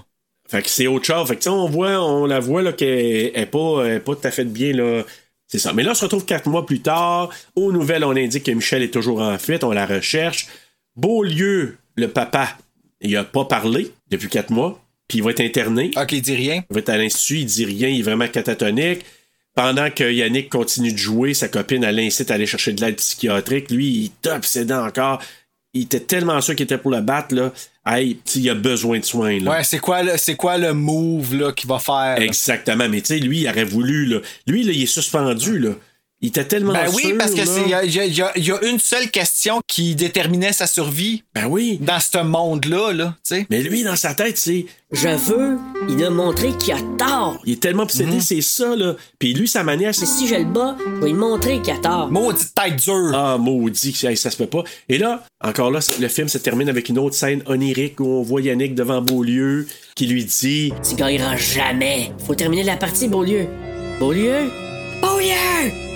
Fait que c'est autre chose. Fait que on voit, on la voit là qu'elle est pas, elle est pas tout à fait bien là. C'est ça. Mais là, on se retrouve quatre mois plus tard. Aux nouvelles, on indique que Michel est toujours en fuite. On la recherche. Beaulieu, le papa, il a pas parlé depuis quatre mois. Puis il va être interné. OK, il dit rien. Il va être à l'institut, il dit rien, il est vraiment catatonique. Pendant que Yannick continue de jouer, sa copine, elle l'incite à aller chercher de l'aide psychiatrique. Lui, il est obsédant encore. Il était tellement sûr qu'il était pour le battre, là. Hey, il a besoin de soins, là. Ouais, c'est quoi, le- c'est quoi le move, là, qu'il va faire? Exactement. Mais tu sais, lui, il aurait voulu, là. Lui, là, il est suspendu, là. Il était tellement Ben oui, sûr, parce que là. c'est il y a, y y une seule question qui déterminait sa survie. Ben oui. Dans ce monde-là, là, tu sais. Mais lui, dans sa tête, c'est. Je veux, il a montré qu'il a tort. Il est tellement obsédé, Mhm. c'est ça, là. Puis lui, sa manière, c'est. Si je le bats, je vais lui montrer qu'il a tort. Maudite tête dure. Ah, maudit, que ça, ça se peut pas. Et là, encore là, le film se termine avec une autre scène onirique où on voit Yannick devant Beaulieu qui lui dit Tu gagneras jamais. Faut terminer la partie, Beaulieu. Beaulieu? Beaulieu!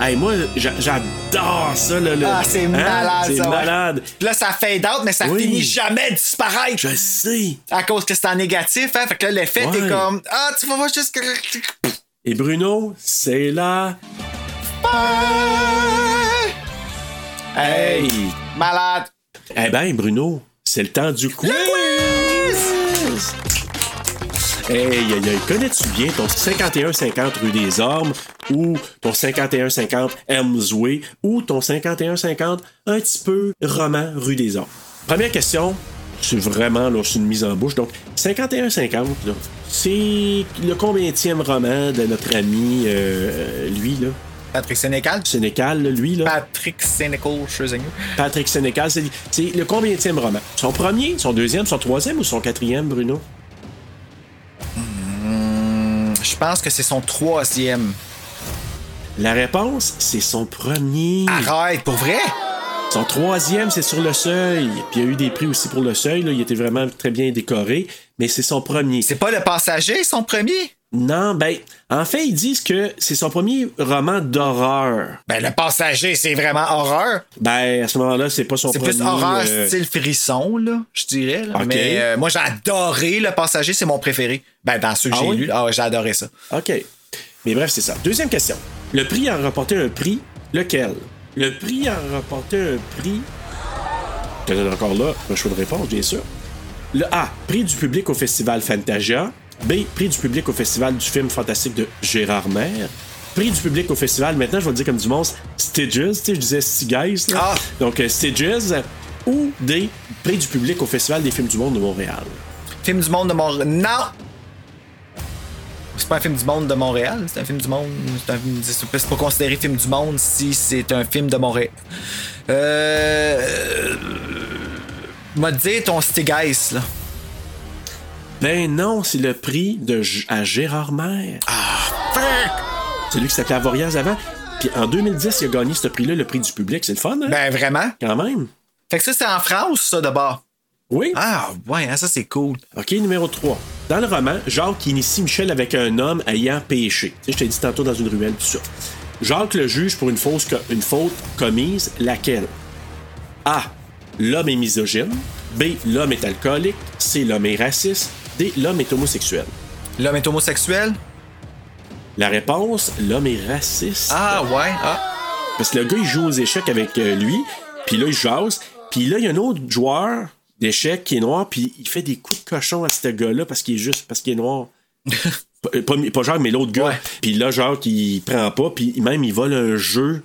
Hey, moi, j'a- j'adore ça, là. là. Ah, c'est Hein? malade, C'est. Puis là, ça fade out, mais ça Oui. finit jamais de disparaître. Je sais. À cause que c'est en négatif, hein. Fait que là, l'effet, Ouais. t'es comme, ah, tu vas voir juste. Et Bruno, c'est là. Hey! Malade. Eh ben, Bruno, c'est le temps du quiz! Hey, aïe, aïe, connais-tu bien ton 5150 rue des Ormes ou ton 5150 Elmsway ou ton 5150 un petit peu roman rue des Ormes? Première question, c'est vraiment là, c'est une mise en bouche. Donc, 5150, là, c'est le combienième roman de notre ami, euh, lui, là? Patrick Sénécal? Sénécal, lui, là. Patrick Sénécal, Scherzinger. Patrick Sénécal, c'est c'est le combienième roman? Son premier, son deuxième, son troisième ou son quatrième, Bruno? Je pense que c'est son troisième. La réponse, c'est son premier. Arrête, pour vrai? Son troisième, c'est sur le seuil. Puis il y a eu des prix aussi pour le seuil. Là. Il était vraiment très bien décoré. Mais c'est son premier. C'est pas le passager, son premier? Non, ben, en fait, ils disent que c'est son premier roman d'horreur. Ben, le passager, c'est vraiment horreur. Ben, à ce moment-là, c'est pas son C'est premier. plus horreur euh, style frisson, là, je dirais. là. Ok. Mais euh, moi, j'ai adoré le passager, c'est mon préféré. Ben, dans ceux que Ah j'ai oui? lus, ah ouais, j'ai adoré ça. OK. Mais bref, c'est ça. Deuxième question. Le prix a remporté un prix. Lequel? Le prix a remporté un prix. Donne encore là un choix de réponse, bien sûr. Le A. Prix du public au festival Fantasia. B. Prix du public au festival du film fantastique de Gérard Maire. Prix du public au festival, maintenant je vais le dire comme du monstre, Stages, tu sais, je disais Stigays. là. Ah. Donc euh, Stages. Ou D. Prix du public au festival des films du monde de Montréal. Film du monde de Montréal. Non! C'est pas un film du monde de Montréal, c'est un film du monde. C'est un c'est pas considéré film du monde si c'est un film de Montréal. Euh. M'a dit ton Stigays, là. Ben non, c'est le prix de G- à Gérard Maire. Ah, C'est lui qui s'appelait Avoriaz avant. Puis en 2010, il a gagné ce prix-là, le prix du public. C'est le fun, hein? Ben, vraiment? Quand même. Fait que ça, c'est en France, ça, d'abord? Oui. Ah, ouais, hein, ça, c'est cool. OK, numéro 3. Dans le roman, Jacques initie Michel avec un homme ayant péché. Tu sais, je t'ai dit tantôt dans une ruelle, tout ça. Jacques le juge pour une, fausse une faute commise, laquelle? A. L'homme est misogyne. B. L'homme est alcoolique. C. L'homme est raciste. D. L'homme est homosexuel. L'homme est homosexuel? La réponse, l'homme est raciste. Ah, ouais. Ah. Parce que le gars, il joue aux échecs avec euh, lui, puis là, il jase, puis là, il y a un autre joueur d'échecs qui est noir, puis il fait des coups de cochon à ce gars-là parce qu'il est juste, parce qu'il est noir. pas, pas, pas Jacques, mais l'autre gars. Puis là, Jacques, il prend pas, puis même, il vole un jeu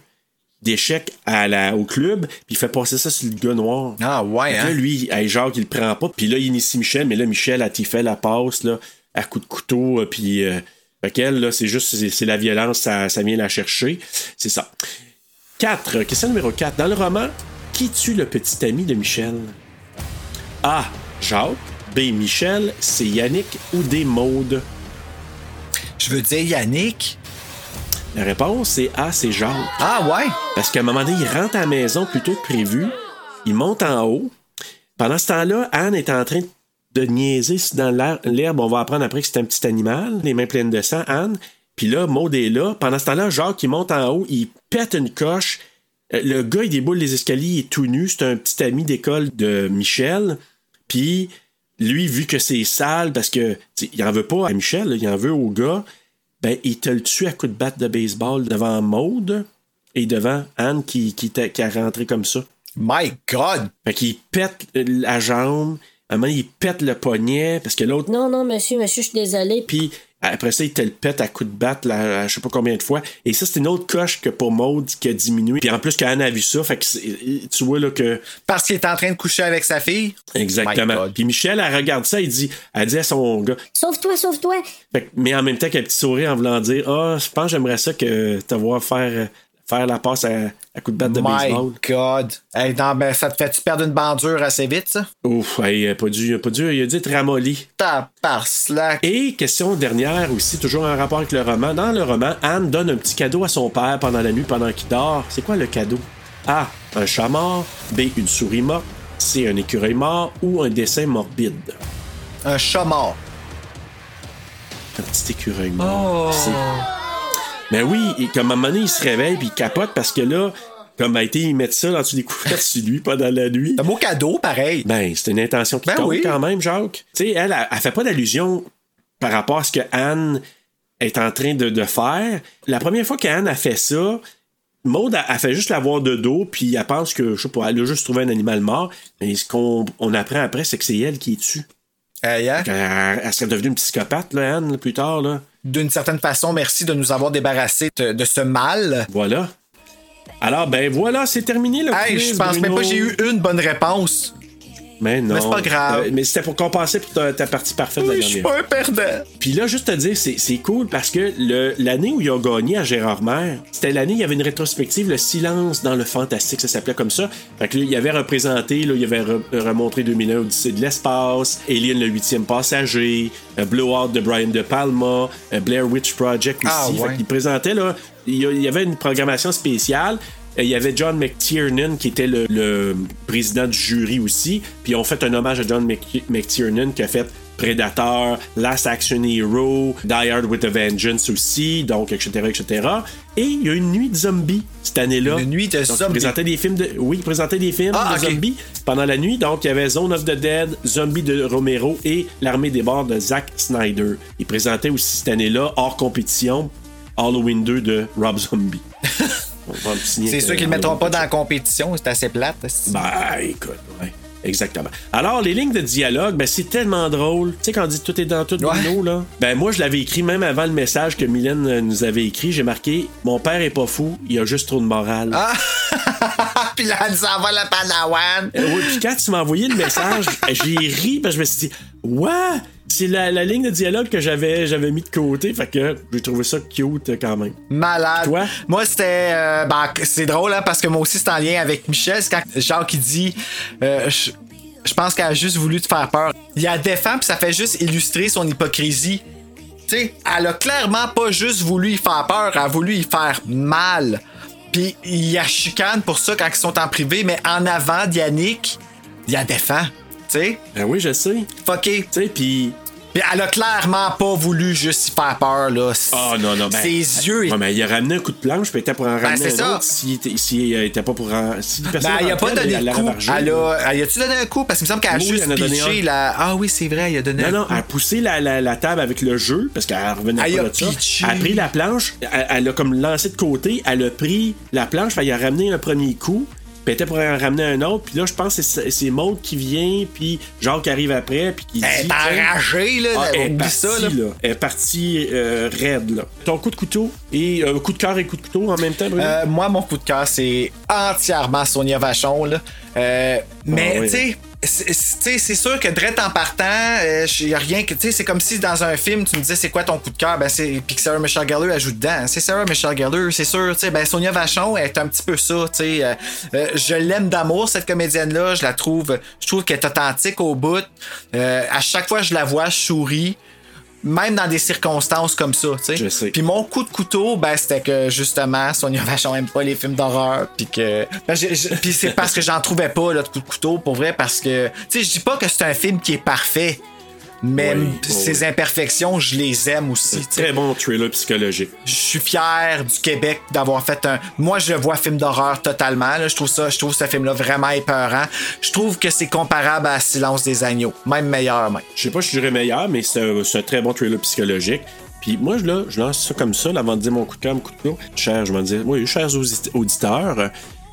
d'échecs à la, au club, puis il fait passer ça sur le gars noir. Ah, ouais, que hein? Là, lui, hey, Jacques, il le prend pas, puis là, il initie Michel, mais là, Michel, a fait la passe, là, à coup de couteau, euh, puis... euh, Fait qu'elle, là, c'est juste, c'est, c'est la violence, ça, ça vient la chercher. C'est ça. 4. Question numéro 4. Dans le roman, qui tue le petit ami de Michel? A. Jacques. B. Michel. C. Yannick. Ou D. Maude? Je veux dire Yannick. La réponse, c'est A. C'est Jacques. Ah ouais? Parce qu'à un moment donné, il rentre à la maison plus tôt que prévu. Il monte en haut. Pendant ce temps-là, Anne est en train de niaiser dans l'herbe. On va apprendre après que c'est un petit animal, les mains pleines de sang, Anne. Puis là, Maud est là. Pendant ce temps-là, Jacques, il monte en haut, il pète une coche. Euh, Le gars, il déboule les escaliers, il est tout nu. C'est un petit ami d'école de Michel. Puis lui, vu que c'est sale, parce que il en veut pas à Michel, là, il en veut au gars, ben il te le tue à coup de batte de baseball devant Maude et devant Anne qui, qui, t'a- qui a rentré comme ça. My God! Fait qu'il pète la jambe, à un moment, il pète le poignet, parce que l'autre. Non, non, monsieur, monsieur, je suis désolé. Puis après ça, il te le pète à coup de batte, là, à je sais pas combien de fois. Et ça, c'est une autre coche que pour Maud qui a diminué. Puis en plus, qu'Anne a vu ça, fait que c'est- tu vois là que. Parce qu'il est en train de coucher avec sa fille? Exactement. Puis Michel, elle regarde ça, elle dit, elle dit à son gars. Sauve-toi, sauve-toi. Fait que- mais en même temps qu'un petit sourire en voulant dire Ah, je pense que j'aimerais ça que te voir faire, faire la passe à, à coup de batte de My baseball. God! Hey, non, ben, ça te fait-tu perdre une bandure assez vite, ça? Ouf, hey, pas dû, pas dû, il a dit ramolli. T'as par slack. Et question dernière aussi, toujours en rapport avec le roman. Dans le roman, Anne donne un petit cadeau à son père pendant la nuit, pendant qu'il dort. C'est quoi le cadeau? A. Un chat mort. B. Une souris morte. C. Un écureuil mort. Ou un dessin morbide? Un chat mort. Un petit écureuil mort. C'est- Mais oui, et comme à un moment donné, il se réveille puis il capote parce que là, comme a été, ils mettent ça dans des couvertes sur lui pendant la nuit. Un beau cadeau, pareil. Ben, c'est une intention qui Ben compte oui. quand même, Jacques. Tu sais, elle, elle, elle fait pas d'allusion par rapport à ce que Anne est en train de, de faire. La première fois qu'Anne a fait ça, Maud a, fait juste la voir de dos, puis elle pense que, je sais pas, elle a juste trouvé un animal mort. Mais ce qu'on on apprend après, c'est que c'est elle qui est tue. Hein? Elle, elle serait devenue une psychopathe, là, Anne, plus tard, là. D'une certaine façon, merci de nous avoir débarrassés de, de ce mal. Voilà. Alors, ben voilà, c'est terminé le Hey, quiz, je pense même Bruno. pas j'ai eu une bonne réponse. Mais non. Mais c'est pas grave. Euh, mais c'était pour compenser pour ta, ta partie parfaite de la Oui, je dernière suis pas un perdant. Puis là, juste te dire, c'est, c'est cool parce que le- l'année où ils ont gagné à Gérard Maire, c'était l'année où il y avait une rétrospective, Le silence dans le fantastique, ça s'appelait comme ça. Fait que là, il avait représenté, là, il avait re- remontré 2001 Odyssée de l'espace, Alien le huitième passager, euh, Blowout de Brian De Palma, euh, Blair Witch Project aussi. Ah, ouais. Fait qu'il présentait, là, il y avait une programmation spéciale. Il y avait John McTiernan qui était le, le président du jury aussi. Puis on fait un hommage à John Mc- McTiernan qui a fait Predator, Last Action Hero, Die Hard with a Vengeance aussi, donc etc. etc. Et il y a une nuit de zombies cette année-là. Une nuit de Donc, zombies. présentait des films de. Oui, il présentait des films Ah, de zombies pendant la nuit. Donc il y avait Zone of the Dead, Zombie de Romero et L'Armée des Morts de Zack Snyder. Il présentait aussi cette année-là, hors compétition, Halloween 2 de Rob Zombie. C'est sûr qu'ils le mettront pas dans la compétition, c'est assez plate. c'est- ben, écoute, ouais. Exactement. Alors, les lignes de dialogue, ben, c'est tellement drôle. Tu sais, quand on dit tout est dans tout, Bruno, là. Ben, moi, je l'avais écrit même avant le message que Mylène euh, nous avait écrit. J'ai marqué Mon père est pas fou, il a juste trop de morale. Ah! Puis là, elle s'en va la Padawan. Euh, oui, puis quand tu m'as envoyé le message, j'ai ri, parce que je me suis dit Ouais! C'est la, la ligne de dialogue que j'avais, j'avais mis de côté, fait que j'ai trouvé ça cute euh, quand même. Malade. Toi? Moi, c'était. euh, ben, c'est drôle, hein, parce que moi aussi, c'est en lien avec Michel. C'est quand Jacques qui dit. euh, je, je pense qu'elle a juste voulu te faire peur. Il y a femmes, puis ça fait juste illustrer son hypocrisie. Tu sais, elle a clairement pas juste voulu y faire peur, elle a voulu y faire mal. Puis il y a chicane pour ça quand ils sont en privé, mais en avant d'Yannick, il y a défend. Tu sais? Ben oui, je sais. Fucké. Tu sais, puis. Puis elle a clairement pas voulu juste y faire peur, là. Ah non, non, ben. Ses yeux. Ouais, mais il a ramené un coup de planche, il était pour en ramener c'est un autre. S'il était, s'il était pas pour en. Si personne Ben, il a pas donné elle coup. Elle a, elle a-tu donné un coup? Parce qu'il me semble qu'elle a Oui, juste elle pitché la. Ah oui, c'est vrai, il a donné Non, un non, coup. elle a poussé la, la, la table avec le jeu, parce qu'elle revenait Elle pas a de ça. Elle a pris la planche, elle, elle a comme lancé de côté, elle a pris la planche, elle a ramené un premier coup, puis elle était pour en ramener un autre, puis là, je pense que c'est- c'est Maud qui vient, puis Jacques qui arrive après, puis qui Elle dit... est tiens, enragée, là. ah, elle est partie, ça, là. là. Elle est partie euh, raide, là. Ton coup de couteau, et euh, coup de cœur et coup de couteau en même temps, Bruno? Euh, moi, mon coup de cœur, c'est entièrement Sonia Vachon. Là. Euh, mais, Ah oui. tu sais, c'est- sûr que direct en partant, il y a rien que. Tu sais, c'est comme si dans un film, tu me disais c'est quoi ton coup de cœur, ben c'est. Puis que Sarah Michelle Gellar ajoute dedans. C'est Sarah Michelle Gellar, c'est sûr. Tu sais, ben Sonia Vachon elle est un petit peu ça. Tu sais, Euh, euh, je l'aime d'amour, cette comédienne-là. Je la trouve. Je trouve qu'elle est authentique au bout. Euh, à chaque fois que je la vois, je souris. Même dans des circonstances comme ça, tu sais. Je sais. Puis mon coup de couteau, ben, c'était que justement, Sonia Vachon aime pas les films d'horreur. Puis que. ben, puis c'est parce que j'en trouvais pas, là, de coup de couteau, pour vrai, parce que. Tu sais, je dis pas que c'est un film qui est parfait, mais Oui, ses imperfections, je les aime aussi. Très bon thriller psychologique. Je suis fier du Québec d'avoir fait un. Moi, je vois film d'horreur totalement. là. Je trouve ça, je trouve ce film-là vraiment épeurant. Je trouve que c'est comparable à Silence des agneaux, même meilleur, même. Je sais pas si je dirais meilleur, mais c'est un, très bon thriller psychologique. Puis moi, je, là, je lance ça comme ça, là, avant de dire mon coup de cœur, mon coup de cœur. Cher, je vais dire, oui, chers audi- auditeurs,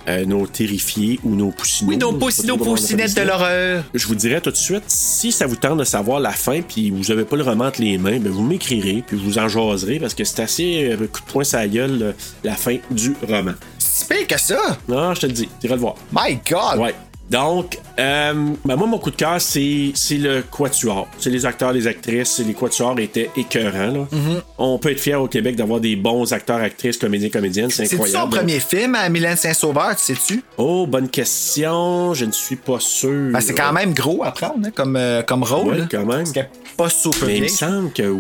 euh, nos terrifiés ou nos poussinots. Oui, nos poussinots, poussinettes de l'horreur. Je vous dirais tout de suite, si ça vous tente de savoir la fin, puis vous avez pas le roman entre les mains, ben vous m'écrirez, puis vous en jaserez, parce que c'est assez euh, coup de poing la gueule, euh, la fin du roman. C'est pire que ça. Non, je te le dis, tu iras le voir. My God. Ouais. Donc, euh, ben moi, mon coup de cœur, c'est, c'est le quatuor. C'est les acteurs, les actrices. Les quatuors étaient écœurants. Là. Mhm. On peut être fier au Québec d'avoir des bons acteurs, actrices, comédiens, comédiennes. C'est C'est incroyable. son premier film à Mylène Saint-Sauveur, tu sais-tu? Oh, bonne question. Je ne suis pas sûr. Ben, c'est quand même gros à prendre hein, comme, euh, comme rôle. Ouais, quand même. Parce pas super Mais il me semble que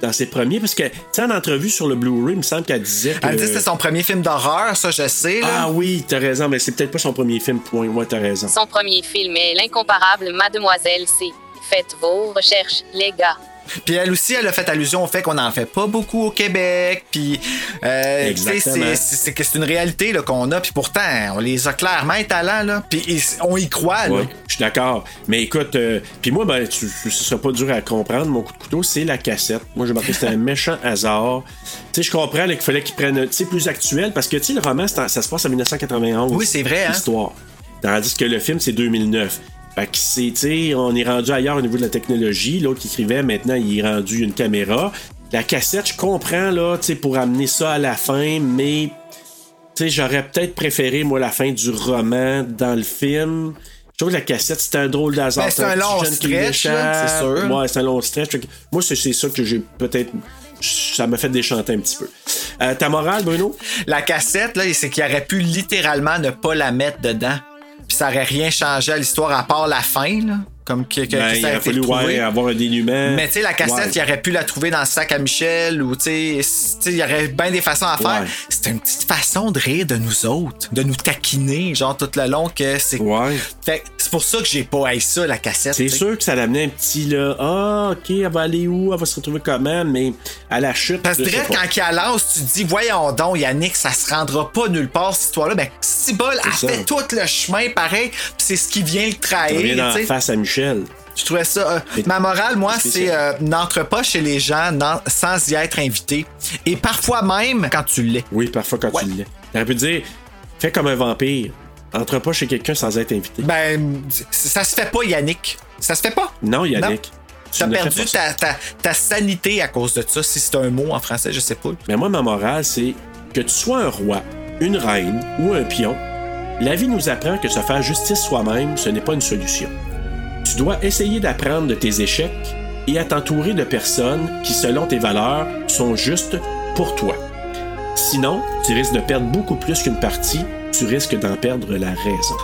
dans ses premiers, parce que, tu sais, en entrevue sur le Blu-ray, il me semble qu'elle disait que. Elle dit que c'était son premier film d'horreur, ça je sais. Là. Ah oui, t'as raison, mais c'est peut-être pas son premier film, point. Ouais, t'as raison. Son premier film est l'incomparable Mademoiselle C. Faites vos recherches, les gars. Puis elle aussi, elle a fait allusion au fait qu'on n'en fait pas beaucoup au Québec. Puis, euh, tu sais, Exactement. c'est- une réalité là, qu'on a. Puis pourtant, on les a clairement les talents. Là. Puis on y croit. Ouais, je suis d'accord. Mais écoute, euh, puis moi, ben, tu, ce sera pas dur à comprendre. Mon coup de couteau, c'est la cassette. Moi, j'ai marqué que c'était un méchant hasard. Tu sais, je comprends qu'il fallait qu'ils prennent, tu sais, plus actuel parce que, tu sais, le roman, ça se passe en 1991. Oui, c'est vrai, hein? L'histoire. Tandis que le film, c'est 2009. Fait que c'est, on est rendu ailleurs au niveau de la technologie. L'autre qui écrivait, maintenant, il est rendu une caméra. La cassette, je comprends, là, tu sais, pour amener ça à la fin, mais tu sais, j'aurais peut-être préféré, moi, la fin du roman dans le film. Je trouve que la cassette, c'était un drôle d'hasard. Ben, c'est un long stretch, c'est sûr. Ouais, c'est un long stretch. Moi, c'est c'est ça que j'ai peut-être. Ça m'a fait déchanter un petit peu. Euh, ta morale, Bruno? La cassette, là, c'est qu'il aurait pu littéralement ne pas la mettre dedans. Puis ça aurait rien changé à l'histoire à part la fin. Là. Comme que, que- Ben, il ça a aurait fallu ouais, avoir un dénouement. Mais tu sais, la cassette, Ouais. il aurait pu la trouver dans le sac à Michel ou tu sais, il y aurait bien des façons à faire. Ouais. C'est une petite façon de rire de nous autres, de nous taquiner, genre tout le long que c'est. Ouais. Fait que c'est pour ça que j'ai pas haï ça, la cassette. C'est sûr que ça l'amenait un petit là. Ah, ok, elle va aller où? Elle va se retrouver comment? Mais à la chute. Parce que direct, quand il lance, tu te dis, voyons donc, Yannick, ça se rendra pas nulle part, cette histoire-là. Ben, si bol, ça. fait tout le chemin pareil, c'est ce qui vient le trahir. face à Michel. Je trouvais ça. euh, ma morale, moi, c'est euh, n'entre pas chez les gens non- sans y être invité. Et parfois même quand tu l'es. Oui, parfois quand tu l'es. T'aurais pu dire, fais comme un vampire. Entre pas chez quelqu'un sans être invité. Ben, ça se fait pas, Yannick. Ça se fait pas. Non, Yannick. Tu fais perdu ta, ta, ta sanité à cause de ça, si c'est un mot en français, je sais pas. Mais moi, ma morale, c'est que tu sois un roi, une reine ou un pion, la vie nous apprend que se faire justice soi-même, ce n'est pas une solution. Tu dois essayer d'apprendre de tes échecs et à t'entourer de personnes qui, selon tes valeurs, sont justes pour toi. Sinon, tu risques de perdre beaucoup plus qu'une partie, tu risques d'en perdre la raison.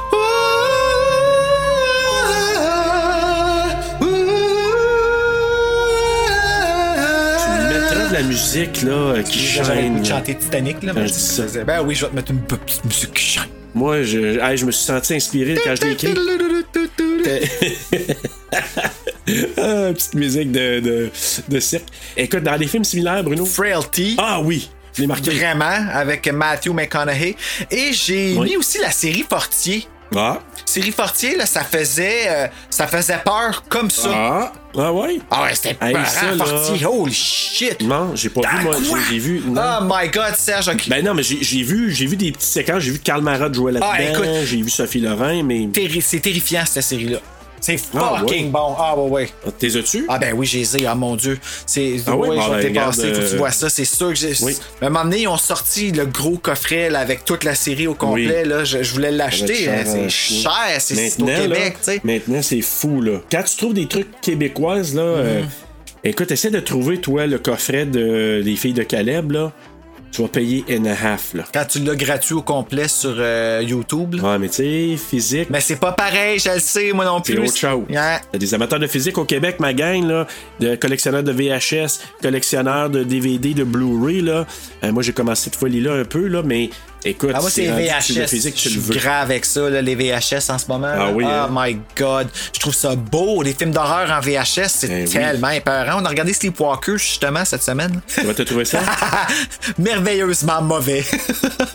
Tu mettras de la musique là, qui chaîne. chanter Titanic, là. Quand mais je dis ça. faisais, Ben oui, je vais te mettre une petite musique qui chante. Moi, je, hey, je me suis senti inspiré quand je l'ai écrit. ah, petite musique de, de, de cirque. Écoute, dans des films similaires, Bruno? Frailty. Ah oui, je l'ai marqué. Vraiment, avec Matthew McConaughey. Et j'ai Oui. mis aussi la série Fortier. Ah, Série Fortier, là, ça faisait, euh, ça faisait peur comme ça. ah, ah ouais? Ah ouais, c'était Hey, ça. Fortier. Holy shit. Non, j'ai pas vu, moi. J'ai- vu. non. Oh my god, Serge, ok. Ben non, mais j'ai vu, j'ai vu des petites séquences. J'ai vu Karl Marat jouer là-dedans. Ah, j'ai vu Sophie Lorrain, mais. C'est terrifiant, cette série-là. C'est Ah, fucking bon. Ah, ouais, ouais. Ah, T'es as-tu? Ah ben oui, j'ai les ah mon dieu. C'est Ah oui? ouais, Bon, je vais te dépasser, regarde, faut que tu euh, vois ça, c'est sûr que j'ai. Oui. À un moment donné, ils ont sorti le gros coffret avec toute la série au complet. Là, je, je voulais l'acheter. hein, cher, C'est cher, c'est au Québec, tu sais. Maintenant, c'est fou, là. Quand tu trouves des trucs québécoises, là, euh, écoute, essaie de trouver, toi, le coffret de, des filles de Caleb, là. Tu vas payer in a half, là. Quand tu l'as gratuit au complet sur euh, YouTube. là. Ouais, mais tu sais, physique. Mais c'est pas pareil, je le sais, moi non C'est plus. autre chose. Yeah. A des amateurs de physique au Québec, ma gang, là, de collectionneurs de VHS, collectionneurs de DVD, de Blu-ray, là. Euh, moi, j'ai commencé cette folie-là un peu, là, mais écoute, Ah, moi, c'est VHS. physique, Je suis grave avec ça, là, les VHS en ce moment. Ah oui, Oh hein? my god. Je trouve ça beau. Les films d'horreur en VHS, c'est oui. tellement épeurant. On a regardé Sleepwalker justement cette semaine. Tu vas te trouver ça? Merveilleusement mauvais.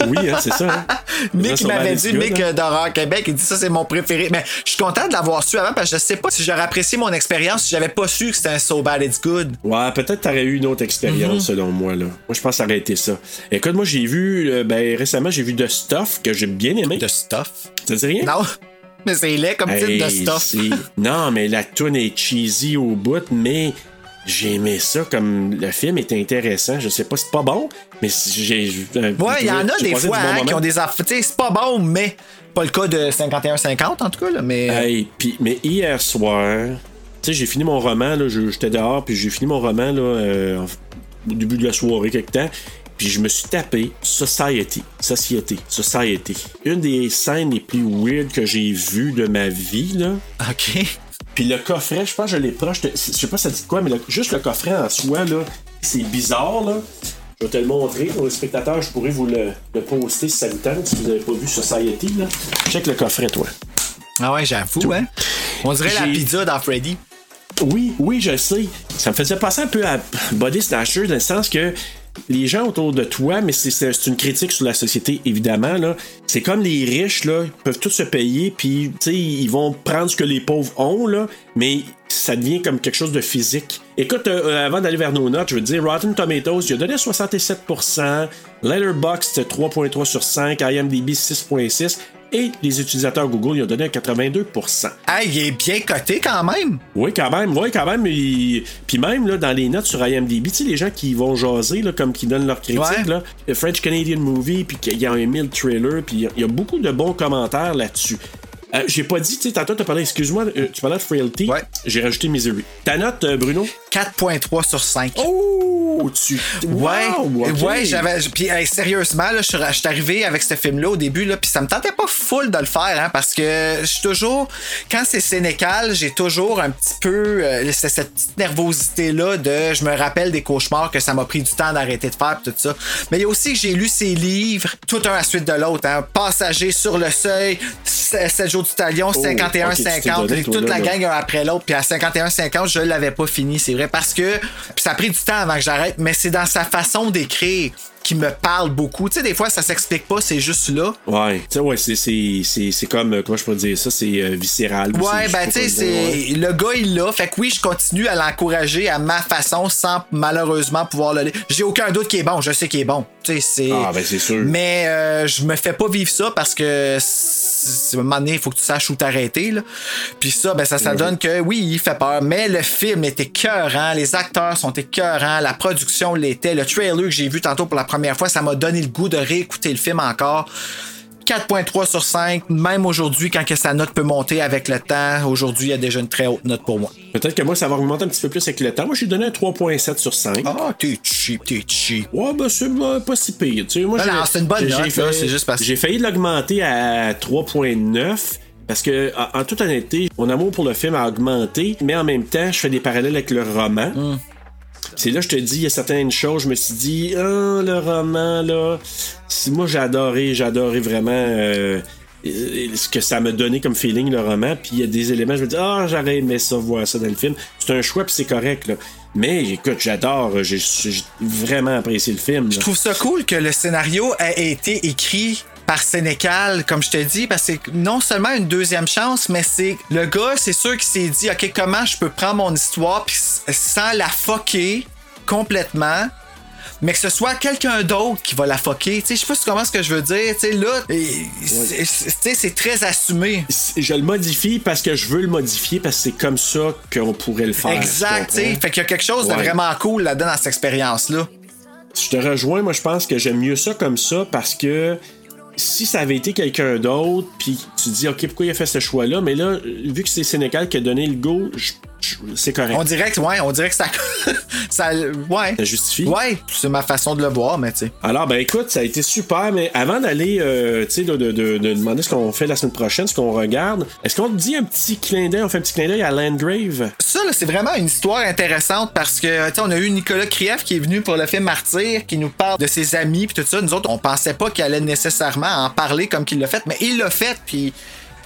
oui, hein, c'est ça. Hein? Mick m'avait dit, Good, Mick euh, d'Horreur Québec, il dit ça c'est mon préféré. Mais je suis content de l'avoir su avant parce que je sais pas si j'aurais apprécié mon expérience si j'avais pas su que c'était un So Bad It's Good. Ouais, peut-être t'aurais eu une autre expérience Mhm. selon moi là. Moi je pense que ça aurait été ça. Écoute, moi j'ai vu euh, ben récemment j'ai vu The Stuff que j'ai bien aimé. The Stuff? Ça dit rien? Non, mais c'est laid comme titre de Hey, stuff. c'est- Non, mais la tune est cheesy au bout, mais j'ai aimé ça comme le film est intéressant. Je sais pas, c'est pas bon, mais si j'ai. euh, Ouais, il y en a des fois bon hein, qui ont des affaires. Tu sais, c'est pas bon, mais pas le cas de 51-50 en tout cas, là, mais. Hey, puis mais hier soir, tu sais, j'ai fini mon roman, là, je- j'étais dehors, puis j'ai fini mon roman là, euh, au début de la soirée, quelque temps. Puis je me suis tapé Society, Society, Society. Une des scènes les plus weird que j'ai vues de ma vie, là. OK. Puis le coffret, je pense que je l'ai proche. Je sais pas ça dit quoi, mais le- juste le coffret en soi, là, c'est bizarre, là. Je vais te le montrer. Pour les spectateurs, je pourrais vous le, le poster si ça vous tente, si vous n'avez pas vu Society, là. Check le coffret, toi. Ah ouais, j'avoue, hein. On dirait la pizza dans Freddy. Oui, oui, je sais. Ça me faisait passer un peu à Body Snatcher dans le sens que les gens autour de toi, mais c'est- une critique sur la société, évidemment. là. C'est comme les riches, là, ils peuvent tous se payer, puis ils vont prendre ce que les pauvres ont, là, mais ça devient comme quelque chose de physique. Écoute, euh, euh, avant d'aller vers nos notes, je veux dire, Rotten Tomatoes, il a donné 67%, Letterboxd 3.3 sur 5, IMDb 6.6, et les utilisateurs Google, ils ont donné un 82%. Ah, il est bien coté quand même. Oui, quand même, oui, quand même. il- Puis même là, dans les notes sur IMDb, tu sais, les gens qui vont jaser, là, comme qui donnent leur critique, Ouais. là, le French Canadian Movie, puis qu'ils ont aimé le trailer, puis il y a- il y, a beaucoup de bons commentaires là-dessus. Euh, J'ai pas dit, tu sais, tantôt, t'as parlé, excuse-moi, euh, tu parlais de Frailty. J'ai rajouté Misery. Ta note, euh, Bruno? 4.3 sur 5. Oh, tu. Ouais, ouais, j'avais. Puis sérieusement, là, je suis arrivé avec ce film-là au début, là, puis ça me tentait pas full de le faire, hein, parce que je suis toujours. Quand c'est sénécal, j'ai toujours un petit peu cette petite nervosité-là de. Je me rappelle des cauchemars que ça m'a pris du temps d'arrêter de faire, pis tout ça. Mais il y a aussi que j'ai lu ses livres, tout un à la suite de l'autre, hein. Passager sur le seuil, 7 jours du talion, Oh, 51-50, ok, tu t'es donné, toi, toute la gang un après l'autre, puis à 51-50, je l'avais pas fini, c'est vrai, parce que puis ça a pris du temps avant que j'arrête, mais c'est dans sa façon d'écrire qui me parle beaucoup. Tu sais, des fois, ça s'explique pas, c'est juste là. Ouais, tu sais, ouais, c'est- c'est c'est- c'est comme, euh, comment je peux dire ça, c'est euh, viscéral. Ouais, ben, tu sais, c'est. Le gars, il l'a. Fait que oui, je continue à l'encourager à ma façon sans malheureusement pouvoir le lire. J'ai aucun doute qu'il est bon. Je sais qu'il est bon. Tu sais, c'est. Ah, ben, c'est sûr. Mais euh, je me fais pas vivre ça parce que. À un moment donné, il faut que tu saches où t'arrêter, là. Puis ça, ben, ça, ça Mhm. donne que oui, il fait peur. Mais le film est écœurant. Les acteurs sont écœurants. La production l'était. Le trailer que j'ai vu tantôt pour la première fois, ça m'a donné le goût de réécouter le film encore. 4.3 sur 5, même aujourd'hui, quand que sa note peut monter avec le temps, aujourd'hui, il y a déjà une très haute note pour moi. Peut-être que moi, ça va augmenter un petit peu plus avec le temps. Moi, j'ai donné un 3.7 sur 5. Ah, t'es cheap, t'es cheap. Ouais, ben, c'est pas si pire. Tu sais, moi, Non, j'ai- non, c'est une bonne note, c'est juste parce que- J'ai failli l'augmenter à 3.9. Parce que, en, en toute honnêteté, mon amour pour le film a augmenté, mais en même temps, je fais des parallèles avec le roman. Hmm. C'est là, je te dis, il y a certaines choses, je me suis dit, ah, le roman, là. Moi, j'ai adoré, j'ai adoré vraiment euh, euh, ce que ça m'a donné comme feeling, le roman. Puis il y a des éléments, je me dis, ah, j'aurais aimé ça, voir ça dans le film. C'est un choix, puis c'est correct, là. Mais écoute, j'adore, j'ai j'ai vraiment apprécié le film. Je trouve ça cool que le scénario ait été écrit par Sénécal, comme je te dis, parce que c'est non seulement une deuxième chance, mais c'est le gars, c'est sûr qu'il s'est dit, ok, comment je peux prendre mon histoire puis sans la fucker complètement, mais que ce soit quelqu'un d'autre qui va la fucker. Tu sais, je sais pas si tu comprends ce que je veux dire. Tu sais, là, c'est- c'est tu sais, c'est très assumé. Je le modifie parce que je veux le modifier parce que c'est comme ça qu'on pourrait le faire. Exact, tu sais. Fait qu'il y a quelque chose de vraiment cool là-dedans dans cette expérience-là. Je te rejoins, moi je pense que j'aime mieux ça comme ça parce que si ça avait été quelqu'un d'autre, puis tu dis, OK, pourquoi il a fait ce choix-là, mais là, vu que c'est Sénégal qui a donné le go, je- c'est correct. On dirait que, ouais, on dirait que ça. ça ouais. Ça justifie. Ouais, c'est ma façon de le voir, mais tu sais. Alors, ben écoute, ça a été super, mais avant d'aller, euh, tu sais, de, de- de- de demander ce qu'on fait la semaine prochaine, ce qu'on regarde, est-ce qu'on te dit un petit clin d'œil, on fait un petit clin d'œil à Landgrave? Ça, là, c'est vraiment une histoire intéressante parce que, tu sais, on a eu Nicolas Krief qui est venu pour le film Martyr, qui nous parle de ses amis, puis tout ça. Nous autres, on pensait pas qu'il allait nécessairement en parler comme qu'il l'a fait, mais il l'a fait, puis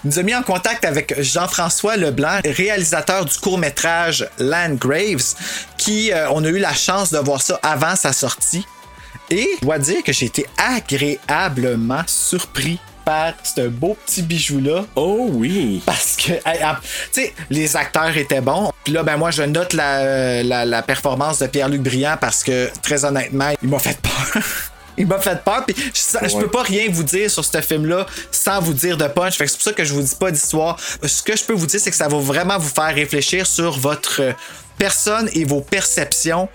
il nous a mis en contact avec Jean-François Leblanc, réalisateur du court-métrage Landgraves, qui, euh, on a eu la chance de voir ça avant sa sortie. Et je dois dire que j'ai été agréablement surpris par ce beau petit bijou-là. Oh oui! Parce que, ah, tu sais, les acteurs étaient bons. Puis là, ben moi, je note la, la, la performance de Pierre-Luc Briand parce que, très honnêtement, il m'a fait peur. Il m'a fait peur, puis je, je Ouais. peux pas rien vous dire sur ce film-là sans vous dire de punch. Fait que c'est pour ça que je vous dis pas d'histoire. Ce que je peux vous dire, c'est que ça va vraiment vous faire réfléchir sur votre euh, personne et vos perceptions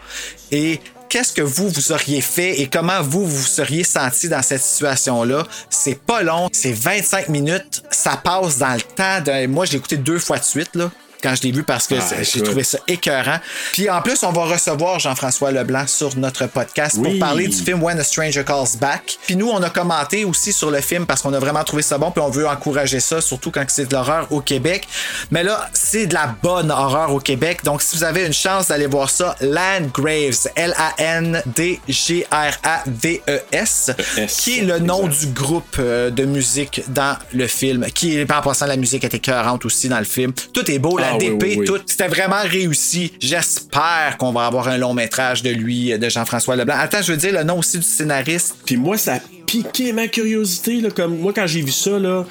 et qu'est-ce que vous, vous auriez fait et comment vous, vous seriez senti dans cette situation-là? C'est pas long, c'est 25 minutes, ça passe dans le temps. De... Moi, je l'ai écouté deux fois de suite, là. Quand je l'ai vu parce que Ah, j'ai trouvé ça écœurant. Puis en plus, on va recevoir Jean-François Leblanc sur notre podcast Oui. pour parler du film When a Stranger Calls Back. Puis nous, on a commenté aussi sur le film parce qu'on a vraiment trouvé ça bon. Puis on veut encourager ça, surtout quand c'est de l'horreur au Québec. Mais là, c'est de la bonne horreur au Québec. Donc si vous avez une chance d'aller voir ça, Landgraves, L-A-N-D-G-R-A-V-E-S, E-S, qui est le nom du groupe euh, de musique dans le film. Qui est, en passant, la musique était écœurante aussi dans le film. Tout est beau, la Ah, oui, DP, oui, oui. tout. C'était vraiment réussi. J'espère qu'on va avoir un long métrage de lui, de Jean-François Leblanc. Attends, je veux dire le nom aussi du scénariste. Puis moi, ça a piqué ma curiosité. Là, comme moi, quand j'ai vu ça, là,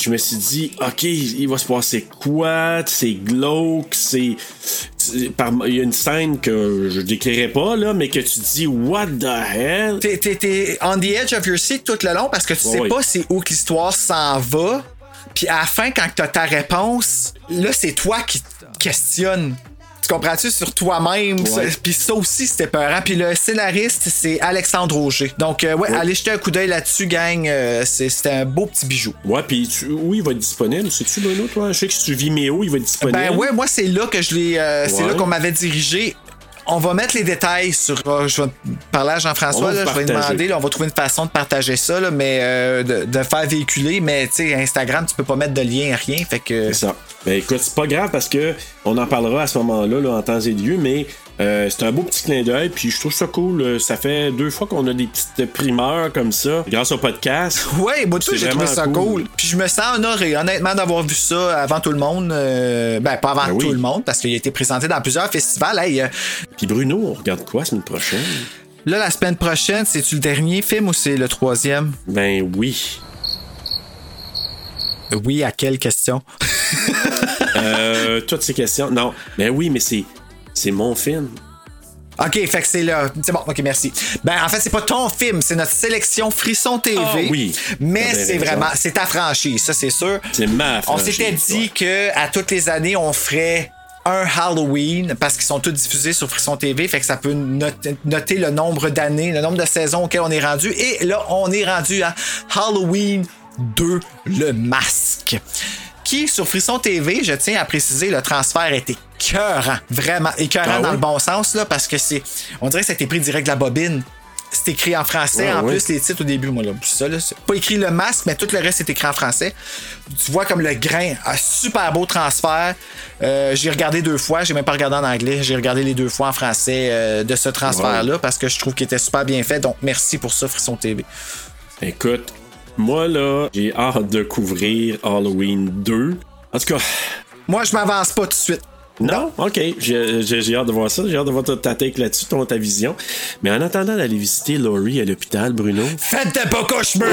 je me suis dit, OK, il va se passer quoi? C'est glauque, c'est. Il y a une scène que je décrirai pas, là, mais que tu dis, What the hell? T'es, on the edge of your seat tout le long parce que tu sais Oui. pas c'est où que l'histoire s'en va. Puis à la fin, quand t'as ta réponse, là, c'est toi qui te questionnes. Tu comprends-tu? Sur toi-même? Puis ça aussi, c'était peurant. Puis le scénariste, c'est Alexandre Auger. Donc, euh, ouais, Ouais. allez jeter un coup d'œil là-dessus, gang. Euh, c'est, c'était un beau petit bijou. Ouais, puis tu- où il va être disponible? C'est-tu, Bruno, toi? Je sais que si tu Vimeo, il va être disponible. Ben ouais, moi c'est là que je l'ai. euh, C'est là qu'on m'avait dirigé. On va mettre les détails sur. euh, je vais parler à Jean-François, je vais demander. là, on va trouver une façon de partager ça, là, mais euh, de, de faire véhiculer. Mais tu sais, Instagram, tu peux pas mettre de lien, rien. Fait que. C'est ça. Ben écoute, c'est pas grave parce que on en parlera à ce moment-là là, en temps et lieu, mais euh, c'est un beau petit clin d'œil, puis je trouve ça cool. Euh, Ça fait deux fois qu'on a des petites primeurs comme ça, grâce au podcast. Ouais, moi tout, j'ai trouvé ça cool. cool. Puis je me sens honoré, honnêtement, d'avoir vu ça avant tout le monde. Euh, ben, pas avant Ben oui. tout le monde, parce qu'il a été présenté dans plusieurs festivals. Hey, Puis Bruno, on regarde quoi la semaine prochaine? là, la semaine prochaine, c'est-tu le dernier film ou c'est le troisième? Ben oui. Oui, à quelle question? Euh, toutes ces questions. Non, ben oui, mais c'est c'est mon film. OK, fait que c'est là. C'est bon, OK, merci. Ben, en fait, c'est pas ton film, c'est notre sélection Frisson TV. Ah oui, Mais c'est vraiment, c'est ta franchise, ça, c'est sûr. C'est ma On franchise, s'était dit que à toutes les années, on ferait un Halloween parce qu'ils sont tous diffusés sur Frisson TV, fait que ça peut noter, noter le nombre d'années, le nombre de saisons auxquelles on est rendu. Et là, on est rendu à Halloween 2, le masque. Qui, sur Frisson TV, je tiens à préciser, le transfert est écœurant. Vraiment écœurant Ah dans le bon sens, là, parce que c'est. On dirait que ça a été pris direct de la bobine. C'est écrit en français. Ouais, en ouais. plus, les titres au début, moi, là, ça, là, c'est pas écrit le masque, mais tout le reste est écrit en français. Tu vois comme le grain, un super beau transfert. Euh, j'ai regardé deux fois, j'ai même pas regardé en anglais, j'ai regardé les deux fois en français euh, de ce transfert-là parce que je trouve qu'il était super bien fait. Donc, merci pour ça, Frisson TV. Écoute, moi là, j'ai hâte de couvrir Halloween 2. En tout cas, Moi, je m'avance pas tout de suite. Non? OK. J'ai hâte de voir ça. J'ai hâte de voir ta, ta take là-dessus, ton, ta vision. Mais en attendant d'aller visiter Laurie à l'hôpital, Bruno. Faites pas cauchemar!